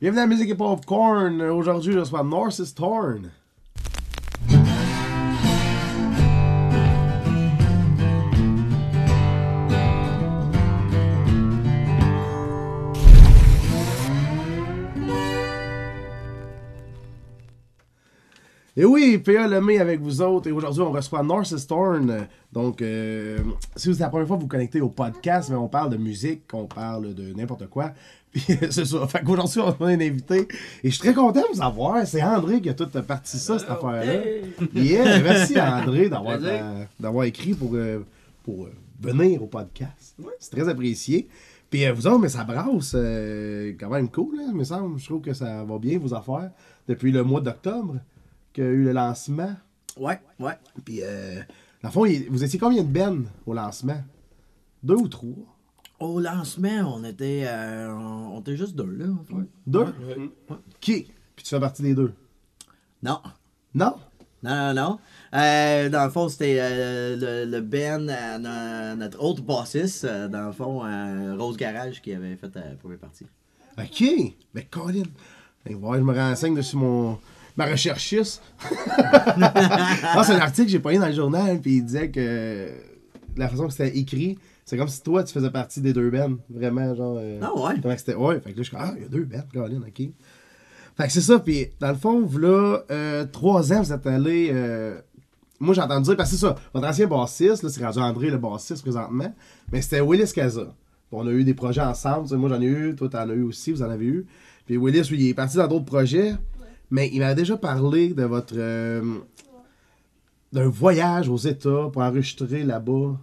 Bienvenue à la musique et popcorn. Aujourd'hui, je reçois North is Torn. Et oui, PA Lemay avec vous autres. Et aujourd'hui, on reçoit North is Torn. Donc, euh, si c'est la première fois que vous vous connectez au podcast, mais on parle de musique, on parle de n'importe quoi. Puis c'est ça. Fait qu'aujourd'hui, on a un invité. Et je suis très content de vous avoir. C'est André qui a tout parti ça, cette affaire-là. Yeah, merci à André d'avoir, euh, d'avoir écrit pour, euh, pour euh, venir au podcast. C'est très apprécié. Puis vous autres, mais ça brasse euh, quand même cool, hein, me semble. Je trouve que ça va bien, vos affaires. Depuis le mois d'octobre, qu'il y a eu le lancement. Ouais, ouais. Puis, euh, dans le fond, vous étiez combien de bennes au lancement? Deux ou trois? Au lancement, on était, euh, on, on était juste deux, là. en fait. Deux? Ouais. Qui? Puis tu fais partie des deux? Non. Non? Non, non, non. Euh, dans le fond, c'était euh, le, le Ben, euh, no- notre autre bassiste, euh, dans le fond, euh, Rose Garage, qui avait fait la première partie. Ok Mais Colin ouais, je me renseigne dessus mon. Ma recherchiste. ah, c'est un article que j'ai pris dans le journal, puis il disait que la façon que c'était écrit, c'est comme si toi, tu faisais partie des deux bennes. Vraiment, genre. euh, Ah ouais? Comment c'était? Ouais, fait que là, je suis comme, ah, il y a deux bennes, Colin, ok. Fait que c'est ça, puis dans le fond, vous là, euh, trois ans, vous êtes allé. euh, moi, j'ai entendu dire, parce que c'est ça, votre ancien bassiste, là, c'est rendu André le bassiste présentement, mais c'était Willis Casa. On a eu des projets ensemble, tu sais, moi j'en ai eu, toi t'en as eu aussi, vous en avez eu. Puis Willis, lui, il est parti dans d'autres projets, mais il m'avait déjà parlé de votre. euh, d'un voyage aux États pour enregistrer là-bas.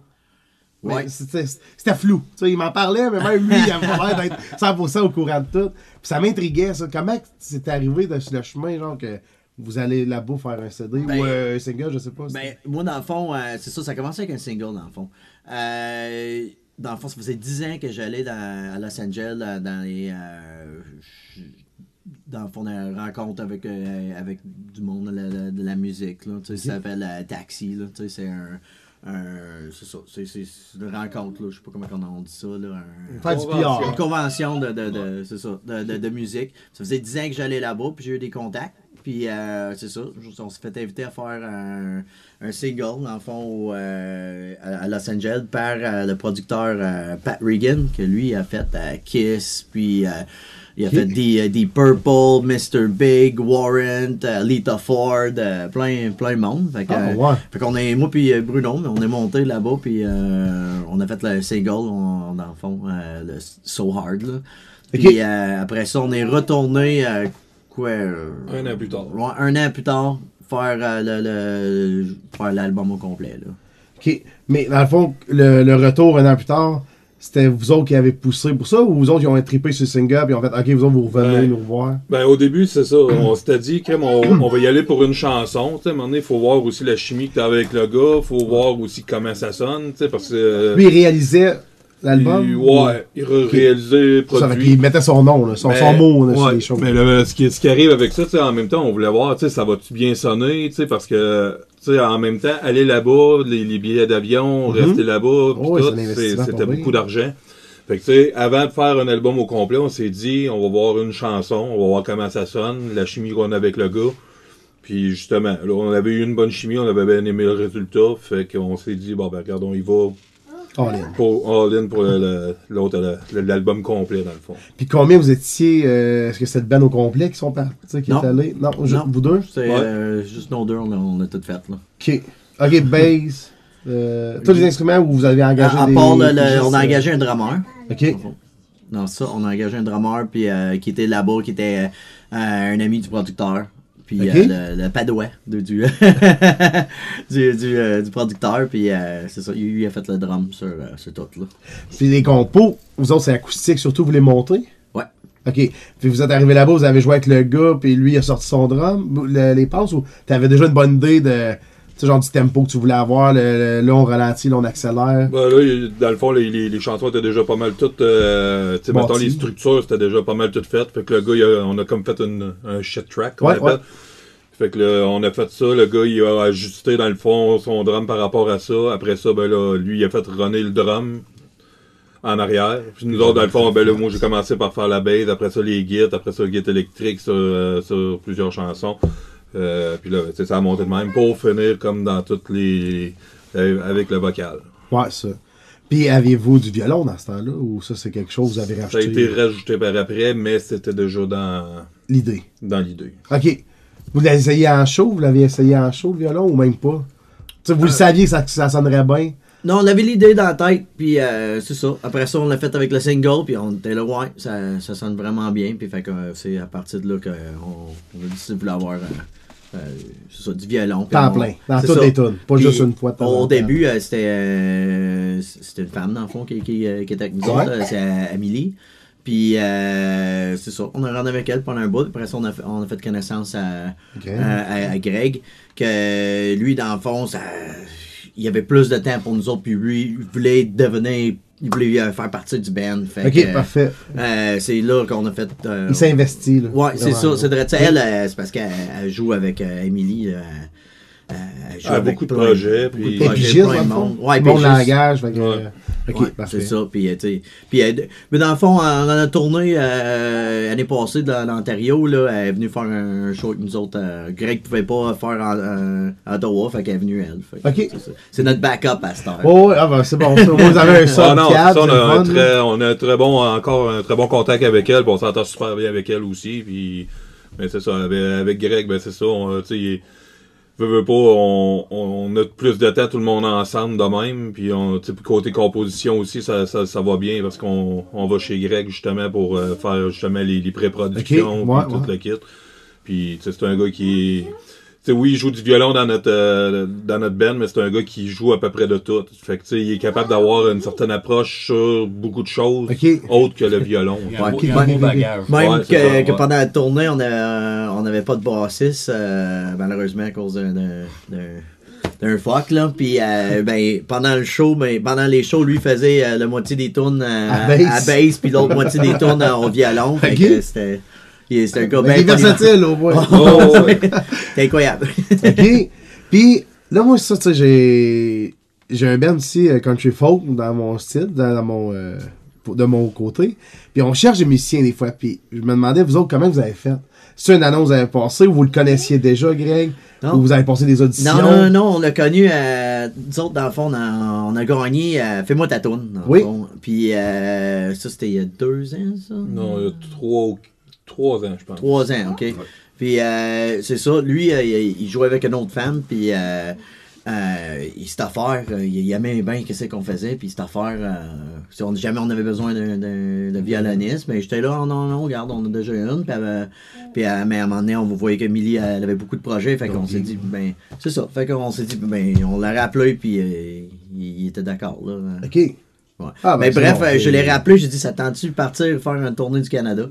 Ouais. C'était flou. Tu sais, il m'en parlait, mais même lui, il avait pas l'air d'être 100% au courant de tout. Puis ça m'intriguait, ça. Comment c'est arrivé sur le chemin, genre, que vous allez là-bas faire un CD Ben, ou euh, un single, je sais pas. Ben, moi, dans le fond, euh, c'est ça, ça a commencé avec un single, dans le fond. Euh, dans le fond, ça faisait 10 ans que j'allais dans- à Los Angeles, dans les. dans le fond, dans une rencontre avec, avec du monde de la, de la musique. Là, Ça s'appelle Taxi. Là, c'est un. Un- c'est ça, c'est, c'est- c'est une rencontre, là, je sais pas comment on dit ça. Là, un- du Convention. Une convention de, de, de- c'est ça, de, de, de musique. Ça faisait 10 ans que j'allais là-bas, puis j'ai eu des contacts. Puis euh, c'est ça, on s'est fait inviter à faire un, un single, dans le fond, au, euh, à à Los Angeles par euh, le producteur euh, Pat Regan, que lui a fait euh, Kiss, puis euh, il a fait des, euh, des Purple, Mr. Big, Warrant, euh, Lita Ford, euh, plein, plein de monde. Fait que, Ah, euh, ouais. fait qu'on est, moi puis Bruno, on est monté là-bas, puis euh, on a fait le single, on- dans le fond, euh, le So Hard, là. Puis euh, après ça, on est retourné, quoi, Un an plus tard. ouais, un an plus tard, faire euh, le, le- faire l'album au complet, là. Ok. Mais dans le fond, le, le retour un an plus tard, c'était vous autres qui avez poussé pour ça ou vous autres qui ont trippé sur le single puis ont fait Ok, vous autres, vous revenez Ouais. nous revoir? Ben, au début, c'est ça. On s'était dit, on, on va y aller pour une chanson. Tu sais, il faut voir aussi la chimie que t'as avec le gars. faut voir aussi comment ça sonne. Tu sais, parce que. euh, Lui, il réalisait l'album? Il- ouais, il réalisait, Ça, produit. qu'il mettait son nom, là, son, Ben, son mot là, sur les choses. Mais le- ce, qui, ce qui arrive avec ça, tu sais, en même temps, on voulait voir, tu sais, ça va-tu bien sonner, tu sais, parce que, sais, en même temps, aller là-bas, les, les billets d'avion, Mhm. rester là-bas, pis Oh, tout, c'était beaucoup d'argent. Fait que, tu sais, avant de faire un album au complet, on s'est dit, on va voir une chanson, on va voir comment ça sonne, la chimie qu'on a avec le gars. Puis justement, là, on avait eu une bonne chimie, on avait bien aimé le résultat, fait qu'on s'est dit, bon, ben, regarde, on y va All in. pour all-in pour l'autre, le- l'album complet, dans le fond. Puis combien vous étiez euh, Est-ce que c'est le band au complet qui sont partis, qui Non. est allé? Non, ju- Non. vous deux? C'est Ouais. euh, juste nos deux, on a, on a tout fait, là. Ok. Ok, bass. Euh, tous les instruments où vous avez engagé À, à des. part, le- le- juste, on a engagé un drummer. Ok. Non, ça, on a engagé un drummer puis, euh, qui était là-bas, qui était euh, un ami du producteur. Puis euh, le, le padouet de- du, du, du, euh, du producteur. Puis euh, c'est ça, lui, il a fait le drum sur, sur tout. Là. Puis les compos, vous autres, c'est acoustique, surtout, vous les montez? Ouais. Ok. Puis vous êtes arrivé là-bas, vous avez joué avec le gars, puis lui il a sorti son drum, le- les passes, ou t'avais déjà une bonne idée de. Sais, genre du tempo que tu voulais avoir, le, le- là on ralentit, là on accélère. Ben là, dans le fond, les, les, les chansons étaient déjà pas mal toutes. Euh, tu sais, mettons, les structures, c'était déjà pas mal toutes faites. Fait que le gars, il a- on a comme fait une, un shit track, Ouais, appelle. ouais. Fait que là, on a fait ça. Le gars, il a ajusté dans le fond son drum par rapport à ça. Après ça, ben là, lui, il a fait runner le drum. en arrière. Puis nous autres, dans le fond, ben là, moi, j'ai commencé par faire la bass, après ça, les guides, après ça, le guide électrique sur, euh, sur plusieurs chansons. Euh, puis là, ça a monté de même pour finir comme dans toutes les... euh, avec le vocal. Ouais, ça. Puis aviez-vous du violon dans ce temps-là ou ça c'est quelque chose que vous avez Ça a rajouté? été rajouté par après, mais c'était déjà dans, l'idée? dans l'idée. OK. Vous l'avez essayé en show? Vous l'avez essayé en show, le violon, ou même pas? Tu sais, vous le saviez que ça, ça sonnerait bien? Non, on avait l'idée dans la tête, puis euh, c'est ça. Après ça, on l'a fait avec le single, puis on était là, ouais, ça, ça sonne vraiment bien, puis fait que euh, c'est à partir de là qu'on on a décidé de vouloir avoir euh, euh, c'est ça, du violon. Temps plein, dans toutes les tunes, pas Puis, juste une fois temps Au temps. début, euh, c'était euh, c'était une femme, dans le fond, qui, qui, qui était avec nous Ouais. autres, c'est Amélie. Puis, euh, c'est ça, on a rendu avec elle pendant un bout. Après ça, on a fait, on a fait connaissance à, Greg. à, à- à Greg. Que lui, dans le fond, ça, il y avait plus de temps pour nous autres. Puis lui, il voulait devenir, il voulait euh, faire partie du band. Fait Ok, que, parfait. euh, c'est là qu'on a fait. euh, Il s'est investi, là. Ouais, c'est ça. C'est Elle, euh, c'est parce qu'elle elle joue avec euh, Emily. Euh, Ah, avec beaucoup de projets, puis- projets, pigiste, plein dans de le fond? monde. Ouais, bon pigiste. langage. fait que, Ouais. euh, Ok, Ouais, parfait. c'est ça. Puis, euh, tu sais, puis, euh, mais dans le fond, on en a tourné euh, l'année passée dans l'Ontario. Là, elle est venue faire un show avec nous autres. euh, Greg pouvait pas faire en, euh, à Ottawa, fait qu'elle est venue elle. Fait que Ok. c'est notre backup à cette heure. Oh, ouais, ah ben, c'est bon. vous avez un son Ah non, ça, on, a un fun, très, on a un très bon, encore un très bon contact avec elle, puis on s'entend super bien avec elle aussi. Puis, mais c'est ça, avec, avec Greg, ben c'est ça, on, veut, veut pas, on, on a plus de temps tout le monde ensemble de même, puis on, côté composition aussi, ça, ça, ça va bien parce qu'on on va chez Greg justement pour euh, faire justement les, les pré-productions, ouais, tout le kit. Puis, tu sais, c'est un gars qui est... Oui, il joue du violon dans notre, euh, dans notre band, mais c'est un gars qui joue à peu près de tout. Fait que, tu sais, il est capable d'avoir une certaine approche sur beaucoup de choses, autres que le violon. Il y a un Ouais, beau- puis il y a un même- beau bagage. Même Ouais, que, c'est ça, que ouais. pendant la tournée, on a- on n'avait pas de bassiste, euh, malheureusement, à cause d'un- d'un fuck, là. Puis, euh, ben, pendant le show, ben, pendant les shows, lui faisait euh, la moitié des tunes euh, À à, bass. puis l'autre moitié des tunes euh, au violon. C'était il- c'était un gars Mais il est bien versatile, au moins. Oh, ouais. C'était incroyable. OK. Puis, là, moi, ça, tu sais, j'ai. J'ai un band aussi, euh, country folk, dans mon style, dans, dans mon. euh, de mon côté. Puis, on cherche des musiciens, des fois. Puis, je me demandais, vous autres, comment vous avez fait? C'est une annonce que vous avez passée ou vous le connaissiez déjà, Greg? Non. Ou vous avez passé des auditions? Non, non, non, on l'a connu, euh, nous autres, dans le fond, on a, on a gagné euh, Fais-moi ta le Oui. fond. Puis, euh, ça, c'était il y a deux ans, ça? Non, il y a trois, ou- trois ans, je pense. Trois ans, OK. Puis euh, c'est ça, lui, euh, il, il jouait avec une autre femme, puis euh, euh, il- cette affaire, euh, il, il aimait bien qu'est-ce qu'on faisait, puis cette affaire, euh, si on, jamais on avait besoin d'un- violoniste, mais j'étais là, oh, non, non, regarde, on a déjà une, puis, euh, puis euh, mais à un moment donné, on voyait qu'Emilie, elle avait beaucoup de projets, fait qu'on s'est dit, ben, c'est ça, fait qu'on s'est dit, ben, on l'a rappelé, puis euh, il, il était d'accord, là. OK. Ouais. Ah, ben, mais bref, bon, je l'ai rappelé, j'ai dit, ça tente-tu de partir faire une tournée du Canada?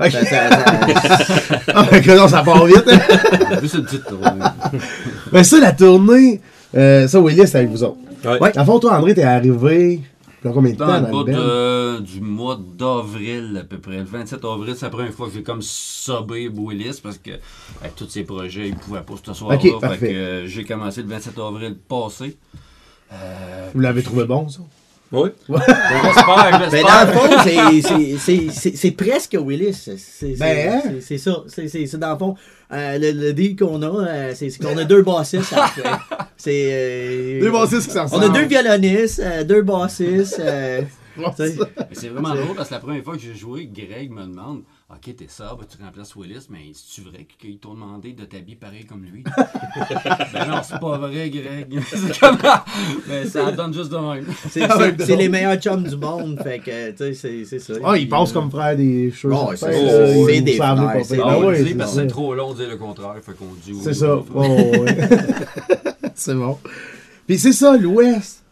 OK. Ça- ça- ça- Ah, ben, que non, ça part vite. Juste une petite tournée. Mais ça, la tournée, euh, ça, Willis, c'est avec vous autres. Ouais. Fond, toi, André, t'es arrivé. Dans combien de temps Dans bout du mois d'avril à peu près. Le 27 avril, c'est la première fois que j'ai comme sobé Willis parce que avec tous ces projets, il pouvait pas ce soir-là. Ok, parfait. fait que euh, j'ai commencé le 27 avril passé. Euh, Vous l'avez trouvé bon, ça? Oui. J'espère, Mais dans le fond, c'est- c'est- c'est- c'est c'est presque Willis. C'est Ben, hein? ça. C'est dans le fond. euh, le, le deal qu'on a, euh, c'est qu'on a deux bassistes. C'est. euh, Deux bassistes qui s'en On a deux violonistes, euh, deux bassistes. euh, C'est vraiment drôle parce que la première fois que j'ai joué, Greg me demande Ok, t'es sobre, tu remplaces Willis, mais c'est-tu vrai qu'ils t'ont demandé de t'habiller pareil comme lui? Ben non, c'est pas vrai, Greg. C'est comme. Ben ça donne juste de même. C'est les meilleurs chums du monde. Fait que, tu sais, c'est- ça. Ah, ils passent comme frère des choses. C'est- des savent frères. Ah, dit c'est parce que ça. c'est trop long de dire le contraire, fait qu'on dit. C'est ça. Oh, ouais. c'est bon. Puis c'est ça, l'Ouest.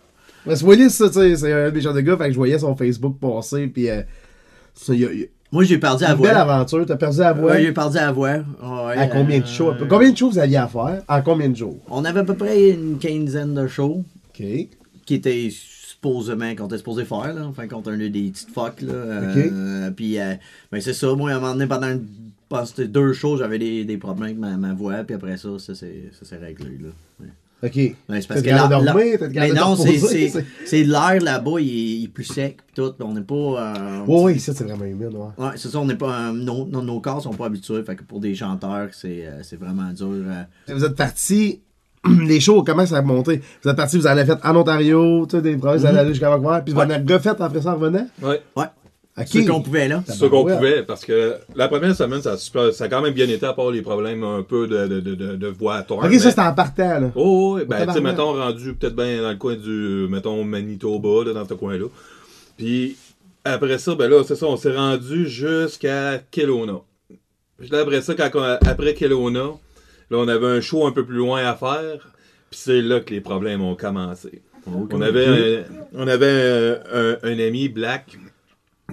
Parce que Willis, ça, tu sais, c'est un des genres de gars, fait que je voyais son Facebook passer, puis euh, ça, il y a, il y a Moi, j'ai perdu à une belle voix. aventure. T'as perdu la voix. Ouais, j'ai perdu à voix. Ouais, à combien de euh, shows? Combien de shows vous aviez à faire? En combien de jours? On avait à peu près une quinzaine de shows. Ok. qui était supposément qu'on était supposé faire là enfin quand on a eu des petites fucks là euh, puis euh, ben c'est ça moi à un moment donné pendant une- deux shows j'avais des, des problèmes avec ma, ma voix puis après ça ça s'est ça s'est réglé là Ouais. Ok. C'est parce que là- là- t'es mais non, c'est, l'air là-bas, il est, il est plus sec, pis tout. On n'est pas. euh, Oui, oui, ça c'est vraiment humide, ouais. Ouais, c'est ça, on n'est pas. euh, nos, nos, nos corps sont pas habitués. Fait que pour des chanteurs, c'est, euh, vraiment dur. euh. Vous êtes partis, les shows commencent à monter. Vous êtes partis, vous allez fait en Ontario, tu sais, des provinces, vous allez aller jusqu'à Vancouver, puis vous en avez refait après ça en revenant. Ouais. Ouais. Ce qu'on pouvait là. Ça qu'on pouvait, parce que la première semaine, ça a, super- ça a quand même bien été, à part les problèmes un peu de, de, de, de, de voix à tort. Ok, mais- ça c'était en partant, là. Oh, oui, ben, tu sais, mettons, rendu peut-être bien dans le coin du, mettons, Manitoba, là, dans ce coin-là. Puis, après ça, ben là, c'est ça, on s'est rendu jusqu'à Kelowna. Puis là, après ça, quand on- après Kelowna, là, on avait un show un peu plus loin à faire. Puis c'est là que les problèmes ont commencé. On avait, un, on avait un, un- un ami, Black,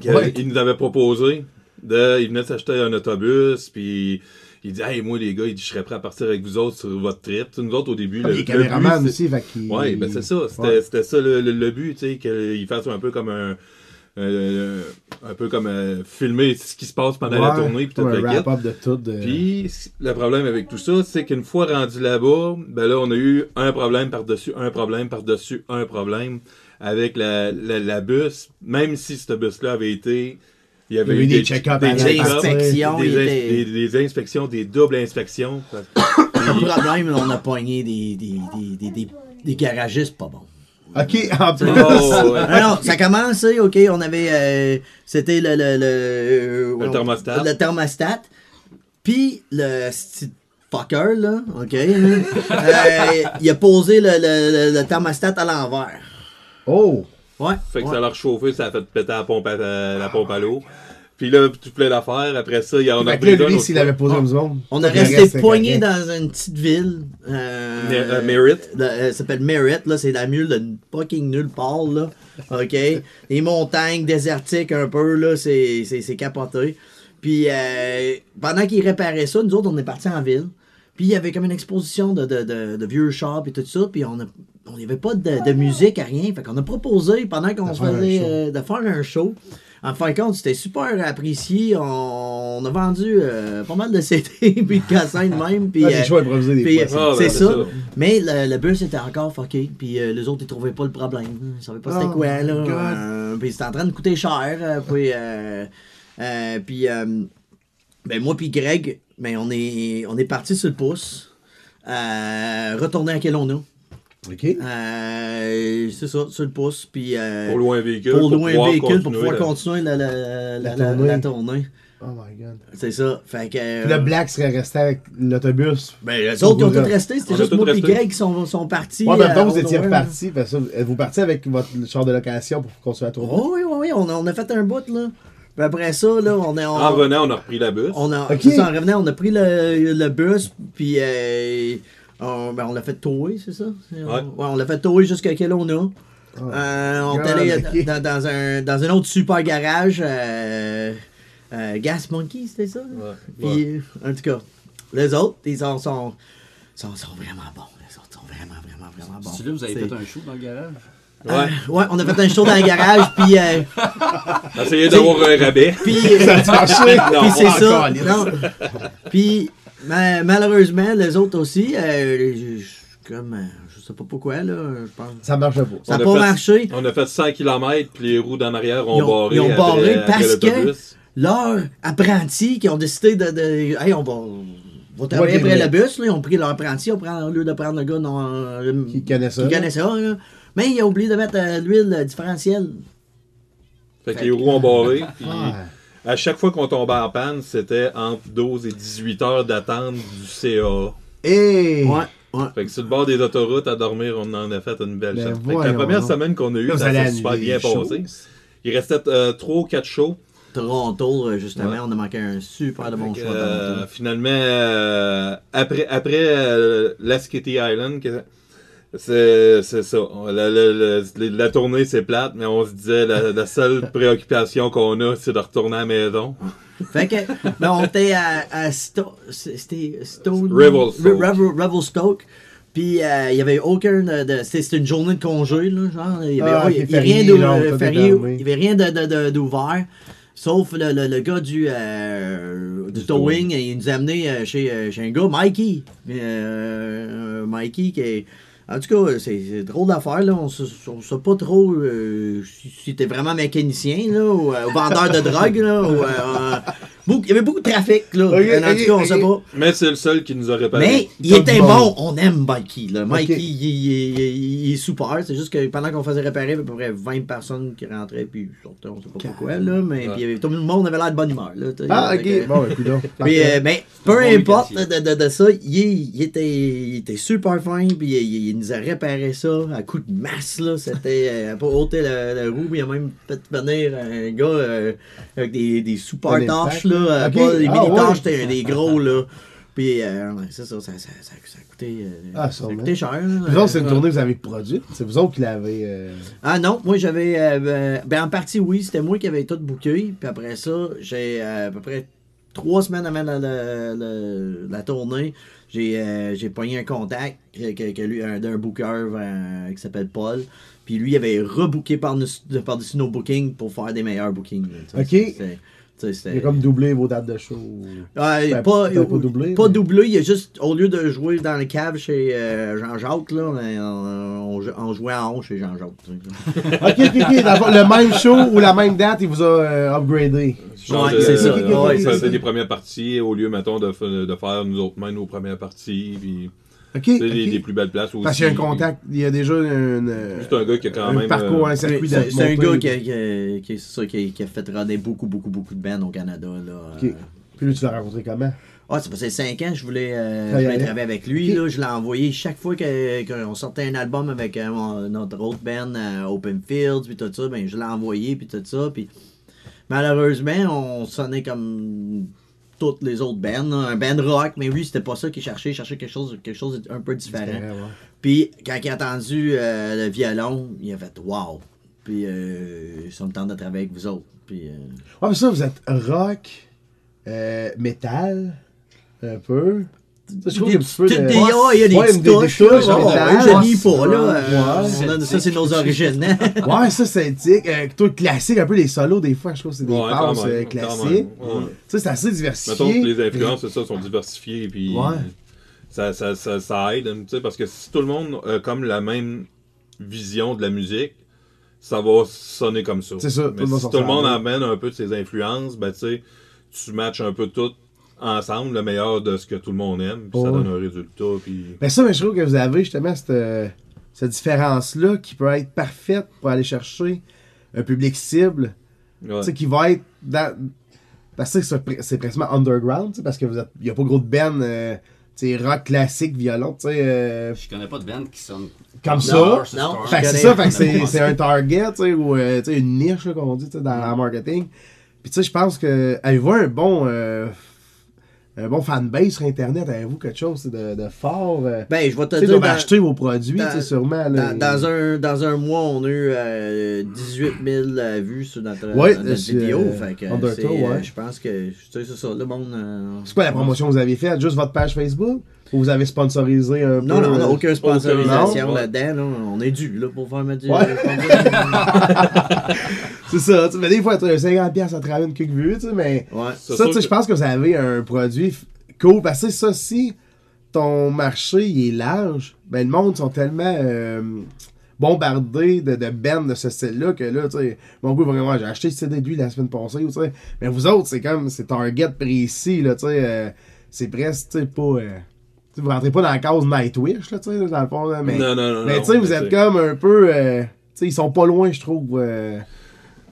Ouais. il nous avait proposé. De, il venait s'acheter un autobus, puis il dit Hey, moi, les gars, il dit, je serais prêt à partir avec vous autres sur votre trip. Nous autres, au début, le caméraman but, c'est- aussi. Ouais, ben c'est ça. C'était Ouais. ça le, le- le but, tu sais, qu'il fasse un peu comme un. euh, un peu comme euh, filmer ce qui se passe pendant la tournée, puis tout le de tout. De... Puis, le problème avec tout ça, c'est qu'une fois rendu là-bas, ben là, on a eu un problème par-dessus, un problème par-dessus, un problème avec la, la, la bus. Même si ce bus-là avait été. Il y avait Il y a eu eu des check-ups des, inspections, des, inspections, des doubles inspections. Le problème, on a pogné des, des, des, des, des, des garagistes pas bons. Ok, en plus. Oh, ouais. Non, non, ça a commencé, ok, on avait. euh, C'était le. Le, le, Le thermostat. Le thermostat. Puis le petit fucker, là, ok, là, euh, il a posé le, le, le, le thermostat à l'envers. Oh! Ouais. Fait que ouais. ça l'a réchauffé, ça a fait péter la pompe à, la pompe à l'eau. Puis là, tout plein d'affaires. Après ça, il y en a pris lui, s'il avait posé comme du monde. On a resté poigné dans une petite ville. Euh, euh, Merritt. euh, ça s'appelle Merritt, là, c'est la mule de fucking nulle part, là. OK? Les montagnes désertiques un peu, là, c'est, c'est, c'est capoté. Puis euh, pendant qu'ils réparaient ça, nous autres, on est partis en ville. Puis il y avait comme une exposition de, de, de, de vieux chars et tout ça. Puis on a- on n'avait pas de, de musique à rien. Fait qu'on a proposé pendant qu'on se faisait euh, de faire un show. En fin de compte, c'était super apprécié. On, on a vendu euh, pas mal de CD puis de cassettes même. Puis, Ah, euh, des choix improvisés des fois. Ah, ben, c'est ça. ça. Mais le, le bus était encore fucké. Puis euh, les autres, ils trouvaient pas le problème. Ils savaient pas c'était Oh quoi, là. Euh, puis c'était en train de coûter cher. euh, puis, euh, euh, puis euh, ben, moi, puis Greg, ben, on est, on est parti sur le pouce. Euh, retourner à Kelowna. Ok. Euh, c'est ça, sur le pouce. Puis, euh, Pour louer un véhicule. pour louer un pouvoir véhicule pour pouvoir la- continuer la, la, la, La la- tournée. la tournée. Oh my god. C'est ça. Fait que. Puis le Black serait resté avec l'autobus. Ben, les autres, ils ont Vous- tous resté. C'était juste moi et. Greg qui sont, sont partis. Ouais, ben, euh, vous étiez repartis. Fait ça, êtes-vous parti avec votre char de location pour continuer à tourner? Oh, oui, oui, oui. On a, on a fait un bout, là. Puis après ça, là, on est. On, En revenant, on a repris la bus. on a, Ok. c'est ça, en revenant, on a pris le, le bus, puis euh, on, ben, on l'a fait tower, c'est ça? Ouais. on l'a fait tower jusqu'à Kelowna. Euh, on est allé dans, dans un, dans un autre super garage, euh, euh, Gas Monkey, c'était ça? Ouais. Puis, en tout cas, les autres, ils sont, sont, sont, sont vraiment bons. Les autres sont vraiment, vraiment, vraiment bons. C'est là, vous avez fait un show dans le garage? Ouais. Euh, ouais, on a fait un show dans le garage, puis... euh, Essayer d'avoir un rabais. puis Ça a marché? Non, Puis c'est ça. Puis ma- malheureusement, les autres aussi, euh, comme euh, je sais pas pourquoi là, je pense. Ça marche pas. Ça On n'a a pas fait- marché. On a fait 100 km, puis les roues d'en arrière ont Ils ont- barré. ils ont barré après parce que-. Leurs apprentis qui ont décidé de, de hey, on va, on va travailler après mais- le bus, là, ils ont pris leur apprenti on prend, au lieu de prendre le gars non, euh, Qui connaît ça. qui connaît ça, là. Mais il a oublié de mettre euh, l'huile différentielle. Fait que les roues ont barré. Puis. À chaque fois qu'on tombait en panne, c'était entre 12 et 18 heures d'attente du CA. Et. Ouais, ouais. Fait que sur le bord des autoroutes à dormir, on en a fait une belle Ben chance. Fait que la première semaine qu'on a eue, ça s'est super bien passé. Il restait 3 ou 4 shows. Toronto, euh, justement, Ouais. on a manqué un super de bon choix. euh, Toronto. finalement, euh, après, après euh, Last Kitty Island, que- c'est c'est ça. La, la- la- la tournée, c'est plate, mais on se disait la, la seule préoccupation qu'on a, c'est de retourner à la maison. Fait que, ben, on était à, à Sto- c'était Stone. Revelstoke. Re- Revel- Revelstoke. Puis, euh, il y avait aucun de. de- c'était c'était une journée de congé, là, genre. Il y avait, Ah, avait rien euh, d'ouvert. Sauf le, le, le gars du, euh, du Du towing, il nous a amené euh, chez, euh, chez un gars, Mikey. Euh, euh, Mikey, qui est En tout cas, c'est drôle d'affaire, là. On ne sait pas trop euh, si, t'es vraiment mécanicien, là, ou, euh, vendeur de drogue, là. ou, euh, il y avait beaucoup de trafic, là. Ok, en tout cas, on sait pas. Mais c'est le seul qui nous a réparé. Mais il était bon, on aime Mikey. Là. Mikey, il, il- il- il est super. C'est juste que pendant qu'on faisait réparer, il y avait à peu près 20 personnes qui rentraient, puis sortaient, on sait pas pourquoi, là. Mais Ouais. puis, avait- tout le monde avait l'air de bonne humeur. Là. Ah, ok. Bon, écoute donc. puis, euh, ben, peu un bon importe de, de- de ça, il, était, il était super fin, puis il, il- il nous a réparé ça à coup de masse, là. C'était euh, pas ôter la, la roue, mais il a même fait venir un gars euh, avec des, des super torches, impact. Là. euh, Ok. Pas des Ah, mini-torches, ouais. des gros, là. Puis, euh, c'est ça, ça, ça, ça, ça a coûté, euh, Ah, ça a sûrement. coûté cher. Vous autres, c'est une tournée que vous avez produite. C'est vous autres qui l'avez. euh, ah non, moi j'avais. ben, ben, en partie, oui, c'était moi qui avais tout booké. Puis après ça, j'ai à peu près trois semaines avant la, la, la- la tournée, j'ai pogné un contact que, que- que lui, un- d'un booker qui s'appelle Paul. Puis lui, il avait rebooké par-dessus par-dessus nos bookings pour faire des meilleurs bookings. là. Ok. Il a comme doublé vos dates de show. Ouais, Ben, pas, peut-être pas doublé, Pas mais- doublé, il a juste, au lieu de jouer dans le cave chez euh, Jean-Jacques, là, ben, on, on, on jouait en haut chez Jean-Jacques. Ok, ok, ok. Le même show ou la même date, il vous a euh, upgradé. Genre Ouais, c'est ça. Ouais, on c'est faisait ça. des premières parties au lieu, mettons, de, fa- de faire nous autres mêmes nos premières parties. Puis, Sais, les, plus belles places aussi. Parce qu'il y a un contact, il y a déjà une, C'est un gars qui a quand un même. parcours, euh, un circuit C'est de c'est un gars qui a, qui, a, qui a- c'est ça, qui a- qui a fait runner beaucoup, beaucoup, beaucoup de bands au Canada. Là. Ok. Euh, Puis lui, tu l'as rencontré comment? Ah, ça faisait 5 ans que je voulais, euh, je voulais avec. travailler avec lui. Là, je l'ai envoyé chaque fois qu'on sortait un album avec euh, mon- notre autre band, euh, Open Fields, puis tout ça, ben, je l'ai envoyé, puis tout ça. Puis malheureusement, on sonnait comme toutes les autres bands. là, un band rock, mais lui, c'était pas ça qu'il cherchait. Il cherchait quelque chose, quelque chose d'un peu différent. Ouais. Puis quand il a entendu euh, le violon, il a fait Wow! Puis euh, ça me tente de travailler avec vous autres. Puis, euh, Ouais, mais ça, vous êtes rock, euh, métal, un peu. Ça, je trouve qu'il y a un petit peu Des- de... des- il y a des Ouais, petites des- des touches, là. Ouais, nie pas, là. Euh, Ouais. ça, c'est nos origines. hein. Ouais, ça, c'est éthique. Euh, toi, classique, un peu les solos, des fois, je trouve que c'est des passes euh, classiques. sais, c'est assez diversifié. Mettons que les influences, c'est ça, sont diversifiées. Puis Ouais. ça, ça, ça, ça aide, tu sais, parce que si tout le monde a comme la même vision de la musique, ça va sonner comme ça. C'est ça, tout Mais si tout le monde amène un peu de ses influences, ben tu sais, tu matches un peu tout ensemble, le meilleur de ce que tout le monde aime, puis ça Ouais. donne un résultat. Puis... Mais ça, mais je trouve que vous avez justement cette, euh, cette différence-là qui peut être parfaite pour aller chercher un public cible. Ouais. Tu sais, qui va être dans. Parce que c'est pr- c'est pratiquement underground, tu sais, parce que vous êtes. Il n'y a pas gros de ben, euh, tu sais, rock classique, violon, tu sais. euh, Je connais pas de band qui sonne comme Non, ça. non. Fait que c'est ça, connais. fait que c'est, c'est un target, tu sais, ou euh, tu sais, une niche, là, comme on dit, tu sais, dans le marketing. Puis tu sais, je pense que. Avez-vous un bon. euh, un bon fanbase sur Internet? Avez-vous quelque chose de, de fort? euh, Ben, je vais te dire. dans- acheter vos produits, dans- sûrement. Là, Dans, dans un, dans un mois, on a eu euh, 18 000 euh, vues sur notre, Ouais, notre c'est, vidéo. euh, fait que Undertow, euh, ouais. Je pense que tu sais, c'est ça. Le monde. euh, C'est quoi la promotion que vous avez faite? Juste votre page Facebook? Ou vous avez sponsorisé un Non, peu? non, on n'a euh, aucune sponsorisation là-dedans. Là. On est dû là, pour faire mettre du. Ouais. C'est ça, mais des fois, tu as 50$ piastres à travers une quelques vues, tu sais, mais ouais. Ça, tu sais, je pense que vous avez un produit cool. Parce que ça, si ton marché il est large, ben le monde sont tellement euh, bombardés de, de bands de ce style-là que là, tu sais, mon goût, vraiment, j'ai acheté ce CD de lui la semaine passée, tu sais. Mais vous autres, c'est comme, c'est target précis, là, tu sais, euh, c'est presque, tu sais, pas. euh, vous rentrez pas dans la case Nightwish, là, tu sais, dans le fond, là, mais. non, non, non. Mais tu sais, vous êtes comme un peu. euh, tu sais, ils sont pas loin, je trouve, euh,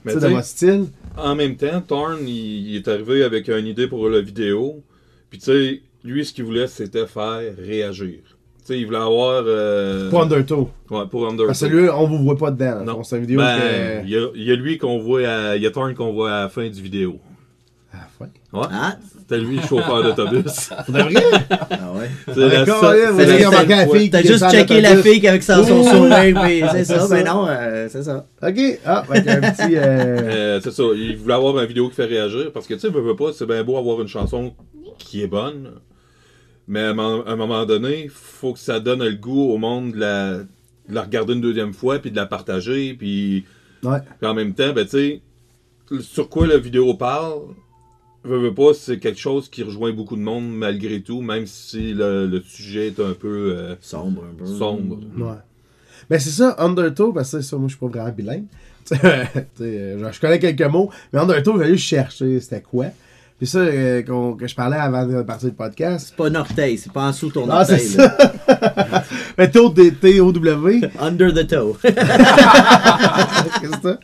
Mais votre style. En même temps, Thorn, il, il est arrivé avec une idée pour la vidéo. Puis tu sais, lui, ce qu'il voulait, c'était faire réagir. Tu sais, il voulait avoir... euh, Pas Undertow. Ouais, pour Undertow. Parce que lui, on vous voit pas dedans. Non. C'est une vidéo Ben, que. il y, a, il y a lui qu'on voit à... Il y a Thorn qu'on voit à la fin du vidéo. Ah, ouais. Ouais. Ah, C'était lui, le chauffeur d'autobus. De vrai? ah ouais. C'est la D'accord, seule- c'est T'as juste checké la fille avec son, sourire, puis c'est ça. C'est Ben non, euh, c'est ça. Ok. Ah, fait un petit. euh, Euh, c'est ça, il voulait avoir une vidéo qui fait réagir parce que tu sais, veux, veux pas, c'est bien beau avoir une chanson qui est bonne, mais à un moment- donné, faut que ça donne le goût au monde de la, de la regarder une deuxième fois puis de la partager puis, Ouais. puis en même temps, ben tu sais, sur quoi la vidéo parle, veux, veux pas, c'est quelque chose qui rejoint beaucoup de monde malgré tout, même si le, le sujet est un peu euh, Sombre un peu. sombre. Ouais. Ben c'est ça, Undertow, parce que ça, moi je suis pas vraiment bilingue. Euh, genre, je connais quelques mots, mais Undertow, j'ai fallu chercher c'était quoi. Puis ça, euh, que je parlais avant de partir du podcast. C'est pas un orteil, c'est pas en dessous ton Ah, orteil. Mais T-O-W. Under the toe. Ça?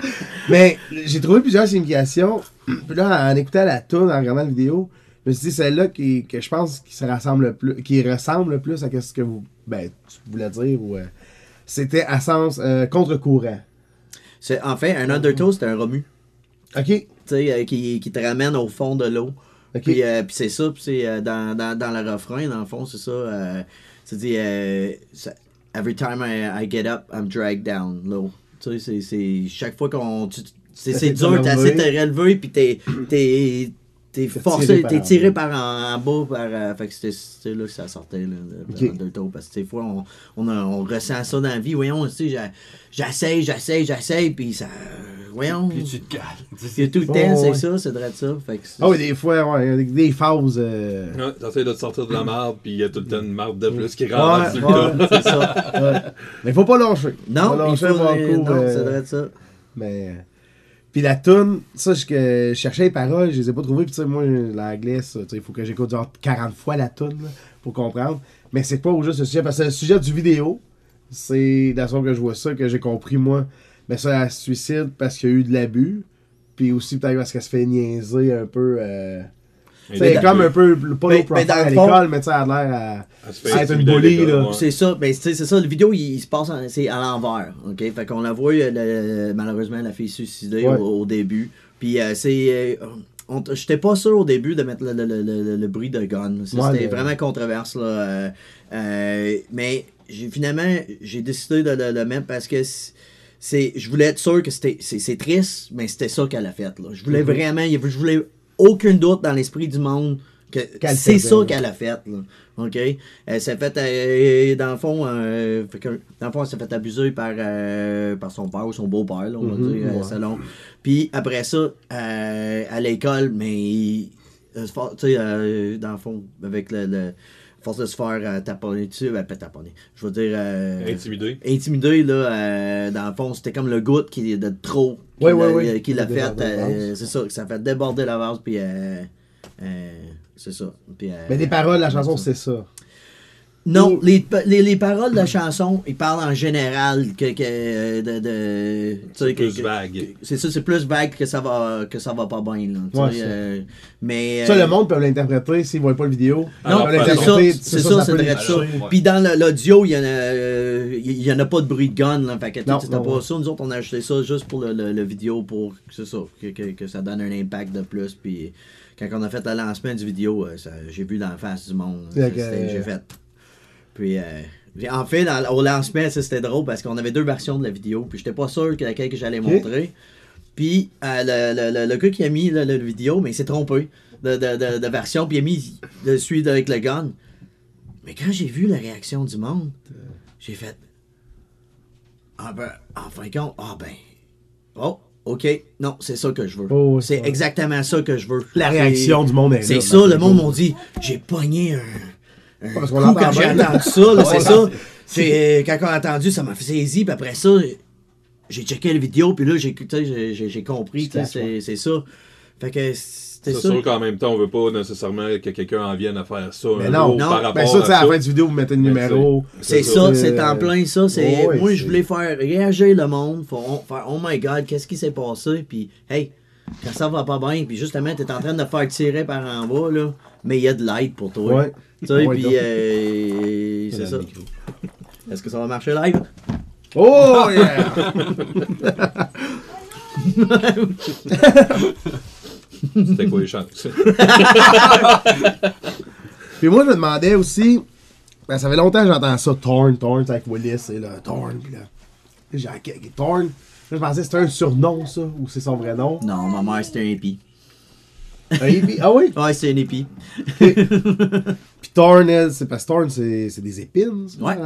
Mais j'ai trouvé plusieurs significations. Puis là, en écoutant la tune, en regardant la vidéo, je me suis dit celle-là qui, que je pense qui se rassemble le plus, qui ressemble le plus à ce que vous, ben, tu voulais dire. Ou, euh, c'était à sens euh, contre-courant. C'est, en fait, un undertow, c'est un remue. Ok. Tu sais, euh, qui, qui te ramène au fond de l'eau. Ok. Puis, euh, puis c'est ça, puis c'est euh, dans, dans, dans le refrain, dans le fond, c'est ça. Euh, c'est dit, euh, ça- Every time I, I get up, I'm dragged down low. Tu sais, c'est- chaque fois qu'on. tu- C'est, dur, t'essaies de te relever, puis t'es, t'es, forcé, tiré par t'es en tiré bas. par en, en bas. Par, euh, fait que c'était, là que ça sortait, là, de, Ok. de Undertow. Parce que des fois, on, on, a- on ressent ça dans la vie. Voyons, tu sais, j'essaye, j'essaye, j'essaye, puis ça. Voyons. Puis tu te Il a tout le Oh, temps, c'est ouais. ça, c'est vrai de ça. Fait que Ah oui, des fois, ouais, il y a des, des phases. euh, Ouais, T'essaies de te sortir de la marde, puis il y a tout le temps une marde de plus qui rentre ouais. tas. c'est ça. ouais. Mais faut pas lâcher. Non, Faut pas il lâcher, faut, voir euh, coup, non, euh, c'est vrai de ça. Mais. Puis la tune, ça, je, que je cherchais les paroles, je les ai pas trouvées. Puis tu sais, moi, l'anglais, il faut que j'écoute genre 40 fois la tune pour comprendre. Mais c'est pas au juste le sujet, parce que le sujet du vidéo, c'est, la façon que je vois ça, que j'ai compris, moi. Mais ça, elle se suicide parce qu'il y a eu de l'abus. Puis aussi, peut-être parce qu'elle se fait niaiser un peu. Euh, tu sais, Mais elle est comme un peu le pas Mais- profile mais dans le à fond- l'école, mais tu sais, elle a l'air à. À être une bully, l'école, là. ouais. C'est ça, ben c'est c'est ça, le vidéo il, il se passe en- c'est à l'envers, ok? Fait qu'on la voit le- malheureusement la fille suicidée Ouais. au, au début. Puis euh, c'est. euh, J'étais pas sûr au début de mettre le, le- le- le- le bruit de gun. Ça, Ouais, C'était le- vraiment controverse là. euh, euh, mais j'ai finalement j'ai décidé de le, le mettre parce que c'est- c'est je voulais être sûr que c'était c'est c'est triste mais c'était ça qu'elle a fait là je voulais Mhm. vraiment je voulais aucun doute dans l'esprit du monde que Qu'elle c'est ça qu'elle a fait là. Ok? Elle s'est fait euh, dans le fond euh, dans le fond elle s'est fait abuser par euh, par son père ou son beau-père on va Mhm, dire ouais. selon. Puis après ça euh, à l'école mais euh, tu sais euh, dans le fond avec le, le force de se faire euh, taponner dessus, ben, pas taponner, je veux dire, euh, Intimidé. intimidé, là, euh, dans le fond, c'était comme le goût qui est de trop qui Ouais, l'a ouais, ouais. qui l'a fait, euh, c'est ça, ça fait déborder la vase, puis euh, euh, c'est ça. Puis, euh, Mais les paroles la chanson, c'est ça. Non, les, les, les paroles de la chanson, ils parlent en général que, que euh, de, de tu sais, C'est que- plus que- vague. C'est ça, c'est plus vague que ça va que ça va pas bien là. Ouais, ça. euh, mais Ça, euh, le monde peut l'interpréter s'ils voient pas le vidéo. Peuvent c'est ça, c'est ça, c'est ça. Ouais. Puis dans l'audio, il y en a, euh, il y en a pas de bruit de gun, là. Fait que Non, c'était non, pas ouais. ça. Nous autres, on a acheté ça juste pour le, le- le vidéo pour c'est ça, que, que, que ça donne un impact de plus. Puis quand on a fait le lancement du vidéo, ça- j'ai vu dans la face du monde. Ça, J'ai fait. Puis euh, en fait, dans- au lancement, c'était drôle parce qu'on avait deux versions de la vidéo. Puis j'étais pas sûr que laquelle que j'allais montrer. Puis euh, le, le, le, le gars qui a mis le vidéo, mais il s'est trompé de, de, de, de version. Puis il a mis de celui avec le gun. Mais quand j'ai vu la réaction du monde, j'ai fait. Ah ben, en fin de compte, ah ben. Oh, ok, non, c'est ça que je veux. Oh, c'est exactement ça que je veux. La réaction du monde est. C'est ça, le monde m'a dit, j'ai pogné un. Parce coup quand j'ai entendu ça, là, c'est ça. C'est, quand on a entendu, ça m'a fait saisir, puis après ça, j'ai checké la vidéo, puis là, j'ai, compris, c'est, c'est ça. Fait que c'était C'est ça. sûr qu'en même temps, on veut pas nécessairement que quelqu'un en vienne à faire ça. Mais un non, jour non. par rapport Ben ça, tu sais, à à la ça. fin du vidéo, vous mettez le numéro. C'est C'est ça, ça. c'est en Euh, plein ça. C'est, ouais, moi, je voulais faire réagir le monde, on- faire Oh my god, qu'est-ce qui s'est passé? Puis, hey, quand ça va pas bien, puis justement, t'es en train de faire tirer par en bas, là, mais il y a de l'aide pour toi. Ouais. Tu sais, puis, euh, c'est ça. Est-ce que ça va marcher live? Oh, yeah! C'était quoi les chances? Puis moi, je me demandais aussi, ben, ça fait longtemps que j'entends ça, Torn, Torn, c'est avec Willis, et là, Torn, puis là, j'ai Torn. Là, je pensais que c'était un surnom, ça, ou c'est son vrai nom. Non, ma mère, c'était un hippie. Un hippie? Ah oui? Ouais, c'est un hippie. Puis elle, c'est parce que Torn, c'est des épines, ça? Ouais.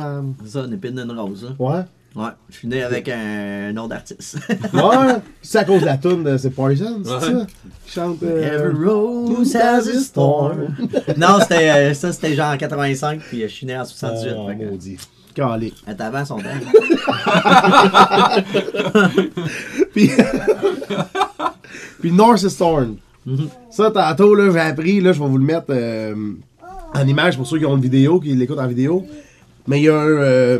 C'est ça, une épine d'une rose. hein. Ouais. Ouais, je suis né avec un nom d'artiste. Ouais, c'est à cause de la toune de c'est Poison, c'est Ouais. ça? Qui chante. euh, Every rose has a storm. non, c'était euh, ça, c'était genre en 85, puis je suis né en 78. Oh, fait que- maudit. Calé. Elle avant son temps. Puis, puis North Storm. Ça, tantôt, là, j'ai appris, là, je vais vous le mettre euh, en image pour ceux qui ont une vidéo, qui l'écoutent en vidéo. Mais il y a un. euh,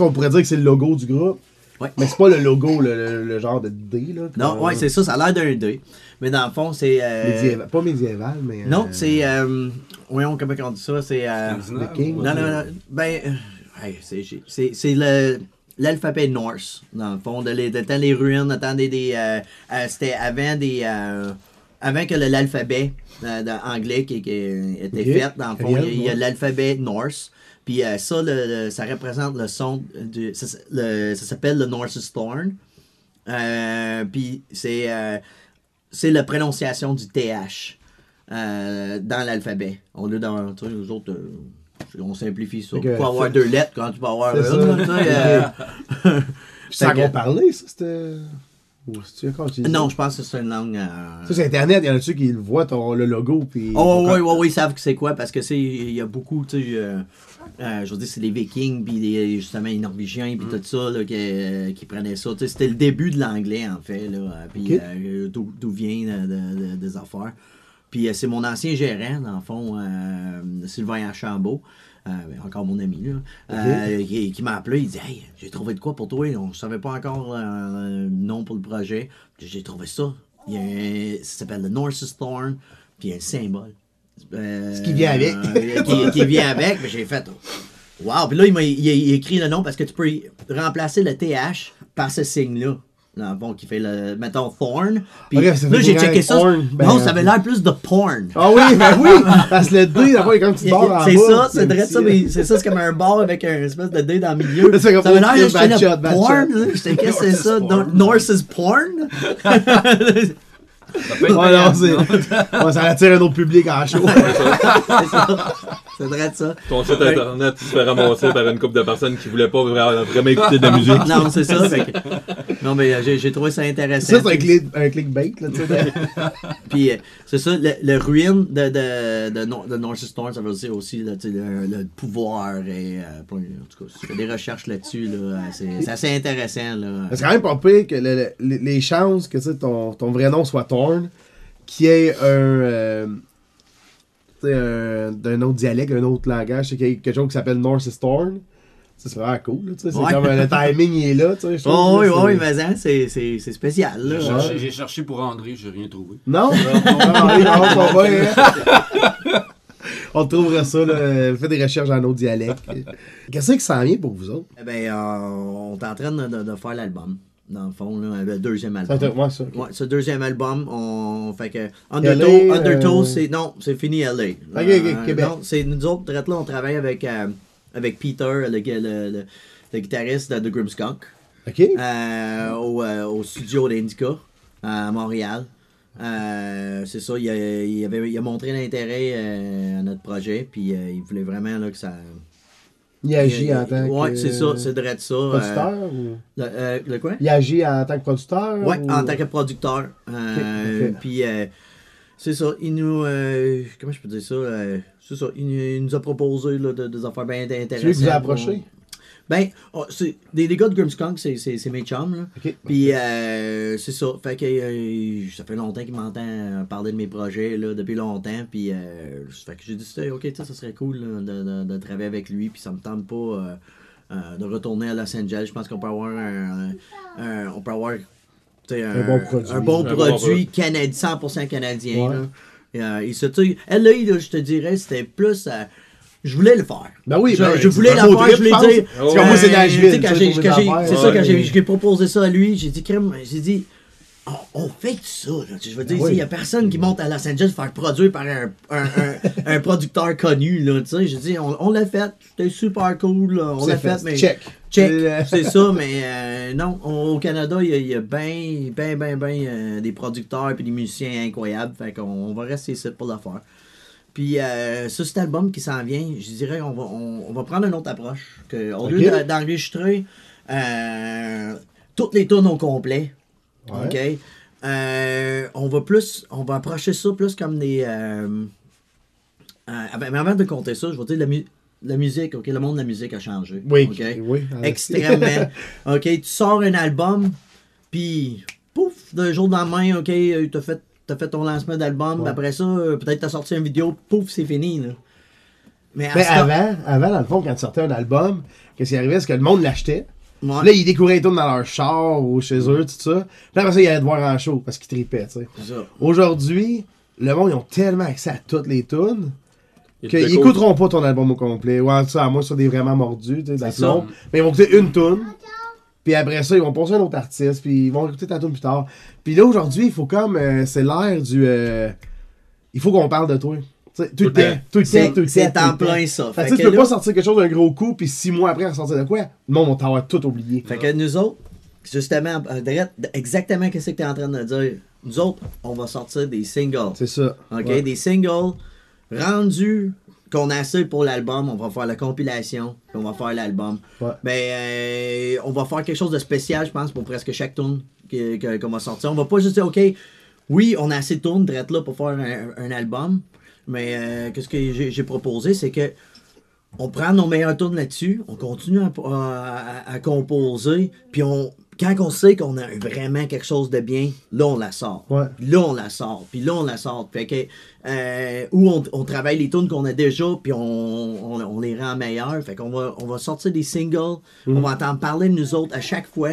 on pourrait dire que c'est le logo du groupe. Ouais. Mais c'est pas le logo, le, le- le genre de D, là. Non, ouais, euh, c'est ça, ça a l'air d'un dé. Mais dans le fond, c'est. euh, médiéval- Pas médiéval, mais. euh, Non, c'est. Euh, voyons comment on dit ça. C'est. euh, The King. non, non, non. Ben. euh, hey, c'est le. L'alphabet Norse, dans le fond, de, les, de temps les ruines, de temps des. des, euh, euh, C'était avant des. euh, avant que l'alphabet anglais qui, qui était fait, dans le fond, il y a- l'alphabet Norse. Puis ça, le- le- ça représente le son. Du, ça, s'appelle le Norse's Thorn. Puis c'est c'est la prononciation du TH dans l'alphabet. On est dans les autres. On simplifie ça. Tu peux avoir deux lettres quand tu peux avoir C'est une. ça. euh, ça qu'on parlait, ça, c'était. Non, je pense que c'est une langue. euh, Ça, sur Internet, il y en a-tu qui le voient, ton, le logo, puis. Oh, oui, oui, oui, ils savent que c'est quoi parce que c'est il y a beaucoup, tu sais, euh, euh, je veux dire, c'est les Vikings, puis les- justement les Norvégiens, puis tout ça, là, qui, qui prenaient ça. Tu sais, c'était le début de l'anglais, en fait, là, puis d'où vient de- de- des affaires. Puis euh, c'est mon ancien gérant, dans le fond, euh, Sylvain Archambault. euh, encore mon ami, là, euh, qui, qui m'a appelé, il dit Hey, j'ai trouvé de quoi pour toi On ne savait pas encore euh, un nom pour le projet. J'ai trouvé ça. Il y a un- ça s'appelle le Norse's Thorn, puis il y a un symbole. Ce qui vient avec. qui, qui vient avec, mais j'ai fait. Wow! Puis là, il m'a il il écrit le nom parce que tu peux remplacer le TH par ce signe-là. Dans le fond, qui fait le. Mettons, Thorn. Puis Ok, ça là, j'ai checké ça. porn. Ben, non, ça avait l'air plus de porn. Ah oui, ben oui! Parce que le D, d'abord, il y a comme une petite barre en. C'est ça, c'est vrai petit- ça, mais c'est ça, c'est comme un bar avec un espèce de dé dans le milieu. Ça avait l'air, shot, bad porn. J'étais, qu'est-ce que c'est ça? Norse's Nor- porn. Norse's porn? Ça peut être Ouais, non, c'est. Ouais, ça attire un autre public en show. c'est ça. C'est vrai de ça. Ton site internet se fait ramasser par une couple de personnes qui voulaient pas vraiment, vraiment écouter de la musique. Non, c'est ça. fait que- Non, mais euh, j'ai, trouvé ça intéressant. Ça, c'est un, click, un clickbait, là, tu sais. Puis euh, c'est ça, le, le ruine de, de, de, de North Storm, ça veut dire aussi là, tu sais, le, le pouvoir et euh, en tout cas, si tu fais des recherches là-dessus, là, c'est, assez intéressant. Là. C'est quand même pas pire que le- le- les chances que tu sais, ton, ton vrai nom soit Thorn, qui un. euh, tu sais, un- d'un autre dialecte, un autre langage, c'est quelque chose qui s'appelle North Storm. Ça, c'est vraiment cool. C'est Ouais. comme euh, le timing il est là, tu sais. Oh, oui, là, oui, mais hein, c'est, c'est, c'est spécial. Là. J'ai cherché, j'ai cherché pour André, j'ai rien trouvé. Non? Non, allez, non, on va, hein. On trouvera ça, là. Faites des recherches dans nos dialectes. Qu'est-ce qui s'en vient pour vous autres? Eh ben, euh, on est en train de, de- de faire l'album, dans le fond, là, le deuxième album. ouais, ça. ok. Ouais, ce deuxième album, on fait que Undertow, Undertow, euh, c'est non, c'est fini LA. Ok, ok, Québec. Non, c'est nous autres, là, on travaille avec euh, avec Peter, le, le, le- le guitariste de The Grimmskunk, Ok? euh, au, euh, au studio d'Indica à Montréal. Euh, c'est ça, il a, il avait, il a montré l'intérêt euh, à notre projet, puis euh, il voulait vraiment là, que ça. Il agit en tant que. Ouais, c'est ça, c'est direct ça. euh, Producteur ou? le, euh, le quoi? Il agit en tant que producteur? Ouais, ou- en tant que producteur. Euh. Puis, euh, c'est ça, il nous. euh, comment je peux dire ça? euh, c'est ça, il, nous- il nous a proposé là, de- des affaires bien intéressantes. C'est lui qui vous a approché? Ben, oh, c'est, des, des gars de Grimmskunk, c'est, c'est, c'est mes chums. Là. Puis, euh, c'est ça. Fait que euh, ça fait longtemps qu'il m'entend euh, parler de mes projets, là, depuis longtemps. Puis, euh, fait que j'ai dit, ok, ça serait cool là, de, de, de travailler avec lui. Puis, ça me tente pas euh, euh, de retourner à Los Angeles. Je pense qu'on peut avoir un. un- un- on peut avoir. sais, Un, bon produit. un bon Un produit canadien, 100% canadien. Ouais. là. Et, euh, et ça, tu sais, LA, là, je te dirais, c'était plus. euh, je voulais le faire. Ben oui, je, ben, je voulais c'est la faire, trip, je voulais je dire. C'est comme moi, c'est Euh, Nashville, C'est ça, ouais. quand j'ai proposé ça à lui, j'ai dit, crème, j'ai dit, on, on fait ça, là. Je veux dire, Oui. il n'y a personne qui monte à Los Angeles faire produire par un, un, un, un producteur connu, là. J'ai dit, on, on l'a fait, c'était super cool, là, on l'a fait, mais. Check. Check, Euh, c'est ça, mais euh, non, on- au Canada, il y a, y a bien, bien, bien, bien des producteurs et des musiciens incroyables. Fait qu'on on va rester ici pour le faire. Puis euh, sur cet album qui s'en vient, je dirais qu'on va, on, on va prendre une autre approche. Que, au lieu de- d'enregistrer euh, toutes les tunes au complet, Ouais. ok, euh, on va plus, on va approcher ça plus comme des. euh, euh, mais avant de compter ça, je vais dire la, mu- la musique, ok, le monde de la musique a changé. Oui, oui. Extrêmement. ok, tu sors un album, puis pouf, d'un jour dans la main, ok, euh, t'as fait, t'as fait ton lancement d'album, Ouais. après ça, euh, peut-être t'as sorti une vidéo, pouf, c'est fini. Là. Mais, avant, avant, dans le fond, quand tu sortais un album, qu'est-ce qui arrivait, c'est que le monde l'achetait. Ouais, Là, ils découvraient les tunes dans leur char ou chez eux, tout ça. Puis après ça, ils allaient te voir en show parce qu'ils tripaient, tu sais. Aujourd'hui, le monde, ils ont tellement accès à toutes les tunes Il qu'ils te écouteront pas ton album au complet. Ouais, ça, à moins sur des vraiment mordus, tu sais. Mais ils vont écouter une tune. Puis après ça, ils vont passer à un autre artiste. Puis ils vont écouter ta tune plus tard. Puis là, aujourd'hui, il faut comme. euh, c'est l'ère du. euh, il faut qu'on parle de toi. Tu sais, Tout le temps. Tout le temps. C'est tout le c'est temps, tout en plein ça. Fait que Fait tu sais, que tu peux là- pas sortir quelque chose d'un gros coup, puis six mois après, ressortir de quoi monde va t'avoir tout oublié. Fait que nous autres, justement, direct, exactement ce que tu es en train de dire. Nous autres, on va sortir des singles. C'est ça. OK? Ouais. Des singles rendus qu'on a assez pour l'album. On va faire la compilation, puis on va faire l'album. Ouais. Ben, euh, on va faire quelque chose de spécial, je pense, pour presque chaque que- qu'on va sortir. On va pas juste dire, OK, oui, on a assez de tunes direct là pour faire un, un album. Mais euh, qu'est-ce que j'ai proposé, c'est que on prend nos meilleurs tunes là-dessus, on continue à, à- à composer, puis on, quand on sait qu'on a vraiment quelque chose de bien, là on la sort. Ouais. Là on la sort, puis là on la sort. Fait que, euh, ou on, on travaille les tunes qu'on a déjà, puis on, on, on les rend meilleurs. Fait qu'on va, on va sortir des singles, Mm. on va entendre parler de nous autres à chaque fois.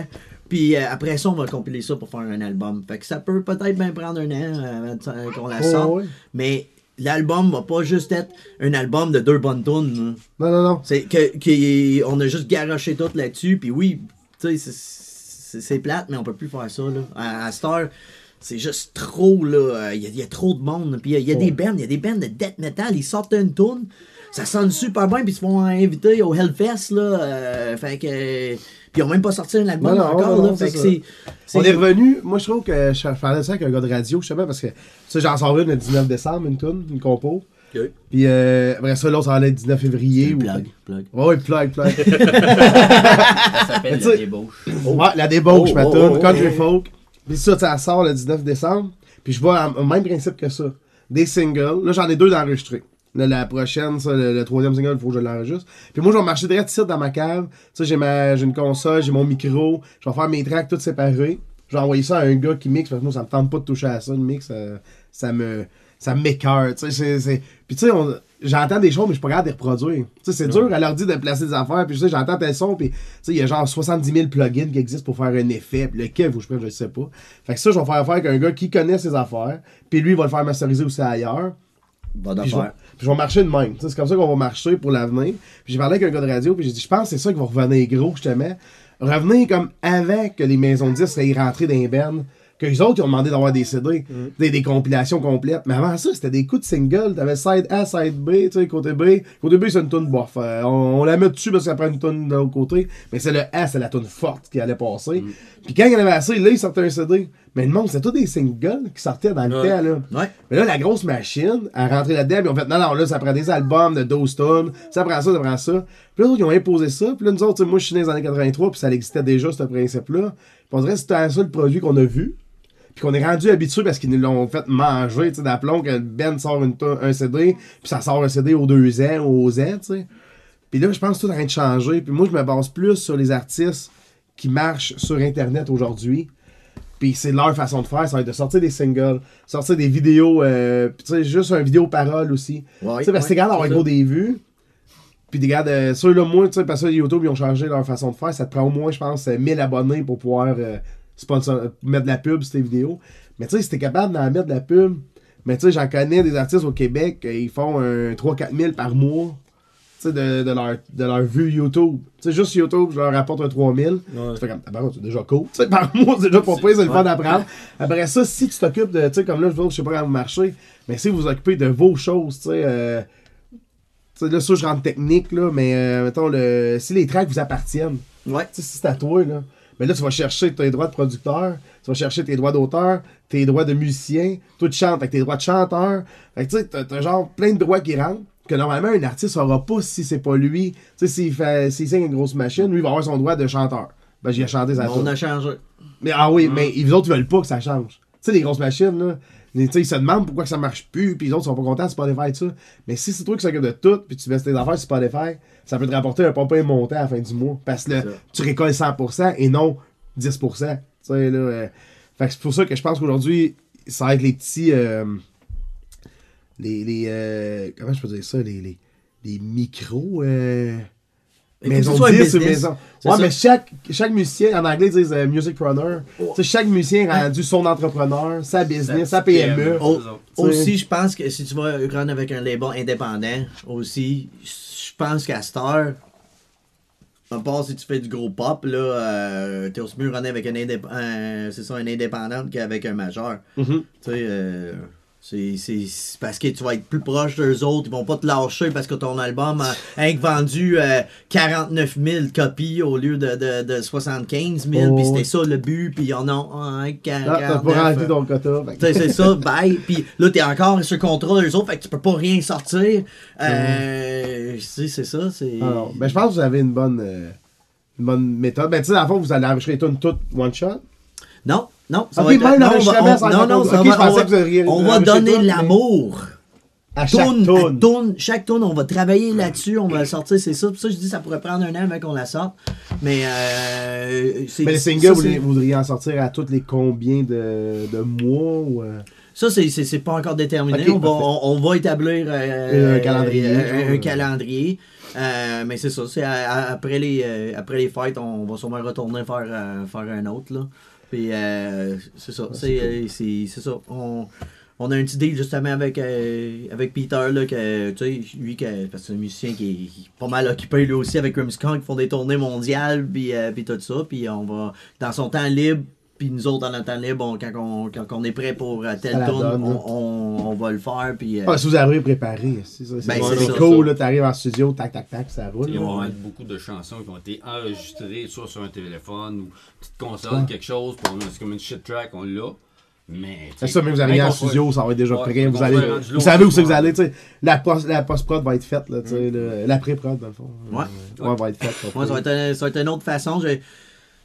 Puis euh, après ça, on va compiler ça pour faire un album. Fait que ça peut peut-être bien prendre un an euh, qu'on la Ouais, sorte. ouais. Mais l'album va pas juste être un album de deux bonnes tunes. Non, non, non. C'est que, on a juste garoché tout là-dessus, puis oui, tu sais, c'est c'est plate, mais on peut plus faire ça, là. À, à cette heure, c'est juste trop, là. Il y, a- il y a trop de monde. Puis il y a, il y a des bands, il y a des bands de death metal, ils sortent une tune, ça sonne super bien, puis ils se font inviter au Hellfest, là. euh, fait que. Puis ils ont même pas sorti un album Non, encore, non, là. non, Fait On est revenu. Moi, je trouve que je parlais ça avec un gars de radio, justement, parce que ça, j'en sors une le 19 décembre, une tune, une compo. Puis euh, après ça, l'autre, ça allait être 19 février. ou- Plug, plug. Ouais, ouais, plug, plug. Ça s'appelle la débauche. Ouais, la débauche, Oh, ma oh, tune, oh, Country oh. Folk. Puis ça, ça sort le 19 décembre. Puis je vois au même principe que ça. Des singles. Là, j'en ai deux d'enregistrés. Là, la prochaine, ça, le, le troisième single, il faut que je l'enregistre. Puis moi, je vais marcher direct ici dans ma cave. Tu sais, j'ai ma, j'ai une console, j'ai mon micro. Je vais faire mes tracks toutes séparées. Je vais envoyer ça à un gars qui mixe parce que moi, ça me tente pas de toucher à ça. Le mix, ça, ça me, ça m'écœure. Tu sais, c'est- c'est- Puis tu sais, on- j'entends des choses, mais je suis pas capable de les reproduire. Tu sais, c'est dur à leur dire de placer des affaires. Puis tu sais, j'entends tel son. Puis tu sais, il y a genre 70 000 plugins qui existent pour faire un effet. Puis lequel que je prenne, je sais pas. Fait que ça, je vais faire affaire avec un gars qui connaît ses affaires. Puis lui, il va le faire masteriser aussi ailleurs. Bonne Puis je, puis je vais marcher de même. Tu sais, C'est comme ça qu'on va marcher pour l'avenir. Puis j'ai parlé avec un gars de radio, puis j'ai dit, je pense que c'est ça qui va revenir gros, justement. Revenir comme avant que les maisons de disques soient rentrées dans les. Que les autres, ils ont demandé d'avoir des CD, des, des compilations complètes. Mais avant ça, c'était des coups de single. T'avais side A, side B, tu sais, côté B. Côté B, c'est une tune bof. Euh, on, on la met dessus parce qu'après une tune de l'autre côté. Mais c'est le A, c'est la tune forte qui allait passer. Puis quand il y en avait assez, là, ils sortaient un CD. Mais le monde, c'était tous des singles qui sortaient dans le Ouais. temps, là. Ouais. Mais là, la grosse machine, a rentré là-dedans, ils ont fait, non, non, là, ça prend des albums de 12 tonnes, ça prend ça, ça prend ça. Puis là, ils ont imposé ça. Puis là, nous autres, moi, je suis né dans les années 83, puis ça existait déjà, ce principe-là. Puis on dirait que c'était ça le produit qu'on a vu. Puis qu'on est rendu habitué parce qu'ils nous l'ont fait manger, tu sais, d'aplomb, que Ben sort une un CD, puis ça sort un CD aux deux ans, aux ans, tu sais. Puis là, je pense que tout est en train de changer. Puis moi, je me base plus sur les artistes qui marchent sur Internet aujourd'hui. Puis c'est leur façon de faire, ça va être de sortir des singles, sortir des vidéos, euh, puis tu sais, juste un vidéo parole aussi. Ouais, tu sais, parce que ouais, t'es capable d'avoir c'est gros des vues. Puis des gars, de, ceux-là, moi, tu sais, parce que YouTube, ils ont changé leur façon de faire. Ça te prend au moins, je pense, euh, 1000 abonnés pour pouvoir euh, sponsor- euh, mettre de la pub sur tes vidéos. Mais tu sais, si t'es capable d'en mettre de la pub, mais tu sais, j'en connais des artistes au Québec, euh, ils font un 3-4 000 par mois. De, de, leur, de leur vue YouTube. Tu sais, juste YouTube, je leur rapporte un 3000. Ouais. C'est déjà cool. Tu sais, par mois, c'est déjà pas pire, c'est le fun d'apprendre. Après ça, si tu t'occupes de, tu sais, comme là, je je sais pas comment vous marchez, mais si vous vous occupez de vos choses, tu sais, euh, tu sais, là, ça, je rentre technique, là, mais euh, mettons, le, si les tracks vous appartiennent, Ouais. tu sais, si c'est à toi, là, Mais là, tu vas chercher tes droits de producteur, tu vas chercher tes droits d'auteur, tes droits de musicien, tout chante avec tes droits de chanteur. Fait que tu sais, t'as, t'as genre plein de droits qui rentrent. Que normalement, un artiste aura pas si c'est pas lui. Tu sais, s'il fait, s'il signe une grosse machine, lui, il va avoir son droit de chanteur. Ben, j'ai chanté ça. On a changé. Mais ah oui, mais les autres, ils veulent pas que ça change. Tu sais, les grosses machines, là, sais, ils se demandent pourquoi que ça marche plus, puis les autres sont pas contents de Spotify et ça. Mais si c'est toi qui s'occupe de tout, puis tu baisses tes affaires sur Spotify, ça peut te rapporter un pas montant à la fin du mois. Parce que là, tu récoltes 100% et non 10%. Tu sais, là. euh, Fait que c'est pour ça que je pense qu'aujourd'hui, ça va être les petits. euh, les. les euh, comment je peux dire ça Les, les, les micros. Euh, Faut que maisons ce soit un de disques, business. maisons. C'est Ouais, ça. mais chaque, chaque musicien, en anglais, ils disent euh, music runner. Tu sais, chaque musicien est rendu son entrepreneur, sa business, sa PME. Oh, aussi, je pense que si tu vas run avec un label indépendant, aussi, je pense qu'à cette heure, à part si tu fais du gros pop, là, euh, t'es aussi mieux runner avec un, indép- un- ça, un indépendant qu'avec un majeur. Mhm. Tu sais, euh, c'est, parce que tu vas être plus proche d'eux autres, ils vont pas te lâcher parce que ton album a vendu euh, 49 000 copies au lieu de, de, de 75 000, Oh, puis c'était ouais. ça le but, puis il y en a un, Ah, T'as 49, pas euh, ton quota. c'est ça, bye. Puis là, t'es encore sur contrôle d'eux autres, fait que tu peux pas rien sortir. Euh, tu sais, c'est ça, c'est. Ah. Ben, je pense que vous avez une bonne, euh, une bonne méthode. Ben, tu sais, dans le fond, vous allez enregistrer toutes one shot. Non, non, ça Ok, va être. même non, on va, non, non, ça va- on va- on va donner toutes, l'amour. À chaque Tourne, chaque tourne, on va travailler là-dessus, on va le sortir, c'est ça. Pour ça, je dis ça pourrait prendre un an avant qu'on la sorte. Mais euh, c'est. Mais les singles, vous voudriez- en sortir à tous les combien de, de mois ou. euh? Ça, c'est- pas encore déterminé. On, va, on, on va établir euh, Un calendrier, euh, un, calendrier. Euh, mais c'est ça. après, les, après les fêtes, on va sûrement retourner faire, faire un autre. Là. Puis euh, c'est ça. c'est euh, c'est- ça. On, on a un petit deal justement avec, euh, avec Peter, là, que, tu sais, lui, que, parce que c'est un musicien qui est, qui est pas mal occupé lui aussi avec Grimmskong, qui font des tournées mondiales, puis, euh, puis tout ça. Puis on va, dans son temps libre, puis nous autres, notre temps libre, on- quand, on, quand on est prêt pour euh, tel la donne, on, on, on va le faire. Puis, euh, Ah, si vous arrivez préparé, c'est. Ben, cool, ça. là, t'arrives en studio, tac, tac, tac, ça roule. Il y avoir Ouais. beaucoup de chansons qui ont été enregistrées, soit sur un téléphone ou une petite console, Ouais. quelque chose. A- c'est comme une shit track, on l'a. Mais. C'est ça, mais vous arrivez en studio, ça va être déjà Ouais, prêt. Vous, allez, vous savez où c'est que vous allez, tu sais. La post- la post-prod va être faite, là, tu sais. le- L'après-prod, dans le fond. Ouais. Ouais, va être faite. Moi, ça va être, un- ça va être une autre façon.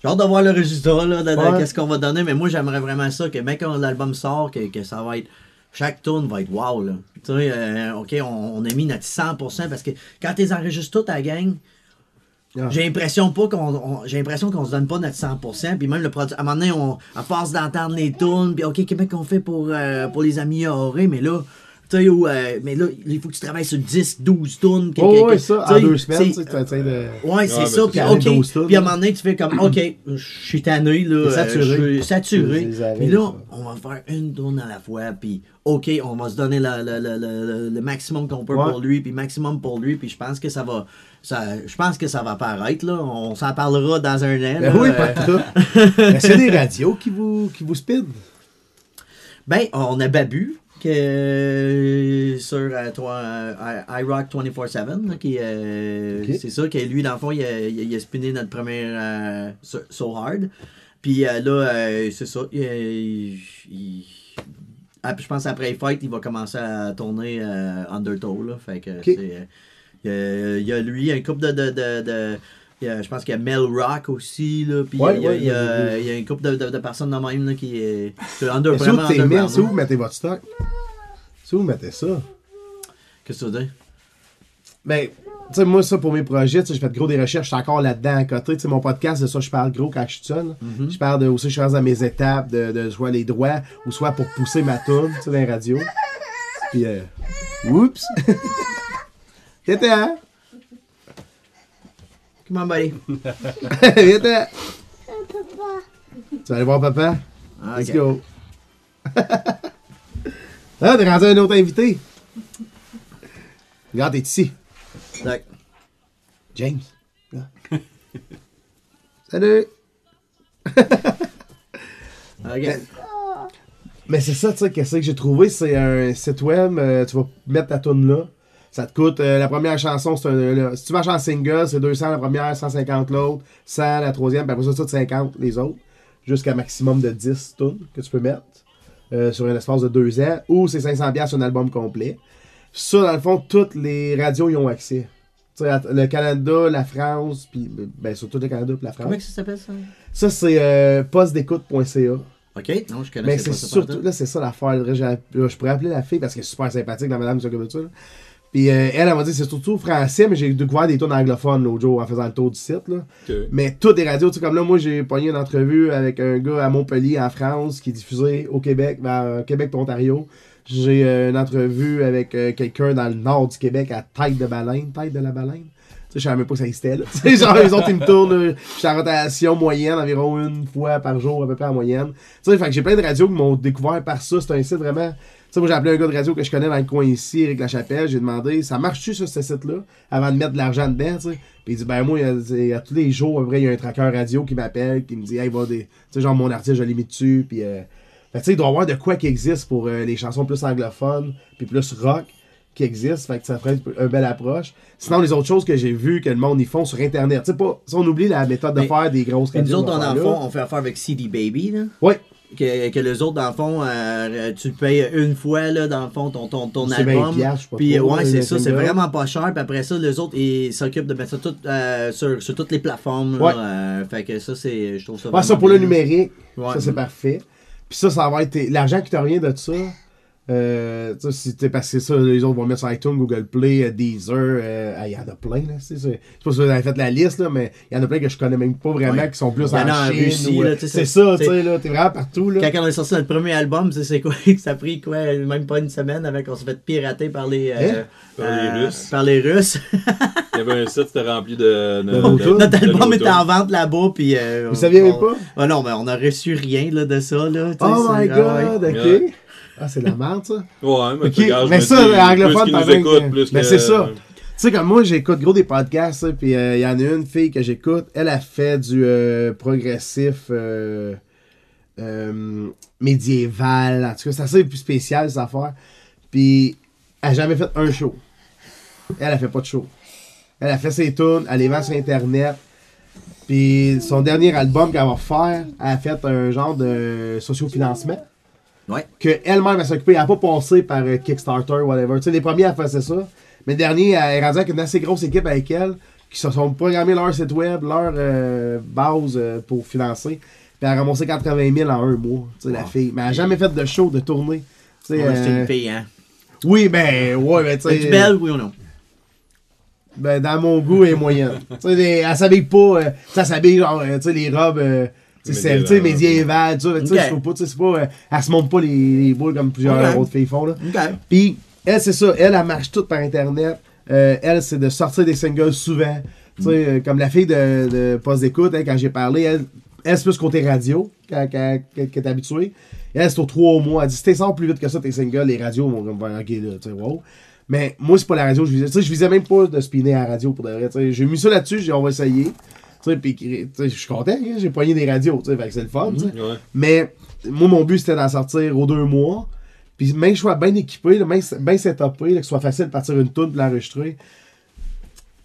J'ai hâte de voir le résultat, là, de, de Ouais. qu'est-ce qu'on va donner. Mais moi, j'aimerais vraiment ça, que même quand l'album sort, que, que ça va être. Chaque tourne va être wow, là. Tu sais, euh, OK, on, on a mis notre 100% parce que quand tu enregistres toutes à la gang, Ah. j'ai l'impression pas qu'on on- j'ai l'impression qu'on se donne pas notre 100%. Puis même le produit, à un moment donné, on, à force d'entendre les tunes, puis OK, Québec, on fait pour, euh, pour les améliorer, mais là. Tu sais, où, euh, mais là, il faut que tu travailles sur 10, 12 tunes. que- Oh, ouais, ça, tu en sais, deux semaines, tu c'est- essaies de. Ouais, c'est mais ça. c'est Puis, ça. OK. Puis à un là. moment donné, tu fais comme, OK, je suis tanné, là. Saturé. euh, Je suis saturé. Puis là, on va faire une tourne à la fois. Puis, OK, on va se donner le, le- le- le- le maximum qu'on peut Ouais. pour lui. Puis, maximum pour lui. Puis, je pense que ça va. Ça, je pense que ça va paraître, là. On s'en parlera dans un an. Ben oui, pas tout. Est-ce qu'il y a des radios qui vous, qui vous speed? Ben, on a Babu, euh, sur euh, toi, euh, I- iRock 24-7, là, qui euh, Ok. c'est ça, que lui, dans le fond, il a, il a- spinné notre première euh, so, So Hard. Puis là, c'est ça, il, il- je pense après les fights, il va commencer à tourner Undertow, là, fait que c'est... il y a- lui, une couple de... de, de, de- il y a- je pense qu'il y a Mel Rock aussi, là, puis Ouais, il, y a, ouais, il y a- il y a une couple de, de, de personnes de même là, qui est... c'est under, Mais vraiment C'est où vous mettez votre stock? C'est où vous mettez ça? Qu'est-ce que tu veux dire? Ben, tu sais, moi, ça, pour mes projets, tu sais, j'ai fait gros des recherches, je suis encore là-dedans à côté. Tu sais, mon podcast, de ça, je parle gros quand je suis seul. Mhm. Je parle de aussi, je suis dans mes étapes, de, de soit les droits, ou soit pour pousser ma tune, tu sais, dans les radios. Puis, euh, oups! T'étais, hein? Comment buddy? T'étais! Tu vas aller voir papa? Ah, Let's go! ah, t'es rendu un autre invité! Regarde, t'es ici. Tac. James. Là. Salut! Mais c'est ça, tu sais, qu'est-ce que j'ai trouvé? C'est un site web, euh, tu vas mettre ta tune là. Ça te coûte, euh, la première chanson, c'est un, le- si tu marches en single, c'est 200 la première, 150 l'autre, 100 la troisième, puis après ça, c'est 50 les autres, jusqu'à maximum de 10 tunes que tu peux mettre euh, sur un espace de 2 ans, ou c'est 500$ piastres sur un album complet. Ça, dans le fond, toutes les radios y ont accès. Tu sais, le Canada, la France, puis ben, surtout le Canada puis la France. Comment que ça s'appelle ça? Ça, c'est euh, postdécoute.ca. Ok, non, je connais Mais pas Ben, c'est surtout, là, c'est ça l'affaire. Là, Je pourrais appeler la fille parce qu'elle est super sympathique, la madame qui s'occupe de ça. Puis euh, elle, elle m'a dit c'est surtout français, mais j'ai découvert des tunes anglophones l'autre jour en faisant le tour du site. Là. Mais toutes les radios, tu sais, comme là, moi, j'ai pogné une entrevue avec un gars à Montpellier, en France, qui est diffusé au Québec, vers Québec, Ontario. J'ai euh, une entrevue avec euh, quelqu'un dans le nord du Québec à Tête de Baleine. Tête de la Baleine. Tu sais, je savais même pas que ça existait, là. Tu sais, genre, les autres, ils me tournent. Je suis en rotation moyenne, environ une fois par jour, à peu près en moyenne. Tu sais, fait que j'ai plein de radios qui m'ont découvert par ça. C'est un site vraiment. Sais, moi, j'ai appelé un gars de radio que je connais dans le coin ici, Eric Lachapelle. J'ai demandé, ça marche-tu sur ce site-là, avant de mettre de l'argent dedans, tu sais? Puis il dit, ben, moi, il y a, tous les jours, à peu près, il y a un tracker radio qui m'appelle, qui me dit, hey, va des. Tu sais, genre, mon artiste, je l'ai mis dessus, puis. euh, tu sais, il doit y avoir de quoi qui existe pour euh, les chansons plus anglophones, puis plus rock qui existe, fait que ça ferait une belle approche. Sinon, les autres choses que j'ai vues que le monde y font sur Internet, tu sais pas, si on oublie la méthode de Mais- faire des grosses Et nous radios, autres, on fond, là. on fait affaire avec CD Baby, là. Ouais, Que, que les autres, dans le fond, euh, tu payes une fois, là, dans le fond, ton, ton, ton C'est 20 album. Puis, ouais, c'est ça, c'est vraiment pas cher. Puis après ça, les autres, ils s'occupent de mettre ça tout, euh, sur, sur toutes les plateformes. là. Ouais. Euh, fait que ça, c'est, je trouve ça Ouais, ça pour le numérique, Ouais. ça c'est parfait. Puis ça, ça va être l'argent qui te revient de ça. Euh, tu sais, si t'es passé ça, les autres vont mettre sur iTunes, Google Play, euh, Deezer, euh, ah, il y en a plein, là. C'est je sais pas si vous avez fait la liste, là, mais il y en a plein que je connais même pas vraiment, Ouais. qui sont plus y en en Chine. Russie, ou, euh, là, tu sais, c'est ça, tu sais, là, t'es vraiment partout, là. Quand on a sorti notre premier album, tu sais, c'est quoi? Ça a pris quoi? Même pas une semaine avec qu'on s'est fait pirater par les, euh, Hein? Par les euh, Russes. Par les Russes. Il y avait un site, c'était rempli de. de, Naruto. Notre de album était en vente là-bas, puis. euh, Vous saviez même on- pas? Ah non, mais on a reçu rien là, de ça, là. Oh my ah ouais. god, ok. Ah, c'est de la merde, ça? Ouais, mais Ok, tu regardes, je mais ça, qu'ils par exemple, mais que- c'est ça. Tu sais, comme moi, j'écoute gros des podcasts, ça, puis euh, il y en a une fille que j'écoute, elle a fait du euh, progressif euh, euh, médiéval. En tout cas, c'est assez plus spécial, cette affaire. Puis, elle a jamais fait un show. Elle a fait pas de show. Elle a fait ses tunes, elle les vend sur Internet. Puis, son dernier album qu'elle va faire, elle a fait un genre de sociofinancement Ouais. que elle-même elle s'occupait. Elle n'a pas passé par euh, Kickstarter, whatever. Tu sais, les premiers, elle faisait ça. Mais le dernier, elle est rendue avec une assez grosse équipe avec elle qui se sont programmés leur site web, leur euh, base euh, pour financer. Puis elle a ramassé 80 000 en un mois, tu sais, la fille. Mais elle n'a jamais fait de show, de tournée. Tu sais, Ouais, C'est euh, une fille, hein. oui, ben, ouais, ben, tu sais. Es-tu belle, oui ou non? Ben, dans mon goût, elle est moyenne. tu sais, elle s'habille pas. euh, ça s'habille genre, tu sais, les robes. euh, c'est- tu sais, médiévales, tu sais, je trouve pas, tu sais, c'est pas. euh, elle se monte pas les, les boules comme plusieurs autres filles font, là. Ok. Puis, elle, c'est ça. Elle, elle marche toute par Internet. Euh, elle, c'est de sortir des singles souvent. Tu sais, euh, comme la fille de, de Poste d'écoute, hein, quand j'ai parlé, elle, elle c'est plus côté radio qu'elle- qu'elle est habituée. Elle, c'est aux trois mois. Elle dit si t'es sors plus vite que ça, tes singles, les radios vont comme ok, là, tu sais, wow. Mais moi, c'est pas la radio que je visais. Tu sais, je visais même pas de spinner à la radio pour de vrai. tu sais. J'ai mis ça là-dessus, j'ai dit, on va essayer. Je suis content, hein, j'ai poigné des radios, tu sais, fait que c'est le fun. Ouais. Mais moi, mon but, c'était d'en sortir aux deux mois. Puis même que je sois bien équipé, là, bien, bien setupé, là, que ce soit facile de partir une tune de l'enregistrer.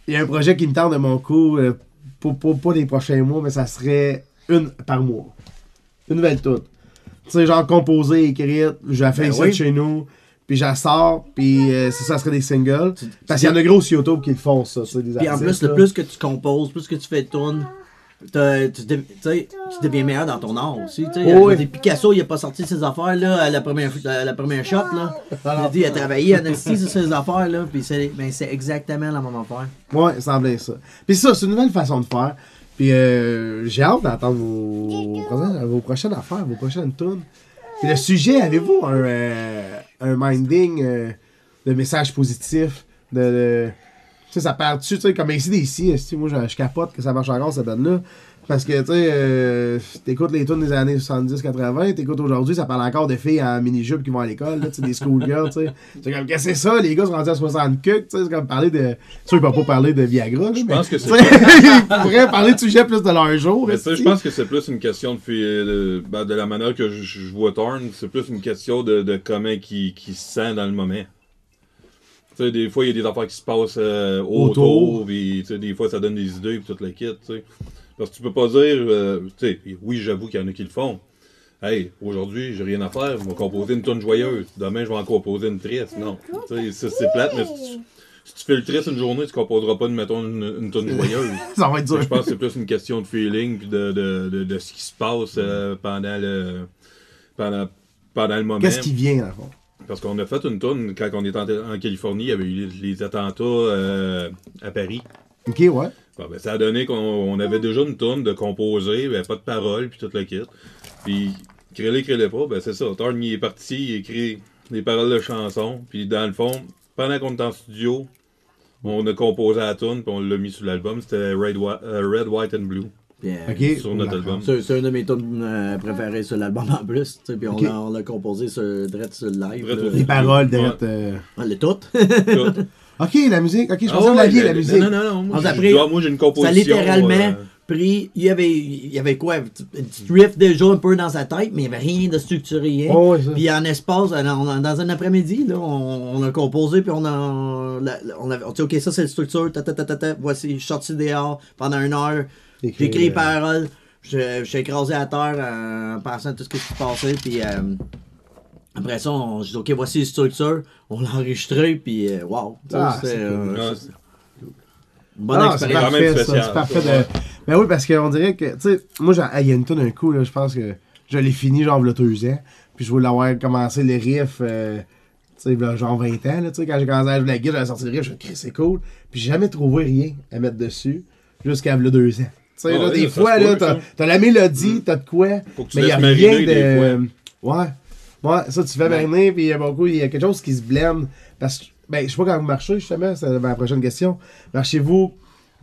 Il y a un projet qui me tente de mon coup, euh, pour, pour- pas les prochains mois, mais ça serait une par mois. Une nouvelle tune. Tu sais, genre composée, écrite, je la fais Ben oui. chez nous, puis j'en sors, puis euh, ça, ça serait des singles. Parce qu'il y en a gros sur YouTube qui le font, ça. sais, des Puis en plus, le plus que tu composes, plus que tu fais de t'as- tu, tu deviens meilleur dans ton art aussi. Oh, oui. Picasso, il a pas sorti ses affaires là, à la première, à la première shot. Là. Il, a dit, il a travaillé à sur ses affaires, là, puis c'est ben, exactement la même affaire. Ouais, ça semblait ça. Puis ça, c'est une nouvelle façon de faire. Puis euh, j'ai hâte d'entendre vos, prochaines- vos prochaines affaires, vos prochaines tunes. Puis le sujet, avez-vous un, euh, un minding euh, de messages positifs? De, tu sais, ça part dessus, tu sais, comme ici d'ici, moi je, je capote que ça marche encore cette bande-là. Parce que, tu sais, euh, t'écoutes les tunes des années 70-80, t'écoutes aujourd'hui, ça parle encore de filles en mini-jupe qui vont à l'école, là, des schoolgirls, tu sais. C'est comme, qu'est-ce que c'est ça, les gars sont rendus à 60 cucs, tu sais, c'est comme parler de... Tu sais, ils peuvent pas parler de Viagra, Je pense que c'est. ils pourraient parler de sujets plus de leur jour. Mais tu sais, je pense que c'est plus une question de, ben, de la manière que je, vois Thorn, c'est plus une question de, de comment qui se sent dans le moment. Tu sais, des fois, il y a des affaires qui se passent euh, Autour. autour, sais, des fois, ça donne des idées, puis tout le kit, tu sais. Parce que tu peux pas dire, euh, tu sais, oui, j'avoue qu'il y en a qui le font. Hey, aujourd'hui, j'ai rien à faire, je vais composer une tonne joyeuse. Demain, je vais en composer une triste. Non. Tu sais, ça, c'est plate, mais si tu, si tu fais le triste une journée, tu composeras pas, mettons, une, une tonne joyeuse. Ça va être dur. Je pense que c'est plus une question de feeling puis de, de, de, de ce qui se passe euh, pendant le pendant, pendant le moment. Qu'est-ce qui vient, dans le fond? Parce qu'on a fait une tourne quand on était en, en Californie, il y avait eu les, les attentats euh, à Paris. Ok, ouais. Bon, ben, ça a donné qu'on on avait déjà une tourne de composer, ben, pas de paroles, puis tout le kit. Puis, crée-les, crée-les pas, ben c'est ça. Thorne, il est parti, il écrit des paroles de chansons, puis dans le fond, pendant qu'on était en studio, on a composé la tourne, puis on l'a mis sur l'album. C'était Red, euh, Red, White and Blue. Euh. Sur notre album. C'est c'est un de mes tunes euh, préférés sur l'album en plus. Puis on l'a on l'a composé sur, direct sur le live. Direct Les paroles, Ouais. d'être. euh, On l'a tout. Tout. Ok, la musique. Ok, je Ah pensais que vous ouais, l'aviez, ben, la musique. Non, non, non. Moi, On a j'ai- pris- ah, moi, j'ai une Ça a composition. littéralement euh, pris. Il y, avait, il y avait quoi? Un petit un petit riff déjà un peu dans sa tête, mais il n'y avait rien de structuré. rien. Oh, ça. Puis en espace, dans, dans un après-midi, là, on, on a composé, puis on a. la- la- on a on dit, ok, ça c'est la structure, ta, ta, ta, ta, ta, voici, je suis sorti dehors pendant une heure, j'ai écrit les euh, paroles, je, je suis écrasé à terre euh, en pensant à tout ce qui se passait, puis. euh, après ça, on, je dis, OK, voici les structures. On l'a enregistré, puis euh, wow. Ah, c'est euh, ah, c'est- Bonne Ah, c'est expérience. C'est parfait de. Ben oui, parce qu'on dirait que, tu sais, moi, j'ai- il y a une tonne d'un coup, là, je pense que je l'ai fini, genre, il y a deux ans. Puis je voulais l'avoir commencé les riffs, euh, tu sais, genre 20 ans, là, tu sais, quand j'ai commencé à jouer la guitare, j'avais sorti le riff, je me suis dit, c'est cool. Puis j'ai jamais trouvé rien à mettre dessus, jusqu'à v'là deux ans. Tu sais, Ah là, des fois, là, t'as la mélodie, t'as de quoi, Faut que tu mais il y a rien de. Ouais. Ouais, ça, tu fais mariner, puis il y a beaucoup, il y a quelque chose qui se blende. Parce que, ben, je sais pas quand vous marchez, justement, c'est ma prochaine question. Marchez-vous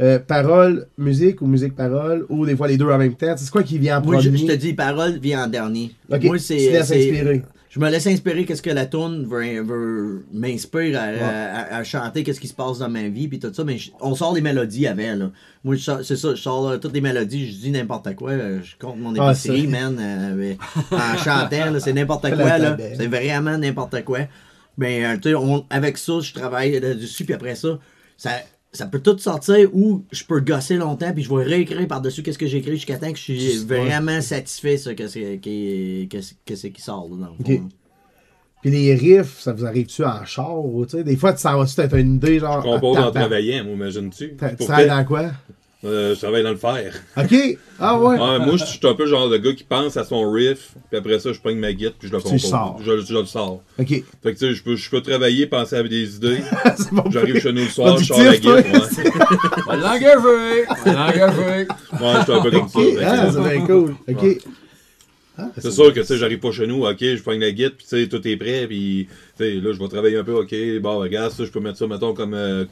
euh, parole, musique ou musique-parole, ou des fois les deux en même temps? C'est quoi qui vient en Moi, premier? je, je te dis, parole vient en dernier. Moi, tu te c'est. laisses c'est- inspirer. Je me laisse inspirer qu'est-ce que la tune veut, veut m'inspire à, à- à chanter, qu'est-ce qui se passe dans ma vie, puis tout ça. Mais je- on sort les mélodies avant, là. Moi, je sors- c'est ça, je sors là, toutes les mélodies, je dis n'importe quoi. euh, Je compte mon Ah, épicerie, man. euh, mais en chantant, là, c'est n'importe quoi, là. C'est vraiment n'importe quoi. Mais, euh, tu sais, avec ça, je travaille là-dessus, puis après ça, ça. Ça peut tout sortir ou je peux gosser longtemps puis je vais réécrire par-dessus qu'est-ce que j'ai écrit jusqu'à temps que je suis vraiment satisfait ça que c'est qui, sort là, dans le fond. Puis les riffs, ça vous arrive-tu en char, ou, tu sais? Des fois, tu s'en vas-tu, t'as une idée, genre. Je compose en travaillant, moi, imagines-tu? t'as- Tu Pour travailles fait, dans quoi? Euh, je travaille dans le fer. Ok! Ah ouais! Ouais, moi, je suis un peu le genre de gars qui pense à son riff, puis après ça, je prends ma guitare, puis je le Tu le compose. sors. Je, je le sors. Ok. Fait que, tu sais, je peux, je peux travailler, penser à des idées. J'arrive chez nous le soir, je sors la Productif, toi. guitare. Ouais. Je suis un peu comme ça. Ah, c'est bien cool. Ok. Ouais. Ah, C'est sûr que tu sais, j'arrive pas chez nous, ok, je prends la guitare, puis tu sais, tout est prêt, puis tu sais, là, je vais travailler un peu, ok, bon, regarde, ça, je peux mettre ça, mettons, comme, euh,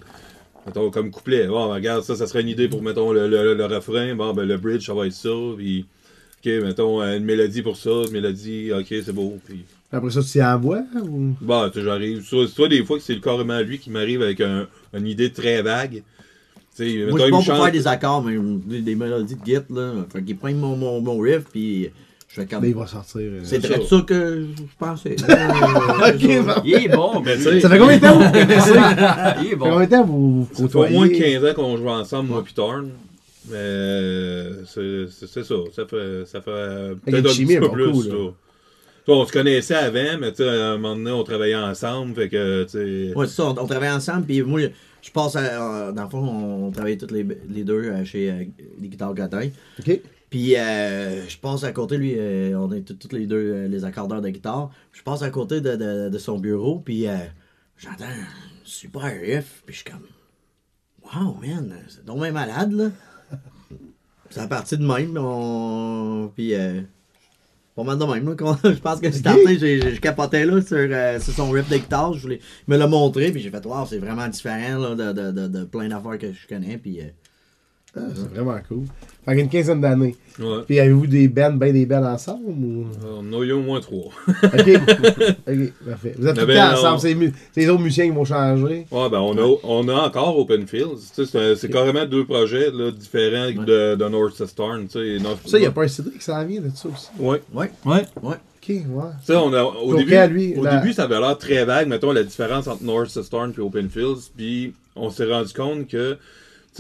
mettons, comme couplet. Bon, regarde, ça, ça serait une idée pour, mettons, le, le, le refrain, bon, ben, le bridge, ça va être ça, puis, ok, mettons, euh, une mélodie pour ça, une mélodie, ok, c'est beau, puis, Après ça, tu t'y envoies, ou? bon, tu sais, j'arrive, soit, soit des fois que c'est carrément lui qui m'arrive avec un, une idée très vague, tu sais, Moi, mettons, je suis il bon pour chante- faire des accords, mais des, mélodies de git, là. Fait qu'ils prennent mon, mon, mon riff, puis je fais comme. Mais il va sortir. euh, C'est ça. très ça que je pensais. Ok. Il est bon, Mais mais tu sais, Ça fait combien de temps? Vous connaissez? Ça Il est fait bon. combien de temps vous vous Ça fait au moins côtoyez? 15 ans qu'on joue ensemble, moi et Thorne. Mais euh, c'est ça. Ça fait, ça fait euh, peut-être un chimie petit peu plus. cool, là. on se connaissait avant, mais tu sais, à un moment donné, on travaillait ensemble. Fait que, tu sais. Ouais, c'est ça, on, on travaille ensemble, puis moi, je passe à. euh, dans le fond, on travaillait tous les, les deux euh, chez euh, les guitares Gottin. Ok. Puis euh, je passe à côté, lui, euh, on est tous les deux euh, les accordeurs de guitare. Je passe à côté de, de, de son bureau, puis euh, j'entends un super riff, puis je suis comme, wow, man, c'est donc bien malade, là. C'est à partir de même, on... puis euh, pas mal de même, là. je pense que c'est starté, j'ai j'ai- je capotais, là, sur, euh, sur son riff de guitare, je voulais me le montrer, puis j'ai fait, wow, c'est vraiment différent, là, de, de, de, de plein d'affaires que je connais, puis... euh, Ah, c'est vraiment cool. Fait qu'une quinzaine d'années. Ouais. Puis avez-vous des bands, ben des bands ensemble ou... On en a eu au moins trois. Ok. ok, parfait. Vous êtes tout le Ben, temps on- ensemble, c'est les autres musiciens qui vont changer. Ouais, ben, on a, on a encore Open Fields. Tu sais, c'est- C'est carrément deux projets là, différents de, de North Storm. Tu sais. North- Ça, il n'y a pas un CD qui s'en vient de ça aussi? Ouais. Ouais, Ouais. ouais. Ok. ouais. Tu sais, on a, au début, lui, au la- début, ça avait l'air très vague, mettons, la différence entre North Storm et Open Fields. Puis on s'est rendu compte que,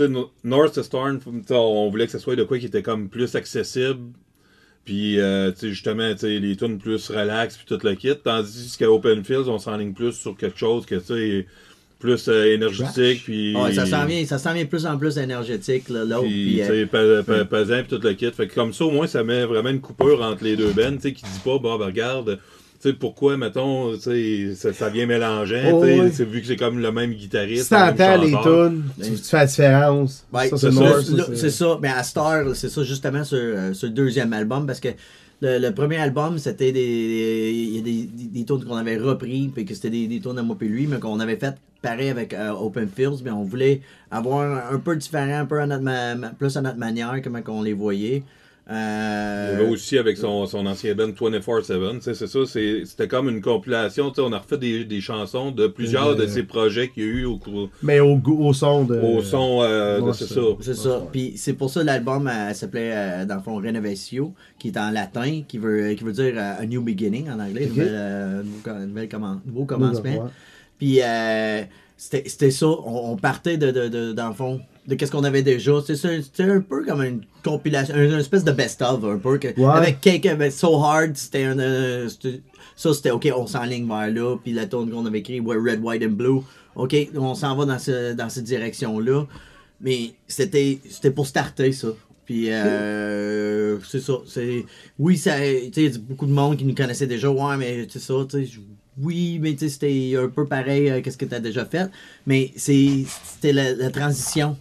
sais, No- North Storm, on voulait que ce soit de quoi qui était comme plus accessible. Puis, euh, tu sais, justement, tu sais, les tunes plus relax, puis tout le kit. Tandis qu'à Open Fields, on s'enligne plus sur quelque chose que, tu sais, plus euh, énergétique, puis... Ouais, ça s'en vient, ça s'en vient plus en plus énergétique, là, l'autre. Puis, puis, euh, pesant puis tout le kit. Fait que comme ça, au moins, ça met vraiment une coupure entre les deux bands, tu sais, qui dit pas, bah, ben, regarde, sais, pourquoi, mettons, tu sais, ça, ça vient mélanger, Oh, tu sais, oui. c'est vu que c'est comme le même guitariste. Si le t'entends les tunes, tu, tu fais la différence. Ouais, ça, c'est ça. Mais à Star, c'est ça justement sur, euh, sur le deuxième album parce que le, le premier album, c'était des, des, il y a des, des, des tunes qu'on avait repris, puis que c'était des, des tunes à moi et lui, mais qu'on avait fait pareil avec euh, Open Fields, mais on voulait avoir un peu différent, un peu à notre plus à notre manière, comment qu'on les voyait. Il y Euh, avait aussi avec son, son ancien band 24-7, tu sais, c'est ça, c'était comme une compilation, tu sais, on a refait des, des chansons de plusieurs Euh, de ces projets qu'il y a eu au, cours- Mais au, goût- au son de. au son euh, de ouais, c'est c'est- ça. C'est ça. Puis c'est pour ça l'album euh, s'appelait euh, dans le fond Renovatio, qui est en latin, qui veut, qui veut dire euh, a new beginning en anglais, Ok. nouvelle, euh, nouveau, commen- commencement. Puis euh, c'était c'était ça, on, on partait de, de, de- dans le fond de qu'est-ce qu'on avait déjà. C'était un peu comme une compilation, une, une espèce de best-of un peu. Que, Ouais. Avec Cake avec So Hard, c'était un. euh, ça c'était ok, on s'enligne vers là. Puis la tune qu'on avait écrit, ouais, Red, White and Blue. Ok, on s'en va dans, ce, dans cette direction-là. Mais c'était c'était pour starter ça. Puis euh, c'est ça. Oui, ça, tu il y a beaucoup de monde qui nous connaissait déjà. Ouais, mais c'est ça, tu sais. Oui, mais tu sais, c'était un peu pareil euh, qu'est-ce que tu as déjà fait. Mais c'est, c'était la, la transition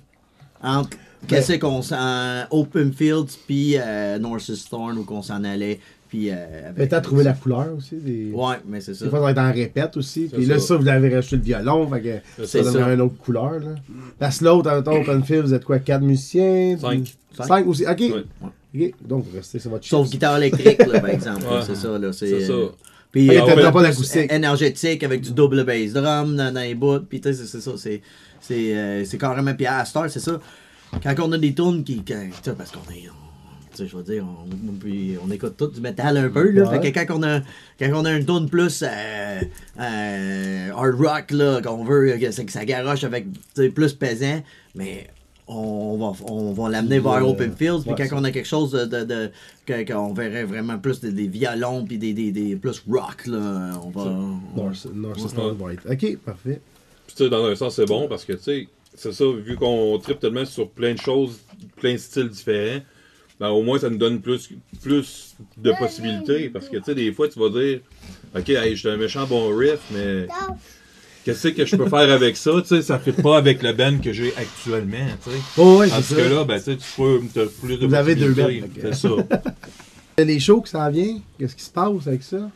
entre qu'est-ce qu'on s'en. Open Fields puis euh, North's Thorn où qu'on s'en allait. Puis. Euh, avec- Mais t'as trouvé la couleur aussi. Des... Ouais, mais c'est ça. Des fois, ça va être en répète aussi. Puis là, ça. ça, vous avez rajouté le violon. Fait que ça ça. donnerait une autre couleur. Là. Parce que l'autre, en temps, Open Field, vous êtes quoi 4 musiciens? Cinq. Cinq, Cinq aussi. Ok. Ouais. Ok. Donc, vous restez sur votre Sauf guitare électrique, là, par exemple. Ouais. C'est ça, là. C'est, C'est ça. Puis, Ah, il euh, pas d'acoustique. énergétique avec du double bass drum dans, dans les bouts. Puis, tu sais, c'est ça. C'est, c'est, euh, c'est carrément. Puis, à Star, c'est ça. Quand on a des tunes qui. quand- parce qu'on est. on- tu sais, je veux dire, on, puis on écoute tout du métal un peu, là. Ouais. Fait que quand on a, quand on a une tune plus euh, euh, hard rock, là, qu'on veut, que ça, que ça garoche avec, plus pesant, mais on va, on va l'amener vers Ouais. Open Fields. Puis quand on a quelque chose de. de, de- qu'on verrait vraiment plus des, des violons, puis des, des, des plus rock, là, on va. North, North. Ok, parfait. Puis tu sais, dans un sens, c'est bon parce que, tu sais, c'est ça, vu qu'on tripe tellement sur plein de choses, plein de styles différents, ben au moins ça nous donne plus, plus de possibilités. Parce que, tu sais, des fois, tu vas dire, OK, hey, j'ai un méchant bon riff, mais qu'est-ce que je peux faire avec ça? Tu sais, ça ne fait pas avec le band que j'ai actuellement, tu sais. Oh, ouais, Parce que ça. là, ben, tu sais, tu peux, t'as plus de Vous avez deux fait que- C'est ça. Les shows qui s'en viennent, qu'est-ce qui se passe avec ça?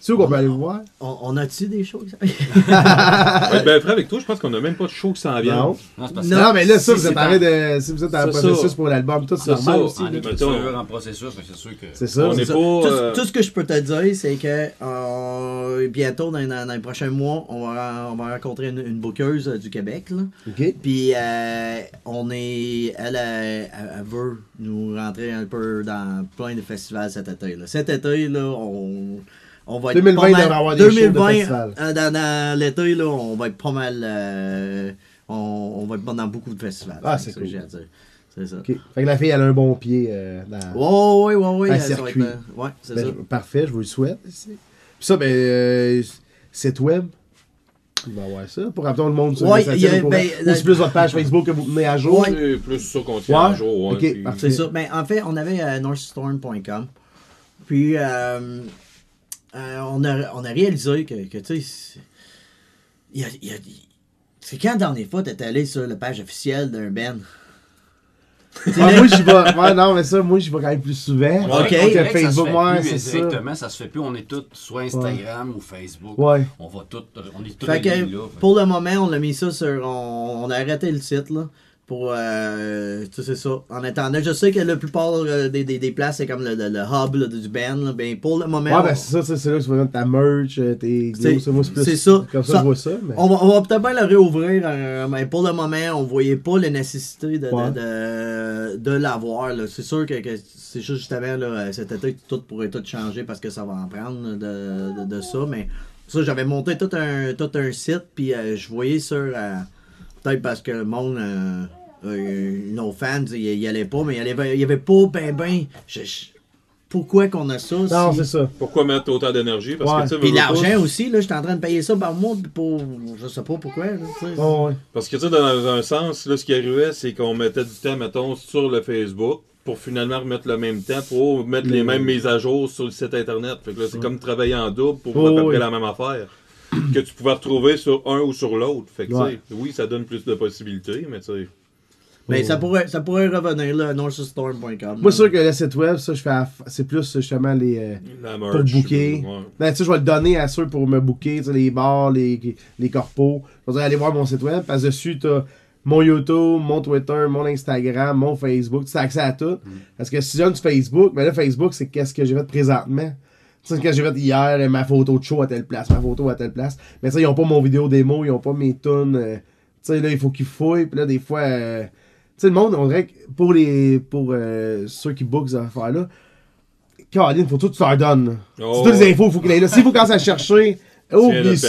C'est sûr qu'on peut aller le voir? On, on a-tu des choses? Ouais, ben, après, avec toi, je pense qu'on n'a même pas de show qui s'en vient. Non. Non, c'est parce Non. que Non, mais là, ça, si vous êtes de. Si vous êtes en processus ça. pour l'album, tout, c'est normal ça. aussi. en écriture, en processus, c'est sûr que. C'est ça. On c'est est ça. pas. tout, euh, tout ce que je peux te dire, c'est que euh, bientôt, dans, dans- dans les prochains mois, on va, on va rencontrer une, une bookeuse euh, du Québec. Là. Ok. Puis, euh, on est. Elle, elle, elle veut nous rentrer un peu dans plein de festivals cet été. Là. Cet été, là, on. On va être 2020, pas il mal- devrait avoir des shows de 2020, festivals. euh, dans, dans l'été, là, on va être pas mal. euh, on, on va être dans beaucoup de festivals. Ah, c'est c'est ce cool. que j'ai à dire. C'est ça. Ok. Fait que la fille, elle a un bon pied euh, dans. Ouais, ouais, ouais, ouais. Va être, circuit. euh, ouais, c'est Ben, ça. je- Parfait, je vous le souhaite. Puis ça, ben, euh, site web. Y avoir ça. Pour rappeler le monde sur Ouais, le il y a- site, ben, plus votre page Facebook que vous tenez à jour? Ouais. C'est plus ça qu'on tient à Ouais. jour. ouais, Ok, puis-. C'est ça. Ben, en fait, on avait euh, northstorm.com. Puis, euh, on, a, on a réalisé que, que tu sais, c'est- il y a, y a- c'est quand la dernière fois t'es allé sur la page officielle d'un sais, Ah, moi, j'y vais. Ouais, non, mais ça, moi, j'y vais quand même plus souvent. Ok. Que ça Facebook, se fait ouais, plus c'est ça. Ça se fait plus. On est tous soit Instagram ou Facebook. Ouais. On va tout, on est tous Fait là. pour le moment, on a mis ça sur. On, on a arrêté le site, là. Pour, euh, tu sais, c'est ça. En attendant, je sais que la plupart euh, des, des, des places, c'est comme le, le, le hub là, du band. là. Ben, pour le moment, Ouais, ben c'est ça, c'est c'est là que tu vas mettre ta merch, euh, tes C'est- ça. Comme ça, Ça- je vois ça. Mais... On va, peut-être bien le réouvrir, euh, mais pour le moment, on voyait pas la nécessité de, de- Ouais. de, de l'avoir. C'est sûr que, que c'est juste justement là, cet été tout pourrait tout changer parce que ça va en prendre de, de, ça. Mais ça, j'avais monté tout un, tout un site, puis je voyais sur. peut-être parce que le monde. Euh, nos fans, ils y allaient pas, mais il y avait, pas ben ben. je- je- pourquoi qu'on a ça? Non, si- c'est ça. Pourquoi mettre autant d'énergie? Parce Ouais. que, tu sais, Puis pas, l'argent aussi, là, j'étais en train de payer ça par mois pour. Je sais pas pourquoi. là. Oh, ouais. Parce que, tu sais, dans un sens, là, ce qui arrivait, c'est qu'on mettait du temps, mettons, sur le Facebook pour finalement remettre le même temps pour mettre les mêmes mises à jour sur le site Internet. Fait que là, c'est comme travailler en double pour Oh, à peu oui. près la même affaire que tu pouvais retrouver sur un ou sur l'autre. Fait que, Ouais. oui, ça donne plus de possibilités, mais tu sais... Mais ça pourrait, ça pourrait revenir là, à northstorm.com. Moi, c'est sûr que le site web, ça, je fais aff- c'est plus justement les. euh, La pour merch, booker. ouais. Ben, tu sais, je vais le donner à ceux pour me booker, tu sais, les bars, les, les corpos. Je vais dire, allez voir mon site web, parce que dessus, t'as mon YouTube, mon Twitter, mon Instagram, mon Facebook, tu as accès à tout. Parce que si j'ai du Facebook, mais là, Facebook, c'est qu'est-ce que j'ai fait présentement. Tu sais, ce que j'ai fait hier, ma photo de show à telle place, ma photo à telle place. Mais ça, ils ont pas mon vidéo démo, ils ont pas mes tunes. euh, tu sais, là, il faut qu'ils fouillent, puis là, des fois. euh, tu sais, le monde, on dirait que pour les pour euh, ceux qui bookent ces affaires-là, Caroline, faut tout que tu leur donnes. là. Oh, c'est toutes les infos, faut qu'il aille là. S'il faut commencer à chercher, oublie ça.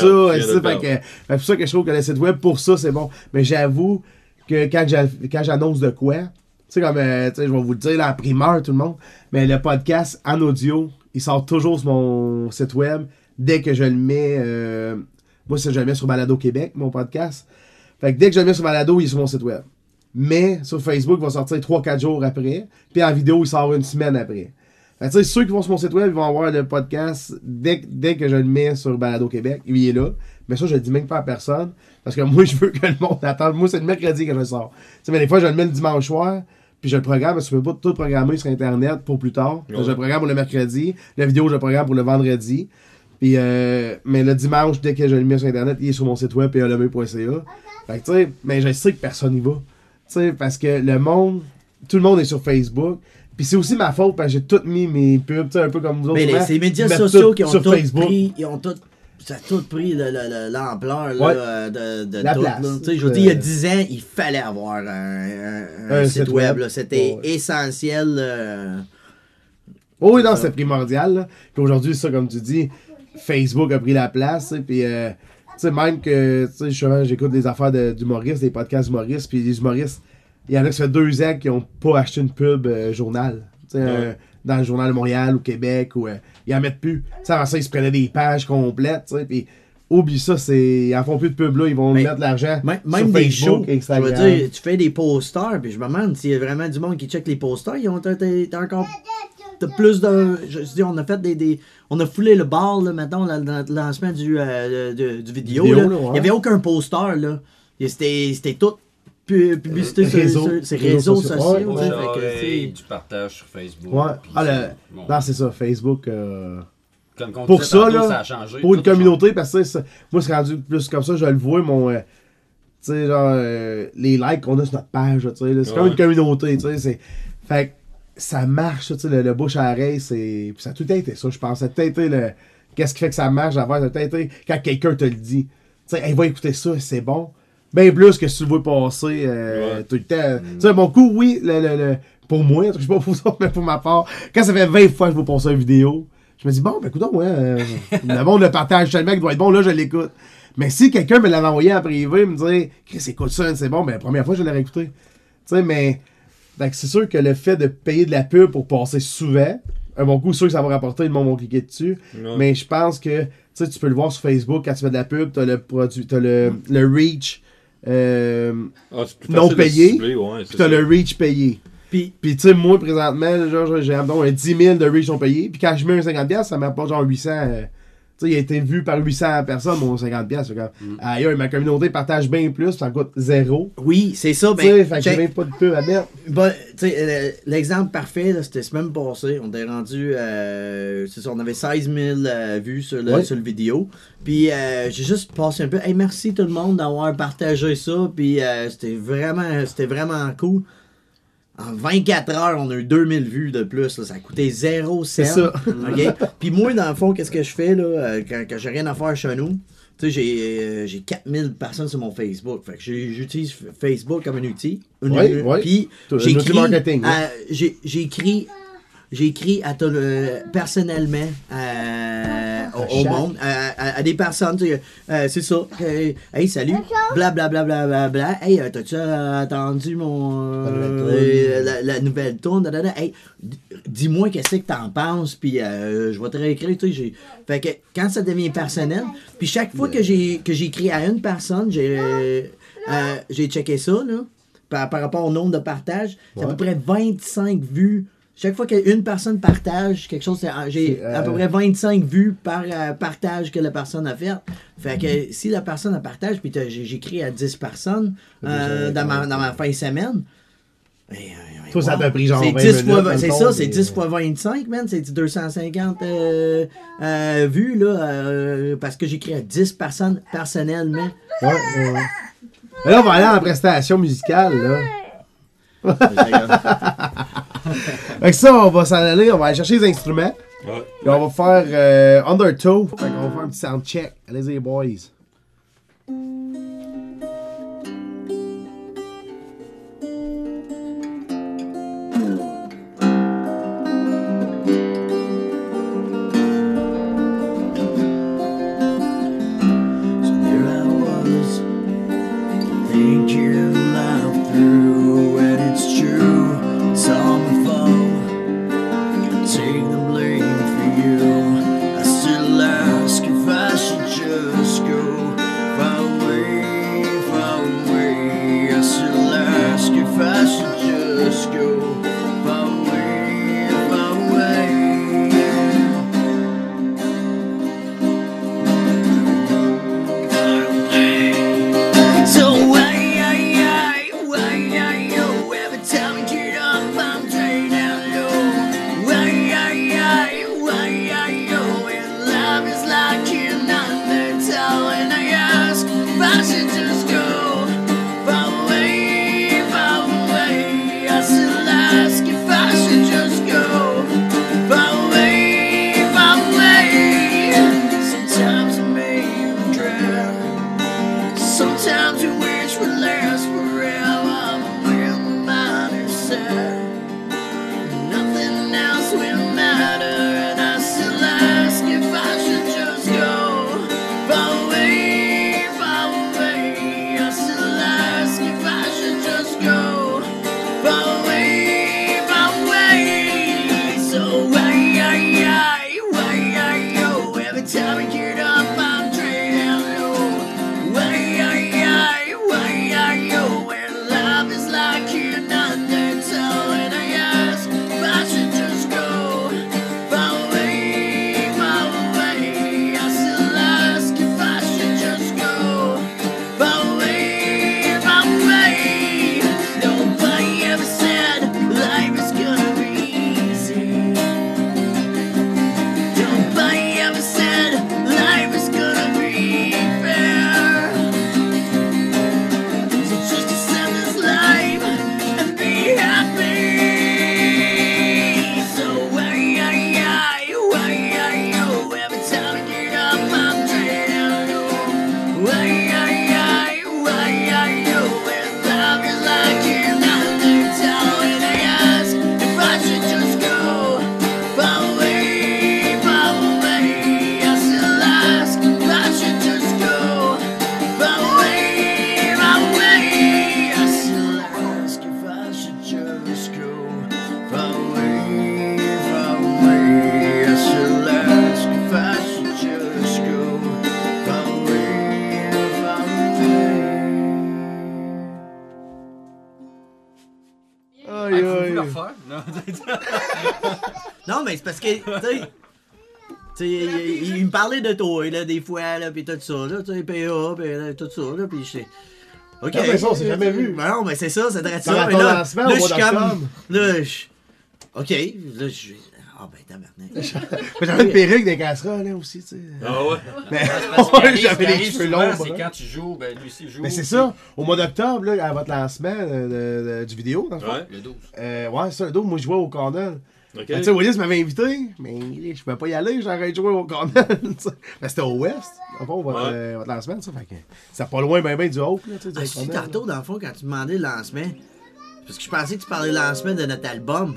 c'est pour ça que je trouve que le site web, pour ça, c'est bon. Mais j'avoue que quand j'a- quand j'annonce de quoi, tu sais, comme, euh, tu sais, je vais vous le dire, en primeur, tout le monde, mais le podcast en audio, il sort toujours sur mon site web dès que je le mets. euh, moi, c'est je le mets sur Balado Québec, mon podcast. Fait que dès que je le mets sur Balado, il est sur mon site web. Mais sur Facebook, il va sortir 3-4 jours après. Puis en vidéo, il sort une semaine après. Fait tu sais, ceux qui vont sur mon site web, ils vont avoir le podcast dès, que- dès que je le mets sur Balado Québec. Il est là. Mais ça, je le dis même pas à personne. Parce que moi, je veux que le monde attende. Moi, c'est le mercredi que je le sors. Tu sais, mais des fois, je le mets le dimanche soir. Puis je le programme, parce que je peux pas tout programmer sur Internet pour plus tard. Ouais. Je le programme pour le mercredi. La vidéo, je le programme pour le vendredi. Puis, euh, mais le dimanche, dès que je le mets sur Internet, il est sur mon site web, paleme.ca. Fait que, tu sais, mais je sais que personne n'y va. Sais, parce que le monde, tout le monde est sur Facebook. Puis c'est aussi ma faute, parce que j'ai tout mis mes pubs, un peu comme vous autres. Mais les, souvent, ces médias sociaux qui ont sur tout Facebook. pris, ils ont tout, ça a tout pris le- le- le- l'ampleur Ouais. euh, de, de La tout. place. là. Je vous Euh, dis, il y a 10 ans, il fallait avoir un, un- un Un site, web. C'était Ouais. essentiel. euh, Oh oui, non, c'est primordial. Là. Puis aujourd'hui, ça, comme tu dis, Facebook a pris la place. Puis, euh, sais, même que, tu sais, justement, j'écoute des affaires de- d'humoristes, des podcasts d'humoristes. Puis les humoristes, il y en a qui ça fait deux ans qui n'ont pas acheté une pub euh, journal. Tu sais, euh, dans le journal de Montréal ou Québec. Ou, euh, ils en mettent plus. Tu sais, avant ça, ils se prenaient des pages complètes. tu sais, Puis, oublie ça, c'est, ils en font plus de pub là. Ils vont Mais- mettre l'argent. Même, sur même des shows, je Instagram. veux dire, tu fais des posters, puis je me demande s'il y a vraiment du monde qui check les posters. Ils ont encore t'as plus de. Je dis, on a fait des. des- on a foulé le bar, là, maintenant, dans le lancement du, euh, de- du vidéo. Vidéo, là. là, ouais. Il n'y avait aucun poster, là. C'était c'était tout pu- publicité sur, Réseau. sur ces Réseaux réseaux sociaux. sociaux. Ouais, fait que du partage sur Facebook. Ouais. Ah, le- c'est- bon. Non, c'est ça. Facebook. euh, Comme on pour ça, tantôt, là, ça a changé, pour une communauté, parce que ça, moi, c'est rendu plus comme ça, je le vois, mon. euh, tu sais, genre, euh, les likes qu'on a sur notre page, tu sais, c'est comme une communauté, tu sais. c'est- Fait que ça marche, ça, tu sais, le, le bouche à oreille, c'est. puis ça a tout été ça, je pense. Ça a tout été le. Qu'est-ce qui fait que ça marche, l'affaire, ça a tout été quand quelqu'un te le dit. Tu sais, hey, va écouter ça, c'est bon. Bien plus que si tu le vois passer euh, Ouais. tout le temps. Tu sais, mon coup, oui, le, le, le- pour moi, je sais pas pour ça, mais pour ma part, quand ça fait 20 fois que je vois passer une vidéo, je me dis, bon, ben écoute, ouais, euh, le monde le partage tellement qu'il doit être bon, là, je l'écoute. Mais si quelqu'un me l'avait envoyé en privé, me dire, Chris, écoute ça, c'est bon, ben la première fois, je l'aurais écouté. Tu sais, mais fait que c'est sûr que le fait de payer de la pub pour passer souvent, un bon coup, sûr que ça va rapporter, le monde va cliquer dessus. Ouais. Mais je pense que tu sais, tu peux le voir sur Facebook quand tu fais de la pub, t'as le produit, t'as le, le reach, euh, Ah, non payé, cibler, ouais, c'est puis t'as ça. le reach payé. Puis, Puis tu sais, moi présentement, genre, j'ai mettons, un 10 000 de reach non payé, puis quand je mets un 50$, ça m'apporte genre 800. euh, il a été vu par 800 personnes, mon 50$. piastres. Fait comme, Mm. Aïe, ma communauté partage bien plus, ça coûte zéro. Oui, c'est ça. Ben, fait que j'ai- même pas de pub à mettre. Euh, l'exemple parfait, c'était semaine passée. On était rendu. euh, c'est ça, on avait 16 000 euh, vues sur le, Ouais. sur le vidéo. Puis j'ai juste passé un peu. Hey, merci tout le monde d'avoir partagé ça. Puis c'était vraiment, c'était vraiment cool. En 24 heures, on a eu 2000 vues de plus. là. Ça a coûté 0 cent. C'est ça. OK? Puis moi, dans le fond, qu'est-ce que je fais là, euh, quand, quand j'ai rien à faire chez nous? Tu sais, j'ai, euh, j'ai 4000 personnes sur mon Facebook. Fait que j'utilise Facebook comme un outil. Un- Ouais, ouais. Puis écrit, marketing, j'ai j'ai écrit, j'ai écrit à tout le- personnellement à- au, au monde, à, à- à des personnes, euh, c'est ça. euh, hey, salut, bla bla bla bla bla bla. Hey, euh, t'as-tu euh, entendu mon La nouvelle euh, tourne. la, la nouvelle tourne, da, da, da. Hey, dis-moi qu'est-ce que t'en penses, puis euh, je vais te réécrire. Tu sais, j'ai- fait que quand ça devient personnel, puis chaque fois que j'ai que j'ai écrit à une personne, j'ai euh, euh, j'ai checké ça là, par, par rapport au nombre de partages, c'est à peu près 25 vues. Chaque fois qu'une personne partage quelque chose, c'est- j'ai C'est, euh, à peu près 25 vues par euh, partage que la personne a fait. Fait que si la personne a partage, puis j'écris à 10 personnes euh, dans, ma, quand dans ma fin de semaine. ben, euh, Toi, ça t'a pris genre c'est 20 10 minutes, fois- C'est ça, c'est puis, 10 euh, fois 25, man. C'est 250 euh, euh, vues, là, euh, parce que j'écris à 10 personnes personnellement. Ouais, ouais, ouais. Mais là, on va aller en prestation musicale, là. Fait que ça, on va s'en aller, on va aller chercher les instruments. Ouais. Et on va faire euh, Undertow. Fait qu'on va faire un petit sound check. Allez-y, boys. Que, tu sais, Tu sais, il, il- il me parlait de toi, là, des fois, là, pis tout ça, là, tu sais, PA, pis là, tout ça, là, pis j'étais... Ok. Ah, mais ça, on s'est jamais vu. Ben non, mais c'est ça, ça Dans ça. Mais là, lancement, là, au je suis comme... Là, je... Ok, là, je... Ah, ben, tabarnak. J'avais une perruque des casseroles, là, aussi, tu sais. Ah ouais? Mais j'avais les cheveux longs. C'est quand tu joues, ben lui aussi joue. Mais c'est ça, au mois d'octobre, là, à votre lancement de- de- de- du vidéo, dans le fond. Ouais. Le 12. Euh, ouais, c'est ça, le dos, moi je jouais au Cornell. Ok. Ben, tu sais, Willis m'avait invité, mais je pouvais pas y aller, j'aurais de jouer au sais. Ben, c'était au West, dans le fond, votre, Ouais. euh, votre lancement, ça. Fait que c'est pas loin, ben, ben du Hope, là, tu sais, du Ah, Cornell. tantôt, dans le fond, quand tu demandais le lancement, parce que je pensais que tu parlais du lancement de notre album.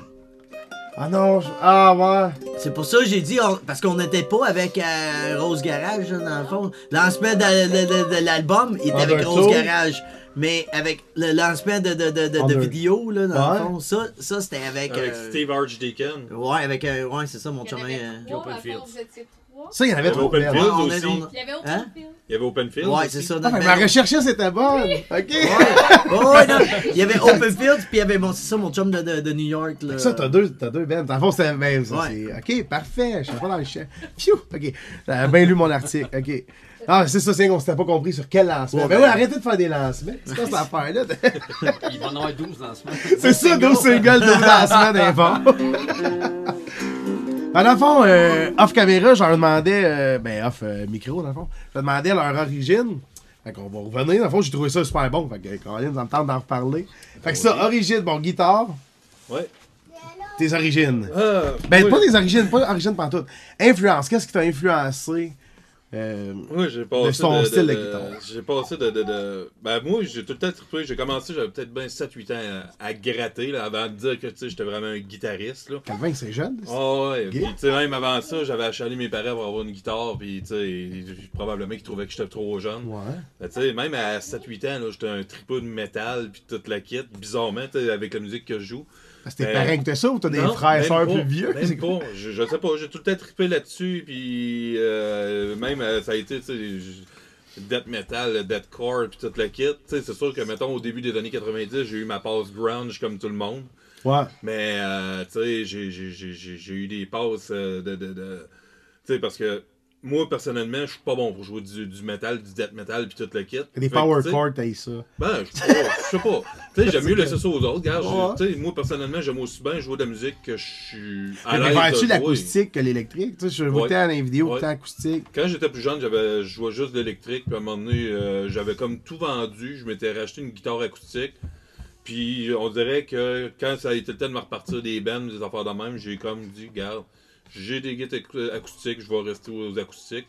Ah non, je- ah ouais. C'est pour ça que j'ai dit, on- parce qu'on n'était pas avec euh, Rose Garage, là, dans le fond. Le lancement de, de- de- de l'album était avec Undertow. Rose Garage. Mais avec le lancement de, de, de, de, vidéo, là, dans Ouais. le fond, ça, ça c'était avec. Avec euh, Steve Archdeacon. Ouais, avec. euh, ouais, c'est ça, mon en chemin. avait trois, Open avant, Fields. vous étiez trois? Ça, il y en avait Il y trop. avait merde. Open Fields Ouais, on est- aussi. on- Il y avait Open Hein? Fields. Il y avait Open Fields Ouais, c'est ça. Ah, que ma recherche c'était bonne. Ok. Ouais, ouais, non. Il y avait Open Fields, puis il y avait, bon, c'est ça, mon chum de, de, de New York. Là. Ça, t'as deux, t'as deux bands. Dans le fond, c'était. Ben, ça, Ouais. c'est. Ok, parfait. Je suis pas dans le champ. Pfiou! Ok. J'avais bien lu mon article. Ok. Ah, c'est ça, c'est qu'on s'était pas compris sur quel lancement. Ouais, ben ben- oui, arrêtez de faire des lancements. C'est quoi cette affaire-là? Il va en avoir 12 dans ce moment. c'est ça, 12 singles, 12 lancements d'infos. Ben, dans le fond, euh, off caméra, je leur demandais. euh, ben, off euh, micro, dans le fond. Je leur demandais leur origine. Fait qu'on va revenir. Dans le fond, j'ai trouvé ça super bon. Fait que, Caroline, ça me tente d'en reparler. Fait que ça, origine, bon, guitare, Ouais. tes origines. Ben, oui. pas des origines, pas origines pantoute. Influence, qu'est-ce qui t'a influencé? Euh, Oui, j'ai passé de son style de guitare. J'ai passé de, de, de- Ben, moi, j'ai tout le temps trippé. J'ai commencé, j'avais peut-être bien 7-8 ans à, à gratter, là, avant de dire que, j'étais vraiment un guitariste, là. Calvin, c'est jeune. Ah ouais, Ok. puis tu sais, même avant ça, j'avais achalé mes parents pour avoir une guitare, puis tu sais, probablement qu'ils trouvaient que j'étais trop jeune. Ouais. Ben, tu sais, même à 7-8 ans, là, j'étais un tripeux de métal, puis toute la kit, bizarrement, avec la musique que je joue. Parce que tes Ben, parents que t'as ça ou t'as des frères et sœurs plus vieux? Même C'est pas. Je, je sais pas, j'ai tout le temps trippé là-dessus, puis euh, même euh, ça a été, tu sais, death metal, deathcore, puis toute la kit. Tu sais, c'est sûr que, mettons, au début des années 90, j'ai eu ma passe grunge comme tout le monde. Ouais. Mais, euh, tu sais, j'ai- j'ai- j'ai j'ai- j'ai eu des passes euh, de. de, de- tu sais, parce que moi, personnellement, je suis pas bon pour jouer du, du metal, du death metal, puis toute la kit. Des Fait power tu chords, t'as ça. ben, je sais pas, je sais pas. Tu sais, j'aime mieux laisser ça aux autres, gars. J'ai- Ouais. Tu moi, personnellement, j'aime aussi bien jouer de la musique que je suis à l'aise préfères-tu jouer. l'acoustique que l'électrique? Tu sais, je vois Ouais. tant dans les vidéos, Ouais. acoustique. Quand j'étais plus jeune, j'avais je jouais juste de l'électrique, puis à un moment donné, euh, j'avais comme tout vendu. Je m'étais racheté une guitare acoustique. Puis on dirait que quand ça a été le temps de me repartir des bands, des affaires de même, j'ai comme dit, garde, j'ai des guitares acou- acoustiques, je vais rester aux acoustiques.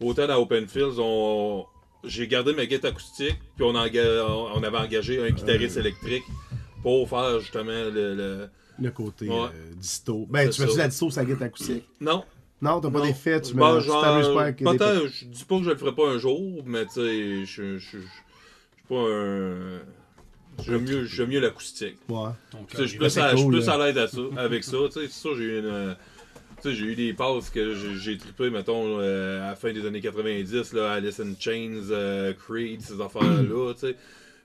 Autant dans Open Fields, on... j'ai gardé ma guitare acoustique, puis on, enga- on avait engagé un guitariste électrique pour faire justement le... le- Le côté Ouais. euh, disto. Ben, C'est tu fais-tu ça. la disto sur la guitare acoustique? Non, Non, t'as pas d'effet, tu Ben, t'amuses pas avec Peut-être, je dis pas que je le ferai pas un jour, mais tu sais, je suis pas un. J'aime mieux, mieux l'acoustique. Ouais. Je suis plus, c'est à, cool, plus à l'aise à ça, avec ça. C'est sûr, j'ai eu une. Tu sais, j'ai eu des passes que j'ai- trippé, mettons, euh, à la fin des années 90, là, Alice in Chains, euh, Creed, ces affaires-là, tu sais.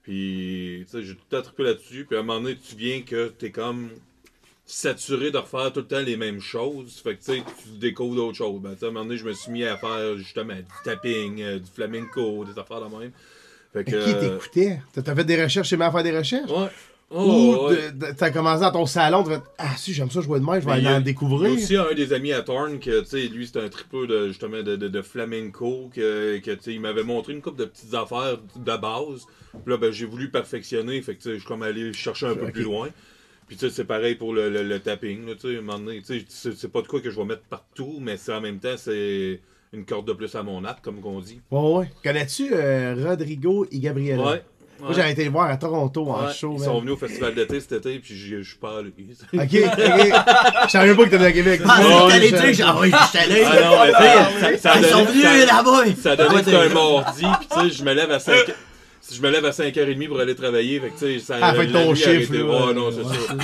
Puis, tu sais, j'ai tout trippé là-dessus. Puis à un moment donné, tu viens que t'es comme saturé de refaire tout le temps les mêmes choses. Fait que, tu sais, tu découvres d'autres choses. Ben, tu sais, à un moment donné, je me suis mis à faire, justement, du tapping, euh, du flamenco, des affaires de même. Fait que... Mais qui t'écoutait? T'as t'as fait des recherches, j'ai mis à faire des recherches? Ouais. Ou Oh, ouais. de- de- t'as commencé dans ton salon, t'as fait Ah, si, j'aime ça jouer de main, je vais aller en Il y découvrir. a aussi un des amis à Thorn que, tu sais, lui, c'était un tripeux de, justement, de, de, de flamenco, que, que tu sais, il m'avait montré une couple de petites affaires de base. Puis là, ben, j'ai voulu perfectionner, fait que, tu sais, je suis comme allé chercher un peu plus loin. Puis, tu sais, c'est pareil pour le, le, le tapping, tu sais, à un moment donné, tu sais, c'est c'est pas de quoi que je vais mettre partout, mais c'est en même temps, c'est une corde de plus à mon arc, comme qu'on dit. Ouais, ouais. Connais-tu euh, Rodrigo et Gabriela? Ouais. Moi, j'avais été le voir à Toronto en show. ils sont venus au festival d'été cet été, puis je suis pas allé. Ok, ok. Je savais même pas que t'étais à Québec. Ah, allé je- dire, genre, oui, je suis allé. Ah non, mais tu sais, ça, ça a Ils sont venus là-bas. Ça a donné Ouais, que un mardi, puis tu sais, je me lève à 5 je me lève à 5h30 pour aller travailler, fait que tu sais, ça Ah, fait ton chiffre, là, Ouais, non, c'est ouais. ça.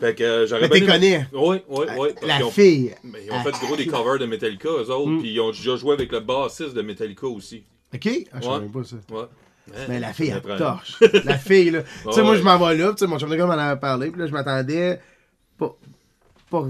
Fait que euh, j'aurais Mais t'es connais. Oui, oui, oui. La ont- fille. mais ils ont fait gros des covers de Metallica, eux autres, Mm. puis ils ont déjà joué avec le bassiste de Metallica aussi. Ok? Ah, je savais Ouais. même pas ça. Ouais. Mais la fille, elle torche. la fille, là. Tu sais, Ouais, moi, je m'en vais là. Tu sais, mon chum de gars m'en avait parlé. Puis là, je m'attendais. Pas, pas,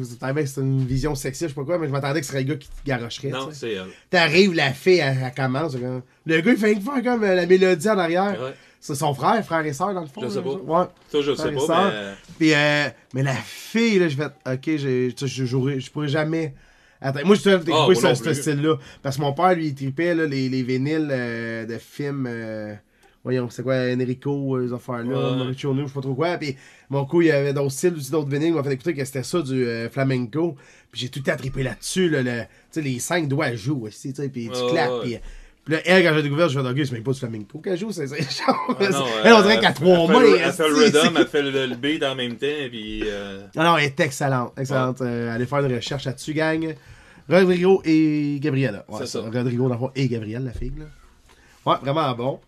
c'est une vision sexy, je sais pas quoi, mais je m'attendais que ce serait le gars qui te garocherait. Non, c'est elle. T'arrives, la fille, elle, elle commence. comme- Le gars, il fait faire comme euh, la mélodie en arrière. Ouais. C'est son frère, frère et sœur, dans le fond. Je sais pas. Ouais. Ça, je Frère sais pas, mais. Puis, euh, mais la fille, là, je vais ok, je pourrais jamais. Attends, moi, je suis Ah, écouté moi ce, style-là. Parce que mon père, lui, il tripait là, les, les vinyles euh, de films. euh, voyons, c'est quoi, Enrico, euh, les affaires-là. Mauricio je sais pas trop quoi. Puis, mon coup, il y avait d'autres styles, aussi d'autres vinyles. Il m'a fait écouter que c'était ça, du euh, flamenco. Puis, j'ai tout le temps trippé là-dessus. Là, le- les cinq doigts elle joue aussi, tu sais. Puis, tu claques. Puis, puis là, elle, quand j'ai découvert, je dit, ok, c'est même pas du flamenco qu'elle joue, c'est genre. Ah non, elle, on euh, dirait qu'à trois mois, Elle fait le rhythm, elle fait le, le beat en même temps, puis. euh, non, non, elle est excellente. Excellente. Euh, allez faire une recherche là-dessus, gang. Rodrigo et Gabriella. Ouais, C'est ça. Rodrigo, dans le fond, et Gabrielle, la fille. Là. Ouais, vraiment bon.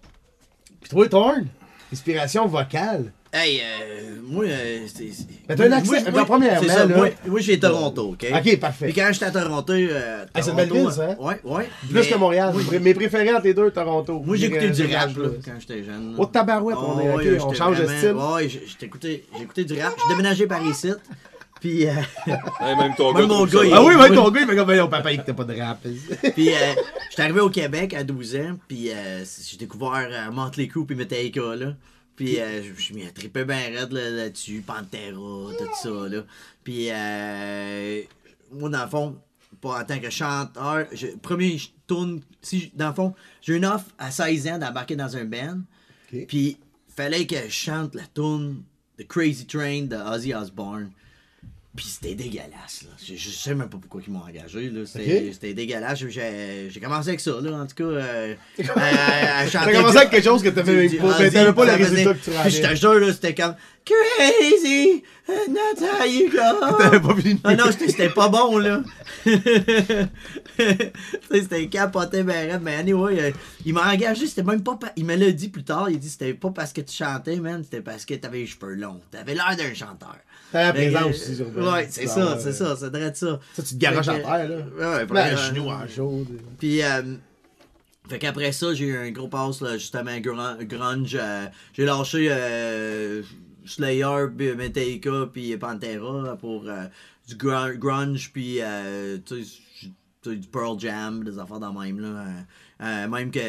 Puis toi, Thorn, inspiration vocale. Hey, euh, moi, euh, c'est. Mais t'as un accent- moi, premièrement, c'est ça, là- Moi, moi j'ai Toronto, ok? Ok, parfait. Puis quand j'étais à Toronto. Euh, Ah, c'est une Toronto, belle ville, ça, hein? Ouais, ouais. Plus Mais que Montréal. Mes- Mes préférés entre les deux, Toronto. Moi, j'écoutais du rap là, quand j'étais jeune. Oh, tabarouette, on est Oh, ok, ouais, on j'étais change de vraiment- style. Ouais, j'ai j'ai écouté, j'ai écouté du rap. J'ai déménagé par ici. Puis, euh, hey, même ton Même gars. mon trouve ça gars, bon. Ah oui, mais ton gars, il fait comme, Voyons, papa, il écoutait pas de rap. puis euh, j'étais arrivé au Québec à 12 ans. Puis euh, j'ai découvert euh, Motley Crue puis Metallica, là. Puis euh, je je m'y ai trippé bien raide là, là-dessus. Pantera, tout ça, là. Puis euh, moi, dans le fond, pas en tant que chanteur, je, premier, je tourne... Si, dans le fond, j'ai une offre à 16 ans d'embarquer dans un band. Ok. Puis fallait que je chante la tune The Crazy Train de Ozzy Osbourne. Puis c'était dégueulasse. Là. Je, je sais même pas pourquoi ils m'ont engagé. là. C'était Ok. c'était dégueulasse. J'ai commencé avec ça, là, en tout cas. Euh, T'as commencé du- avec quelque chose que t'avais pas. T'avais pas faisait- résultat que tu Puis je te jure, là, c'était comme Crazy, that's how you go. T'avais pas fini. Ah non, c'était pas bon, là. C'était capoté, ben raide. Mais anyway, euh, il m'a engagé, c'était même pas... pa- Il me l'a dit plus tard, il dit c'était pas parce que tu chantais, man, c'était parce que t'avais les cheveux longs. T'avais l'air d'un chanteur. T'as la Fait que, présence euh, aussi sur Ouais, c'est Ah, ça, c'est ça, c'est vrai de ça. Ça, tu te garages à terre, là. Ouais, vraiment, un genou en chaud. puis, euh, fait qu'après ça, j'ai eu un gros pass, là, justement, grun- grunge. euh, j'ai lâché euh, Slayer, puis Metallica, puis Pantera pour euh, du grun- grunge, puis euh, tu sais, du Pearl Jam, des affaires dans même. Là, euh, euh, même que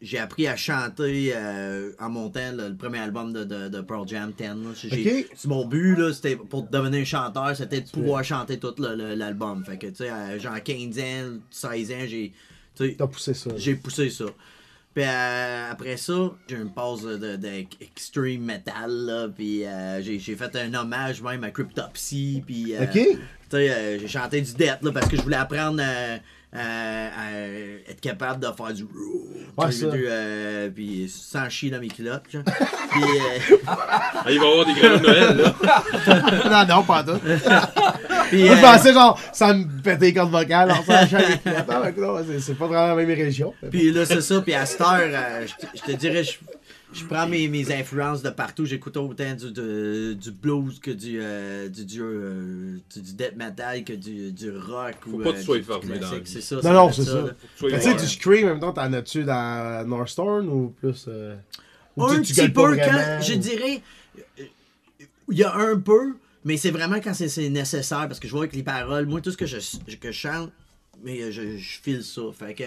j'ai appris à chanter euh, en montant là, le premier album de, de, de Pearl Jam 10. là. J'ai- Ok. c'est mon but, là, c'était pour devenir chanteur, c'était de pouvoir chanter tout l'album. Fait que, tu sais, genre 15 ans, 16 ans, j'ai. T'as poussé ça. j'ai poussé ça. Puis euh, après ça, j'ai une pause de, de extreme metal, là, puis euh, j'ai, fait un hommage même à Cryptopsy, puis euh, Ok. Euh, j'ai chanté du Death, là, parce que je voulais apprendre à, à- à être capable de faire du... Ouais, ça. euh, puis sans chier dans mes culottes, puis, euh, Ah, il va y avoir des grenades de Noël, là. non, non, pas tout. puis, Moi, je euh, pensais genre, ça me pétait les cordes vocales, en c'est- pas vraiment la même région. Puis là, c'est ça. Puis à cette heure, euh, je, te- je te dirais, je, je prends mes, mes influences de partout. J'écoute autant du, de- du blues que du, euh, du, du, euh, du, du death metal que du, du rock. Faut ou, pas euh, que tu sois du- du fermé dans la classique. vie. C'est ça. Non, c'est ça. Tu sais, du Scream, en même temps, t'en as-tu dans Northstorm ou plus. euh, ou Un tu petit peu, quand, je dirais, euh, il y a un peu, mais c'est vraiment quand c'est- nécessaire, parce que je vois que les paroles, moi, tout ce que je, que je chante, mais je, je file ça. Fait que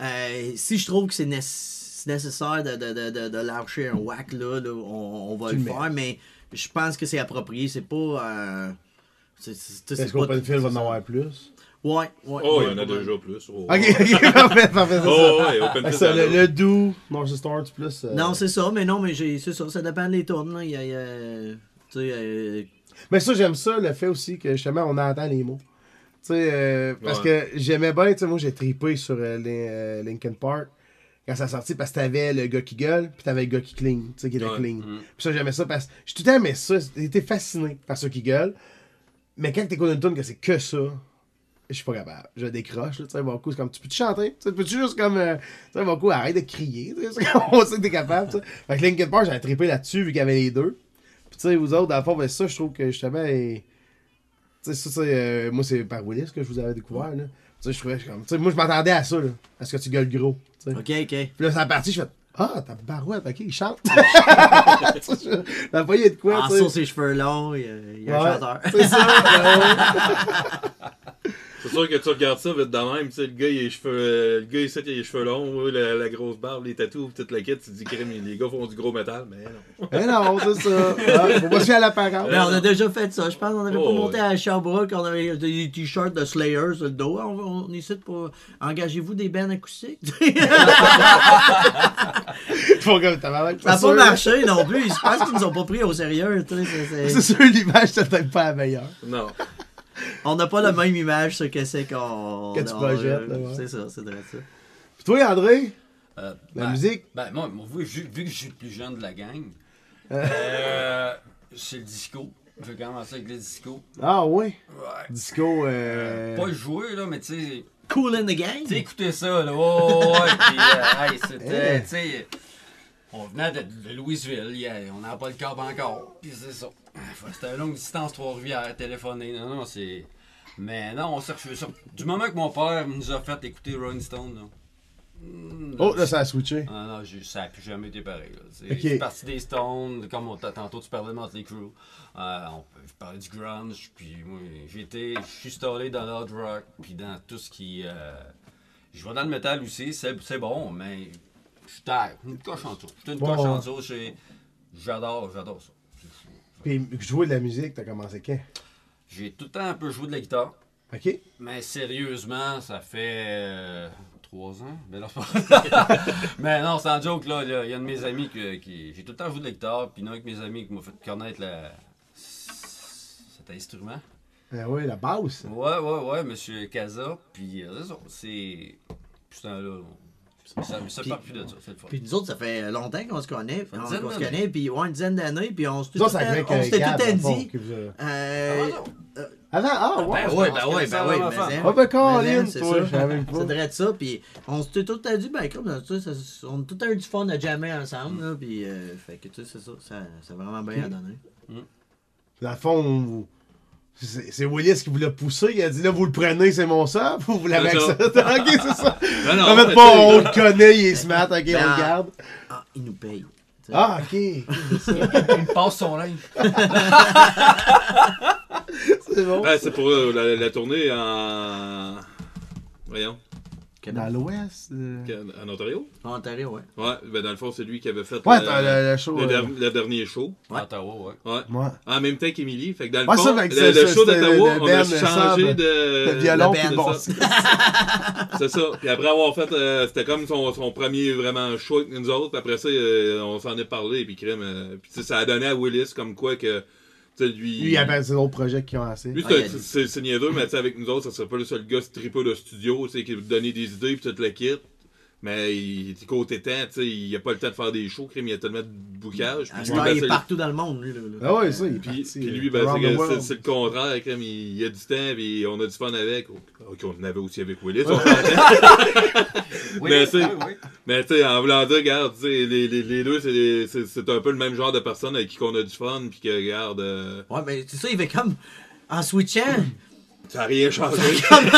euh, si je trouve que c'est nécessaire nécessaire de, de, de, de, de lâcher un whack, là, là, on, on va Tu le faire, mais je pense que c'est approprié. C'est pas. euh, c'est- c'est- c'est Est-ce pas- qu'Open Field va c'est en avoir plus? Ouais, ouais. Oh, ouais, il y en a ouais. déjà plus. Oh, Ok, ok, parfait, parfait, c'est Oh, ça. ouais, Open ça, en le, le doux, North Star, c'est plus. euh, Non, c'est ça, mais non, mais j'ai- c'est ça, ça dépend des tournes. Là. Il y a, il y a- tu sais, euh, Mais ça, j'aime ça, le fait aussi que justement, on entend les mots. Tu sais, euh, parce Ouais. que j'aimais bien, tu sais, moi, j'ai tripé sur euh, euh, Linkin Park quand ça sortit parce que t'avais le gars qui gueule, puis t'avais le gars qui clean, tu sais, qui était Ouais. clean. Puis ça, j'aimais ça parce que j'ai tout aimé ça. J'étais fasciné par ceux qui gueulent. Mais quand t'écoutes une tune que c'est que ça, je suis pas capable. Je décroche, là, tu sais, beaucoup, c'est comme, tu peux-tu chanter? Tu sais, peux-tu juste comme, euh, tu sais, beaucoup, arrête de crier, tu sais, on sait que t'es capable, tu sais. Fait que Linkin Park, j'avais trippé là-dessus, vu qu'il y avait les deux. Puis tu sais, vous autres, dans le fond, ben, ça, je trouve que justement, tu sais, ça, c'est, euh, moi, c'est par Willis que je vous avais découvert, là. Sais, je trouvais, comme, moi, je m'attendais à ça, là, à ce que tu gueules gros, tu sais. ok, ok. Puis là, c'est la partie, je fais, Ah, ta barouette, ok, il chante. La foyer de quoi, En tu sais? saut ses cheveux longs, il y a, il y a Ouais, un chanteur. C'est ça. C'est sûr que tu regardes ça vite de même, tu sais, le gars, il a les cheveux, euh, le gars, ici, il a les cheveux longs, la, la grosse barbe, les tatous, toute la quête, tu te dis, crème, les gars font du gros métal, mais non. Eh non, c'est ça. Ah, faut pas à l'apparence. Mais on a déjà fait ça. Je pense qu'on avait Oh, pas monté ouais. à Sherbrooke, on avait des t-shirts de Slayer sur le dos. On, on est ici pour. Engagez-vous des bands acoustiques. Comme tabarnak. Ça n'a pas sûr. marché non plus. Je pense qu'ils nous ont pas pris au sérieux. c'est- sûr, l'image, c'est peut-être pas la meilleure. Non. On n'a pas la même image sur que c'est qu'on. Que tu projettes, ouais. C'est ça, c'est vrai ça. Puis toi, André, Euh, la ben, musique, Ben, moi, moi, vu, vu- vu que je suis le plus jeune de la gang, euh, c'est le disco. J'ai commencé avec le disco. ah ouais, Ouais. disco, euh... Pas le jouer, là, mais tu sais. Cool in the game. Tu sais, écoutez ça, là. Oh, ouais, puis, euh, hey, c'était, Eh. tu sais. On venait de, de Louisville, il y a- on n'avait pas le câble encore. Puis c'est ça. C'était une longue distance, Trois-Rivières, téléphoner. Non, non, c'est. Mais non, on s'est ça. Du moment que mon père nous a fait écouter Rolling Stone, là. hmm, Oh, là, ça a switché. Ah non, j'ai- ça n'a plus jamais été pareil. C'est parti des Stones, comme on t'a- tantôt tu parlais de Motley Crue. Euh, on peut parler du grunge, puis moi j'ai été, je suis installé dans l'hard rock, puis dans tout ce qui... euh, je vais dans le métal aussi, c'est bon, mais je suis une coche en dessous. Je suis une coche en dessous, j'adore, j'adore ça. Puis jouer de la musique, t'as commencé quand? J'ai tout le temps un peu joué de la guitare. Ok. Mais sérieusement, ça fait euh, trois ans. Mais, non, mais non, un joke, là. là, Il y a un de mes amis que- qui. J'ai tout le temps joué de la guitare, puis il y en a un de mes amis qui m'a fait connaître la- cet instrument. Ah ouais, la basse. Ouais, ouais, ouais, monsieur Casa. Puis euh, c'est ça. C'est. Ça, part plus de ça, le fun. Puis nous autres, ça fait longtemps qu'on se connaît. On, se connaît, puis ouais, une dizaine d'années, puis on s'était tout, dit. Euh... euh, Avant, ah ouais. Ben pense ben ça ben femme. hein. Ah ben, Colin, Mais hein, c'est ça. C'est vrai de ça, puis on s'était tout dit, ben comme, tu sais, ça- on a tout eu du fun à jammer ensemble, là, puis euh, fait que tu sais, c'est ça, ça, a vraiment bien à donner. Dans le fond, vous- c'est Willis qui vous l'a poussé. Il a dit là, vous le prenez, c'est mon. Ou vous l'avez accepté. ok, c'est ça. Non, non, en fait, pas, on le connaît, il est smart. Ok, on Ben, le garde. Ah, il nous paye. Ah, ok. Il me passe son linge. c'est bon. Ouais, c'est pour euh, la, la tournée en. Voyons. Dans l'Ouest. euh, En Ontario? En Ontario, ouais. Ouais, ben dans le fond, c'est lui qui avait fait Ouais, le, show. le euh, der- le dernier show. Ouais. Ottawa, ouais. Ouais. Ouais. En même temps qu'Émilie. Fait que dans le Ouais, fond, ça, le, show d'Ottawa, on a Ben changé de. Le violon bon. c'est ça. Puis après avoir fait, euh, c'était comme son, son premier vraiment show avec nous autres. Après ça, euh, on s'en est parlé. Puis crème. euh, puis ça a donné à Willis comme quoi que. Tu sais, lui. Lui, il appelle ses autres projets qui ont assez. Lui, Ah, c'est- niaiseux, mais tu sais, avec nous autres, ça serait pas le seul gars triple de studio, tu sais, qui va te donner des idées, puis tout le kit. Mais il, côté temps, tu sais, il a pas le temps de faire des shows, crime, il y a tellement de boucage. Ce lui, ben, il est c'est- partout dans le monde, lui. Là, là. Ah ouais, ça, il est puis, parti. puis euh, lui, ben, c'est le contraire, crime, il, il y a du temps, puis on a du fun avec. Ok, on en avait aussi avec Willis, on Oui, Mais oui, oui. Tu sais, en voulant dire, regarde, tu sais, les, les, les deux, c'est un peu le même genre de personnes avec qui on a du fun, puis que, regarde, euh, Ouais, mais c'est ça, il fait comme. En switchant, ça a rien changé. comme.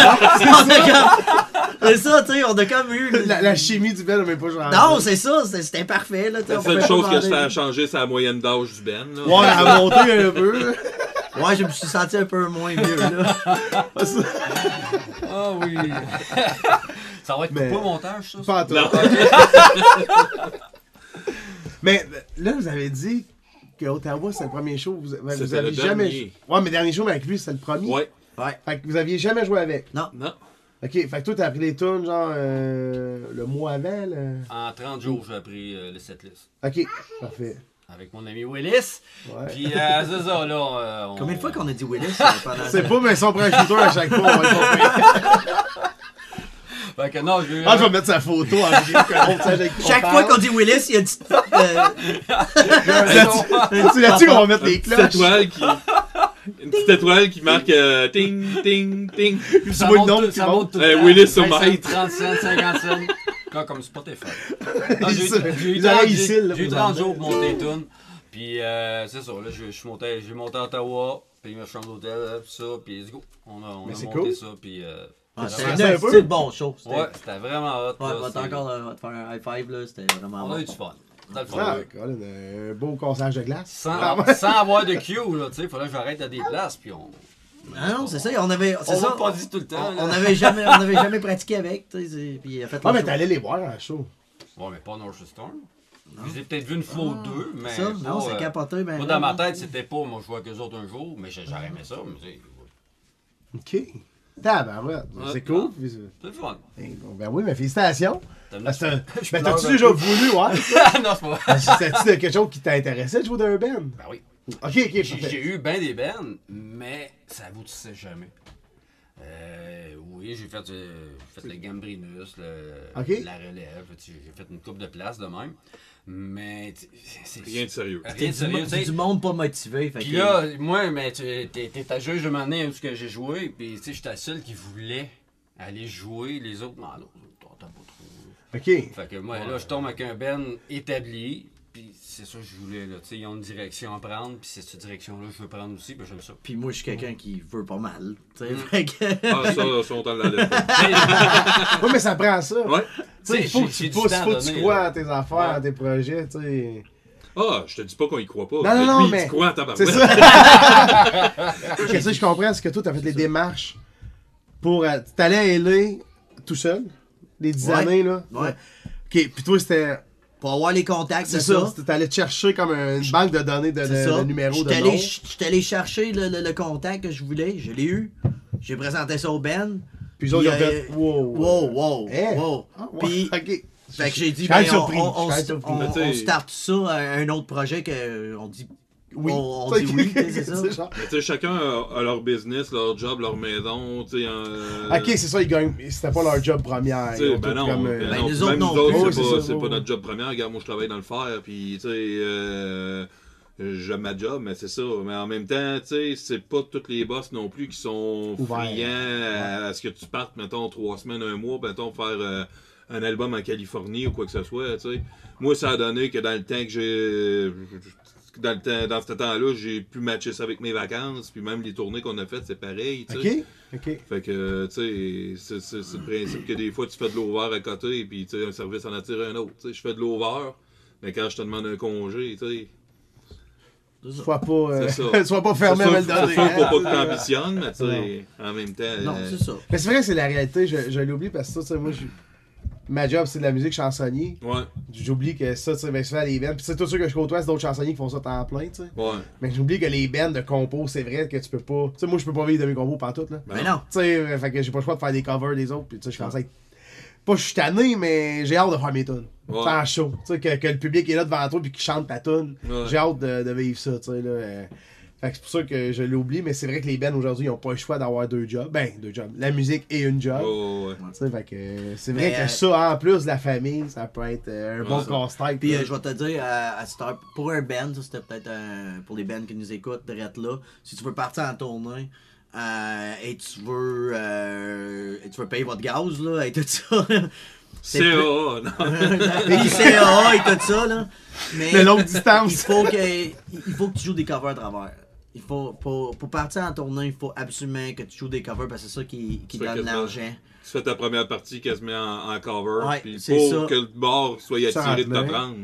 C'est ça, tu sais, on a comme eu. La, la chimie du bel, mais pas genre. Non, c'est ça, c'est- c'était parfait, là. La seule chose pas que ça a changé, c'est la moyenne d'âge du Ben. Là. Ouais, elle a monté un peu. Ouais, je me suis senti un peu moins vieux, là. Ah oui. ça va être Mais- au montage, ça? Pas toi. Non. Mais là, vous avez dit que Ottawa, c'est le premier show. Vous, vous le jamais. dernier. Ouais, mais dernier show, mais avec lui, c'est le premier. Ouais, Ouais. Fait que vous aviez jamais joué avec? non. Ok, fait que toi, t'as appris les tunes, genre, euh, le mois avant, le... En 30 jours, j'ai appris euh, le setlist. Ok, parfait. Avec mon ami Willis. Ouais. Puis, euh, c'est ça, là. euh, on- Combien de fois qu'on a dit Willis euh, pendant C'est pas, mais son premier shooter à chaque fois, on va le comprendre. Fait que non, j'ai eu. Ah, je vais mettre sa photo en vidéo, qu'on avec Chaque fois qu'on dit Willis, il y a une petite. euh, C'est là-dessus qu'on va mettre les cloches. qui. Une petite étoile qui marque euh, ting, ting, ting. Puis tu Ça vois le monte, nombre tout, qui ça monte. tout le temps. Willis sur 25, Mike. 30 cents, 50 cents. Quand comme Spotify. J'ai eu- Ils- j'ai eu ils 30 auraient j'ai- ici, là, eu pour 30 nous jours pour monter les tunes. Puis euh, c'est ça, là, je suis monté, j'ai monté à Ottawa, payé ma chambre d'hôtel, là, puis ça, puis let's go. On a, on Mais a c'est monté cool. ça, puis euh, Ah, C'était un style bon show. Ouais, c'était vraiment hot. Ouais, là, on va encore euh, te faire un high five, là. C'était vraiment On a eu du fun. C'était le. Ah, un beau cassage de glace. Sans, Ah, sans avoir de queue, là, tu sais, faudrait que j'arrête à des places, puis on. Ah non, c'est ça, on avait. C'est On ça. pas dit tout le temps. On là. on avait jamais, on avait jamais pratiqué avec, tu sais, c'est- puis il a fait Ah, mais t'allais les voir en show. Ouais, mais pas North Storm. Je les ai peut-être vu une fois ou deux, mais. Ça, pas, non, c'est euh, capoté, ben. Moi, dans ma tête, c'était pas, moi, je vois qu'eux autres un jour, mais j'aurais aimé ça, mais. Ok. Tabarouette. Ouais. C'est cool. C'est- le fun. Eh, bon, Ben oui, mais félicitations. T'aimes Ben, c'est un- ben, t'as-tu déjà voulu, ouais? non, c'est pas vrai. Ben, C'était-tu de quelque chose qui t'intéressait de jouer dans un band? Ben oui. Ok, ok, J'ai eu bien des bands, mais ça aboutissait jamais. Euh, oui, j'ai fait, euh, fait le Gambrinus, le, la relève, j'ai fait une coupe de place de même. Mais c'est Rien de sérieux. Rien de sérieux, du, c'est monde pas motivé. Fait Puis que- là, moi, mais tu t'es ta juge de m'amener où ce que j'ai joué, puis tu sais, j'étais la seule qui voulait aller jouer, les autres, non, là, t'as pas trop. Ok. Fait que moi, là, je tombe avec un Ben établi, puis c'est ça que je voulais, là. Tu sais, ils ont une direction à prendre, puis c'est cette direction-là que je veux prendre aussi, puis j'aime ça. Puis moi, je suis quelqu'un qui veut pas mal. tu Mm. sais, fait que- Ah, ça, ça, on t'en l'a. Ouais, mais ça prend ça. Ouais. Tu sais, il faut que tu pousses, faut que tu crois là. à tes affaires, à tes projets, tu sais. Ah, je te dis pas qu'on y croit pas. Non, non, non, lui, mais- Tu crois en tabarouette. C'est ça. Que je comprends, c'est que toi, t'as fait les démarches pour. euh, T'allais à LA tout seul, les 10 Ouais. années, là. Ouais. Ok, puis toi, c'était. Pour avoir les contacts, C'est c'est ça? ça. T'allais te chercher comme une banque de données de, de, de numéros de nom. j'étais allé chercher le, le- le contact que je voulais. Je l'ai eu. J'ai présenté ça au Ben. Puis ils ont fait. Wow. Wow, wow, Eh? wow. Ah, Puis, ok. fait que j'ai dit, ben, on, on, on, on, Mais t'sais- on start ça un autre projet que on dit Oui. on- on dit oui, c'est ça. genre- Mais chacun a, a leur business, leur job, leur maison, sais. euh, Ok, c'est ça, ils gagnent. C'était pas leur job première. Ben tout non, comme, ben euh, Ben, non, nous puis autres même non nous autres, plus. c'est pas, notre job premier. Regarde, moi, je travaille dans le fer, puis tu sais, euh, j'aime ma job, mais c'est ça. Mais en même temps, tu sais, c'est pas tous les boss non plus qui sont friands à, à ce que tu partes, mettons, trois semaines, un mois, mettons, faire euh, un album en Californie ou quoi que ce soit, tu sais. Moi, ça a donné que dans le temps que j'ai... Dans, le temps, dans ce temps-là, j'ai pu matcher ça avec mes vacances, puis même les tournées qu'on a faites, c'est pareil, tu sais. Ok, ok. Fait que, tu sais, c'est- c'est c'est le principe que des fois, tu fais de l'over à côté, puis tu sais, un service en attire un autre. Tu sais, je fais de l'over, mais quand je te demande un congé, tu sais, Sois pas, euh, C'est ça. sois pas fermé à me le c'est donner. sûr hein. faut pas que t'ambitionnes, mais tu sais, en même temps... Non, euh, c'est ça. Mais c'est vrai que c'est la réalité, je, je l'oublie parce que ça, tu sais, moi, je- ma job, c'est de la musique chansonnier. Ouais, J'oublie que ça, tu sais, ben, souvent les bands. Puis c'est tout sûr que je côtoie, c'est d'autres chansonniers qui font ça temps plein, tu sais. ouais. Mais j'oublie que les bands de compos, c'est vrai que tu peux pas. Tu sais, moi, je peux pas vivre de mes compos partout, là. Mais non. Tu sais, euh, fait que j'ai pas le choix de faire des covers des autres. Puis tu sais, je commence à être. Pas je suis tanné, mais j'ai hâte de faire mes tunes. Ouais. En show. Tu sais, que, que le public est là devant toi puis qu'il chante ta tune. Ouais. J'ai hâte de, de vivre ça, tu sais, là. euh. Fait que c'est pour ça que je l'oublie, mais c'est vrai que les bands aujourd'hui, ils ont pas le choix d'avoir deux jobs. Ben, deux jobs. La musique et une job. Oh, ouais. Fait que c'est vrai Mais, que euh, ça, en plus de la famille, ça peut être euh, un bon casse-tête. Puis euh, je vais te dire, à, à cette heure, pour un band, ça, c'était peut-être un- pour les bands qui nous écoutent, de là, si tu veux partir en tournée euh, et tu veux euh, et tu veux payer votre gaz là, et tout ça. c'est CAA, plus- non. CAA et tout ça, là. Mais De longue il distance. faut, que, il faut que tu joues des covers à travers. Il faut, pour, pour partir en tournée, il faut absolument que tu joues des covers parce que c'est ça qui, qui Tu donne l'argent. Tu fais ta première partie quasiment en, en cover, Ouais, puis pour ça. que le bord soit attiré de te prendre.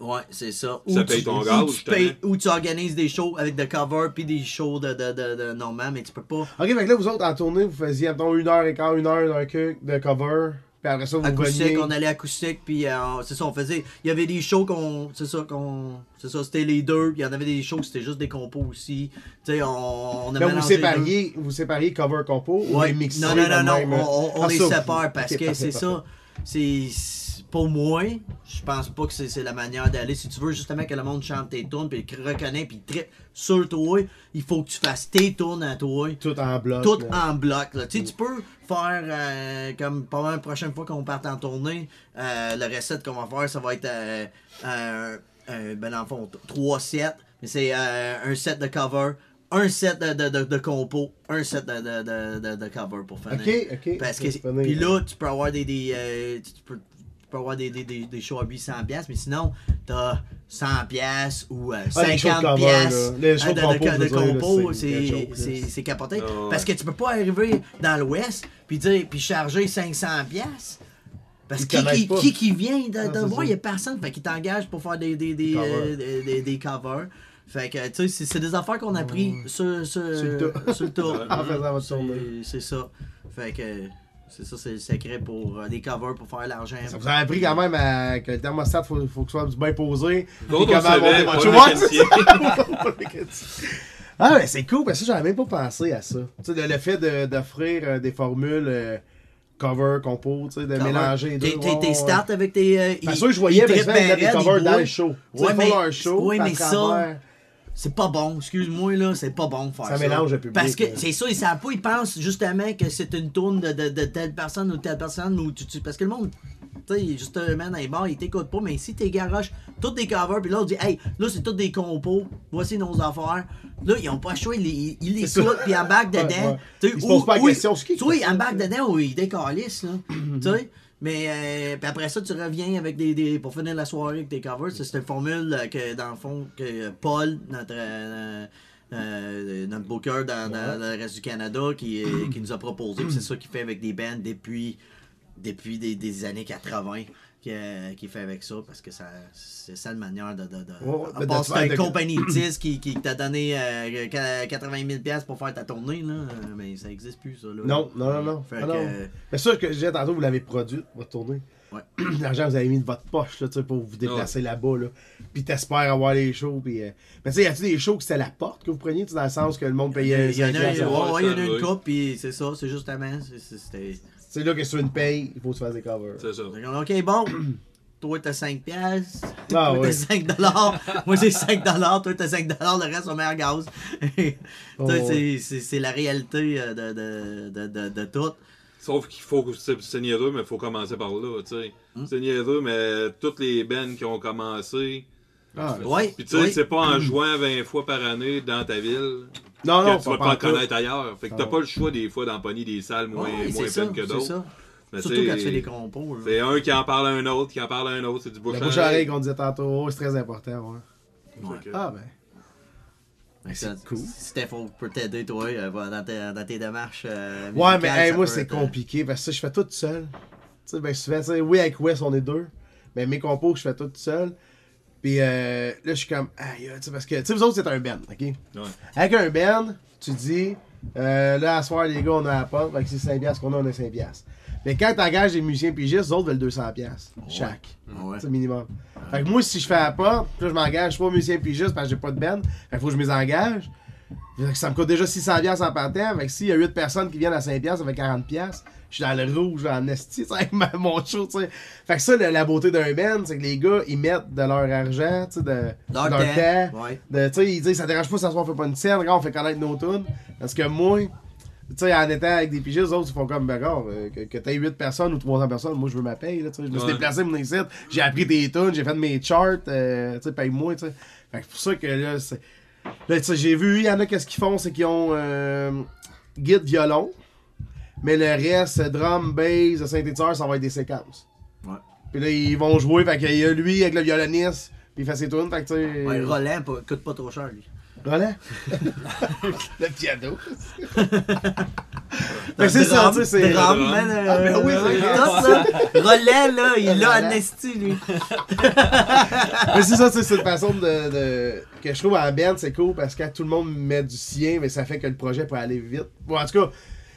Ouais, c'est ça. Ça Ou paye tu, ton ou gaz, tu payes- ou tu organises des shows avec des covers puis des shows de, de, de, de Normand, mais tu peux pas. Ok, fait que là, vous autres, en tournée, vous faisiez, mettons, une heure et quart, une heure d'un que- de cover. Puis après ça, vous Acoustique, on allait acoustique, puis euh, c'est ça, on faisait. Il y avait des shows qu'on. C'est ça, qu'on. C'est ça, c'était les deux, puis il y en avait des shows que c'était juste des compos aussi. Tu sais, on, on a vous sépariez, vous sépariez cover compo ou les mixez Non, non, non, non, même? on, on- on Ah, les ça, sépare parce que c'est ça. C'est- pour moi, je pense pas que c'est la manière d'aller. Si tu veux justement que le monde chante tes tunes, puis qu'il reconnaît, puis trippe sur toi, il faut que tu fasses tes tunes à toi. Tout en bloc. Tout là. en bloc. Là. Tu sais, tu peux faire, euh, comme pendant la prochaine fois qu'on parte en tournée, euh, la recette qu'on va faire, ça va être, euh, ben dans le fond, t- trois sets. Mais c'est un set de cover, un set de, de, de, de compo, un set de, cover pour finir. Ok, ok. Parce que, puis là, tu peux avoir des, des euh, tu peux peux avoir des, des, des, des shows à 800$, piastres, mais sinon, t'as 100$ piastres ou euh, Ah, les shows de 50$ cover, piastres là. Les shows hein, de de, compo, c'est capoté. Ah ouais. Parce que tu peux pas arriver dans l'Ouest puis dire puis charger 500$. piastres. Parce que qui, qui, pas. qui, qui vient de, Ah, de voir, il y a personne. Fait qu'il t'engage pour faire des, des, des, Covers. euh, des, des- des covers. Fait que, tu sais, c'est- des affaires qu'on a pris sur, sur, Sur sur le tas. En faisant votre tournée. C'est ça. Fait que, c'est ça, c'est le secret pour euh, des covers pour faire l'argent. Ça vous a appris quand même à- que le thermostat, faut, faut que ce soit bien posé. D'autres. Ah, mais c'est cool, parce que ça, j'avais même pas pensé à ça. Tu sais, le, le fait de- d'offrir euh, des formules euh, cover, compo, tu sais, de Cover. mélanger les deux. T'es- start avec tes. euh, Parce que je voyais, mais mettent des covers dans le show. Ouais, mais- show. à mais ça, C'est pas bon, excuse-moi là, c'est pas bon de faire ça. Ça mélange le public, Parce que c'est ça, ils savent pas, ils pensent justement que c'est une tourne de, de, de telle personne ou telle personne ou tu, tu- parce que le monde, tu sais, justement dans les bars, ils t'écoutent pas, mais si t'es garoches, toutes des covers, puis là on dit hey, là c'est toutes des compos, voici nos affaires. Là, ils ont pas le choix, ils, les- ils les écoutent puis ils embarquent Ouais, dedans. ouais. Tu sais, Ils se posent pas la question, c'est qui Soit fait ils embarquent tu dedans ou ils décalissent, là. tu sais. Mais euh, puis après ça, tu reviens avec des, des pour finir la soirée avec tes covers. C'est une formule euh, que dans le fond que Paul, notre euh, euh, notre booker dans, dans le reste du Canada, qui, qui nous a proposé. C'est ça qu'il fait avec des bands depuis depuis des, des années 80 qui, euh, qui fait avec ça parce que ça c'est ça la manière de, de, à part si de- une compagnie de disques qui, qui t'a donné euh, 80 000 pièces pour faire ta tournée là, euh, mais ça existe plus ça là. Non, non, non, non. Fait Ah, que, non. euh, Mais ça, que disais tantôt, vous l'avez produit, votre tournée. Ouais. L'argent, vous avez mis de votre poche là, tu sais, pour vous déplacer là-bas. Là. Puis t'espères avoir les shows. Puis, euh, Mais tu sais, y a-tu des shows que c'était la porte que vous preniez, dans le sens que le monde payait il y en a, 5 ouais, piastres? ouais, ouais, il y en a ça, une coupe, puis c'est ça, c'est justement, c'est- c'est- c'était... C'est là que sur une paye, il faut que tu fasses des covers. C'est ça. Ok, bon, toi t'as 5 piastres, Ah, toi t'as 5 dollars, moi j'ai 5 dollars, toi t'as 5 dollars, le reste on met en gaz. Tu sais, Oh, c'est- c'est c'est la réalité euh, de, de, de, de, de tout. Sauf qu'il faut que c'est c'est niaiseux, mais il faut commencer par là, tu sais. Hmm. C'est niaiseux, mais toutes les bands qui ont commencé. Ah, Ouais, Puis tu sais, ouais. c'est pas en jouant 20 fois par année dans ta ville Non, non, que tu vas pas pas en connaître ailleurs. Fait que t'as Ah. pas le choix des fois d'empoigner des salles moins, Ouais, moins ça, que c'est d'autres. ça. Mais Surtout quand tu fais des compos. là. C'est un qui en parle à un autre, qui en parle à un autre, c'est du bouche La à bouche à oreille qu'on disait tantôt, oh, c'est très important. Ouais. Que- Ah, ben. C'est ça, cool. Si Steph peut t'aider, toi, euh, dans, tes, dans tes démarches. euh, Ouais, mais hey, moi, c'est euh, compliqué parce que ça, je fais tout seul. Tu sais, ben souvent, tu sais, oui, avec Wes, on est deux. Mais mes compos, je fais tout seul. Puis euh, là, je suis comme, aïe, tu sais, parce que, tu sais, vous autres, c'est un band, ok? Ouais. Avec un band, tu dis, euh, là, à soir, les gars, on a la porte, fait que c'est 5 piastres qu'on a, on a 5 piastres. Mais quand t'engages des musiciens pigistes, les autres veulent 200 piastres, chaque. Ouais. C'est minimum. Fait que moi, si je fais la puis là, je m'engage trois musiciens pigistes parce que j'ai pas de band, fait que faut que je les engage. Fait que Ça me coûte déjà 600 piastres en partant. Fait que s'il y a 8 personnes qui viennent à 5 piastres, ça fait 40 piastres. Je suis dans le rouge, en esti, avec ma- mon show, tu sais. Fait que ça, la, la beauté d'un band, c'est que les gars, ils mettent de leur argent, tu sais, de, Leur de leur temps, temps. ouais. De, tu sais, ils disent, ça dérange pas, ça se voit, on fait pas une scène, regarde, on fait connaître nos tunes. Parce que moi, tu sais, en étant avec des pigistes, les autres, ils font comme, ben, regarde, euh, que, que t'aies 8 personnes ou 300 personnes, moi, je veux ma paye, là, tu sais. Je me suis Ouais. déplacé, mon ici, j'ai appris des tunes, j'ai fait mes charts, euh, tu sais, paye-moi, tu sais. Fait que c'est pour ça que là, c'est. Là, tu sais, j'ai vu, il y en a, qu'est-ce qu'ils font, c'est qu'ils ont euh, guide violon, mais le reste, drum, bass, synthétiseur, ça va être des séquences. Ouais. Puis là, ils vont jouer, fait qu'il y a lui avec le violoniste, puis il fait ses tunes, fait que tu sais. Ouais, Roland pas- coûte pas trop cher, lui. Roland? le piano. fait c'est ça, tu sais, c'est. Drum, man, euh, Ah, ben oui, c'est là. Roland, là, il l'a amnesty, lui. Mais c'est ça, tu sais, c'est une façon de, de- que je trouve en band, c'est cool parce que tout le monde met du sien, mais ça fait que le projet peut aller vite. Bon, en tout cas,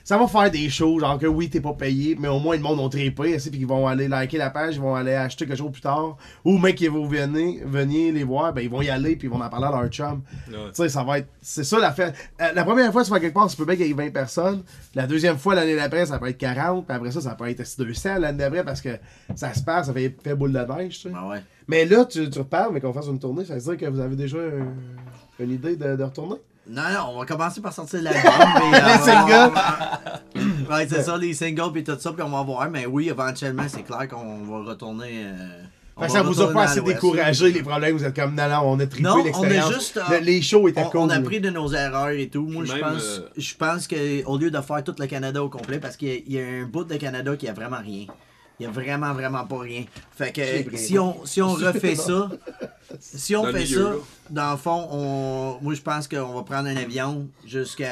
ça va faire des shows, genre que oui, t'es pas payé, mais au moins le monde ont trippé, puis ils vont aller liker la page, ils vont aller acheter quelque chose plus tard. Ou mec qui vont venir, venir les voir, ben ils vont y aller, puis ils vont en parler à leur chum. Ouais. Tu sais, ça va être. C'est ça la fête. Euh, la première fois, tu vas quelque part, ça peut bien qu'il y ait 20 personnes. La deuxième fois, l'année d'après, ça peut être 40. Puis après ça, ça peut être 200 l'année d'après parce que ça se passe, ça fait, fait boule de neige, tu sais. Ah ouais. Mais là, tu, tu reparles, mais qu'on fasse une tournée, ça veut dire que vous avez déjà une idée de, de retourner? Non, non, on va commencer par sortir l'album. mais, euh, Les singles. Ouais, c'est ça, les singles puis tout ça, puis on va voir. Mais oui, éventuellement, c'est clair qu'on va retourner. euh, on Fait que ça vous a pas assez découragé les problèmes, vous êtes comme non, non, on a trippé Non, on a l'expérience. juste, euh, Le- les shows étaient On, cool. on a là. appris de nos erreurs et tout. Moi, je pense, euh, je pense qu'au lieu de faire tout le Canada au complet, parce qu'il y, a- il y a un bout de Canada qui a vraiment rien. Il n'y a vraiment, vraiment pas rien. Fait que pris si on, si on refait ça, si on Dans fait milieu, ça, là. dans le fond, on, moi je pense qu'on va prendre un avion jusqu'à.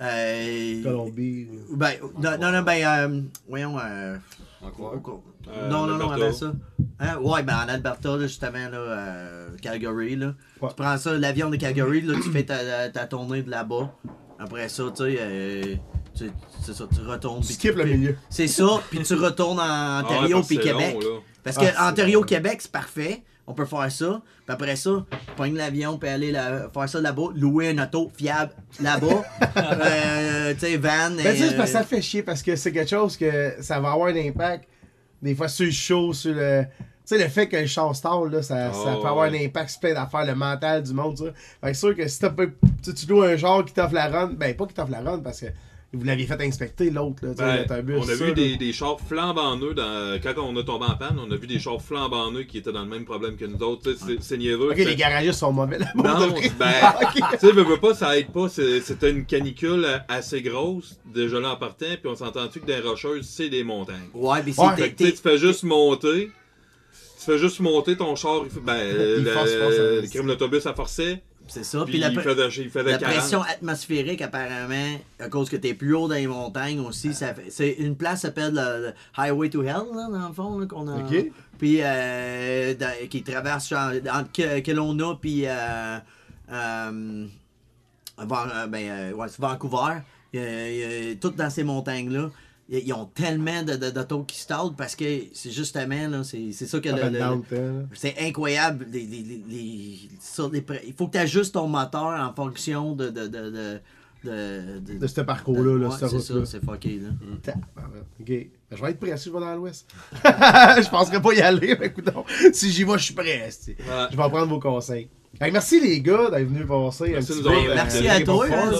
euh, Colombie. ben, non, non, non, ben, euh, voyons. euh, Encore? Euh, non, non, non, avant ça. Hein? Ouais, ben en Alberta, là, justement, là, euh, Calgary, là. Ouais. Tu prends ça, l'avion de Calgary, là, tu fais ta, ta tournée de là-bas. Après ça, tu sais, euh, tu, c'est ça, tu retournes. Tu puis skippes le milieu. C'est ça, puis tu retournes en Ah ouais, Ontario que puis Québec. long. Parce Ah, que c'est Ontario, long. Québec, c'est parfait. On peut faire ça. Puis après ça, prendre l'avion puis aller la- faire ça là-bas. Louer un auto fiable là-bas. euh, tu sais, van. Ben, euh, parce que ça fait chier parce que c'est quelque chose que ça va avoir un impact. Des fois sur le show, sur le. Tu sais, le fait que le char stall, là, ça, ça Oh, peut avoir ouais. un impact sur plein d'affaires, le mental du monde, ça. Fait que c'est sûr que si tu loues un genre qui t'offre la run, ben pas qui t'offre la run parce que vous l'aviez fait inspecter l'autre, là, tu sais, Ben, l'autobus, on a ça, vu des, des chars flambant neufs dans, quand on a tombé en panne, on a vu des chars flambant neufs qui étaient dans le même problème que nous autres. tu sais, C'est c'est niaiseux. Ok, Fait- les garagistes sont mauvais là Non, ben, tu sais, veux, veux pas, ça aide pas. C'est- C'était une canicule assez grosse, déjà là en partant, puis on s'entend-tu que des rocheuses, c'est des montagnes? Ouais, mais Ouais. c'est. Tu fais juste monter. Tu fais juste monter ton char. il fait- Ben, Il le, force, force, le, force. crime d'autobus, ça forçait. C'est ça. Puis Puis la, il fait de, il fait de la 40. pression atmosphérique, apparemment, à cause que t'es plus haut dans les montagnes aussi, ça fait. C'est une place qui s'appelle le, le Highway to Hell, là, dans le fond, là, qu'on a. Ok. Puis euh, dans- qui traverse genre, entre Ke- Kelowna puis euh, euh, Van- euh, ben, euh, ouais, c'est Vancouver. Il y a- il y a- toutes dans ces montagnes-là. Ils ont tellement de- de- d'autos qui stallent parce que c'est justement, là, c'est c'est ça que le- le- le, c'est incroyable. Les, les, les, ça, pre- il faut que tu ajustes ton moteur en fonction de. de, de, de, de, de- De ce parcours-là, là, Ouais, cette c'est ça, c'est fucké. Là. Ok. Ben, je vais être prêt si je vais dans l'ouest. je penserais pas y aller, mais écoute, si j'y vais, je suis prêt. Ouais. Je vais en prendre vos conseils. Merci les gars d'être venus passer Merci un petit nous peu. euh, merci à toi, hein,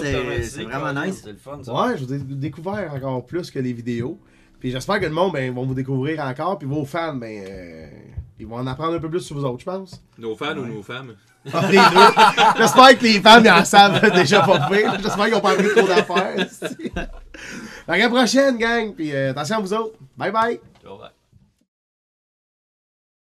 c'est- vraiment nice. C'est le fun, ça. Ouais, je vous ai découvert encore plus que les vidéos. Puis j'espère que le monde ben, vont vous découvrir encore. Puis vos fans, ben, euh, ils vont en apprendre un peu plus sur vous autres, je pense. Nos fans ou nos femmes. Ah, les deux. J'espère que les fans ils en savent déjà pas pire. J'espère qu'ils ont pas pris trop d'affaires. qu'à la prochaine, gang. Puis euh, attention à vous autres. Bye bye.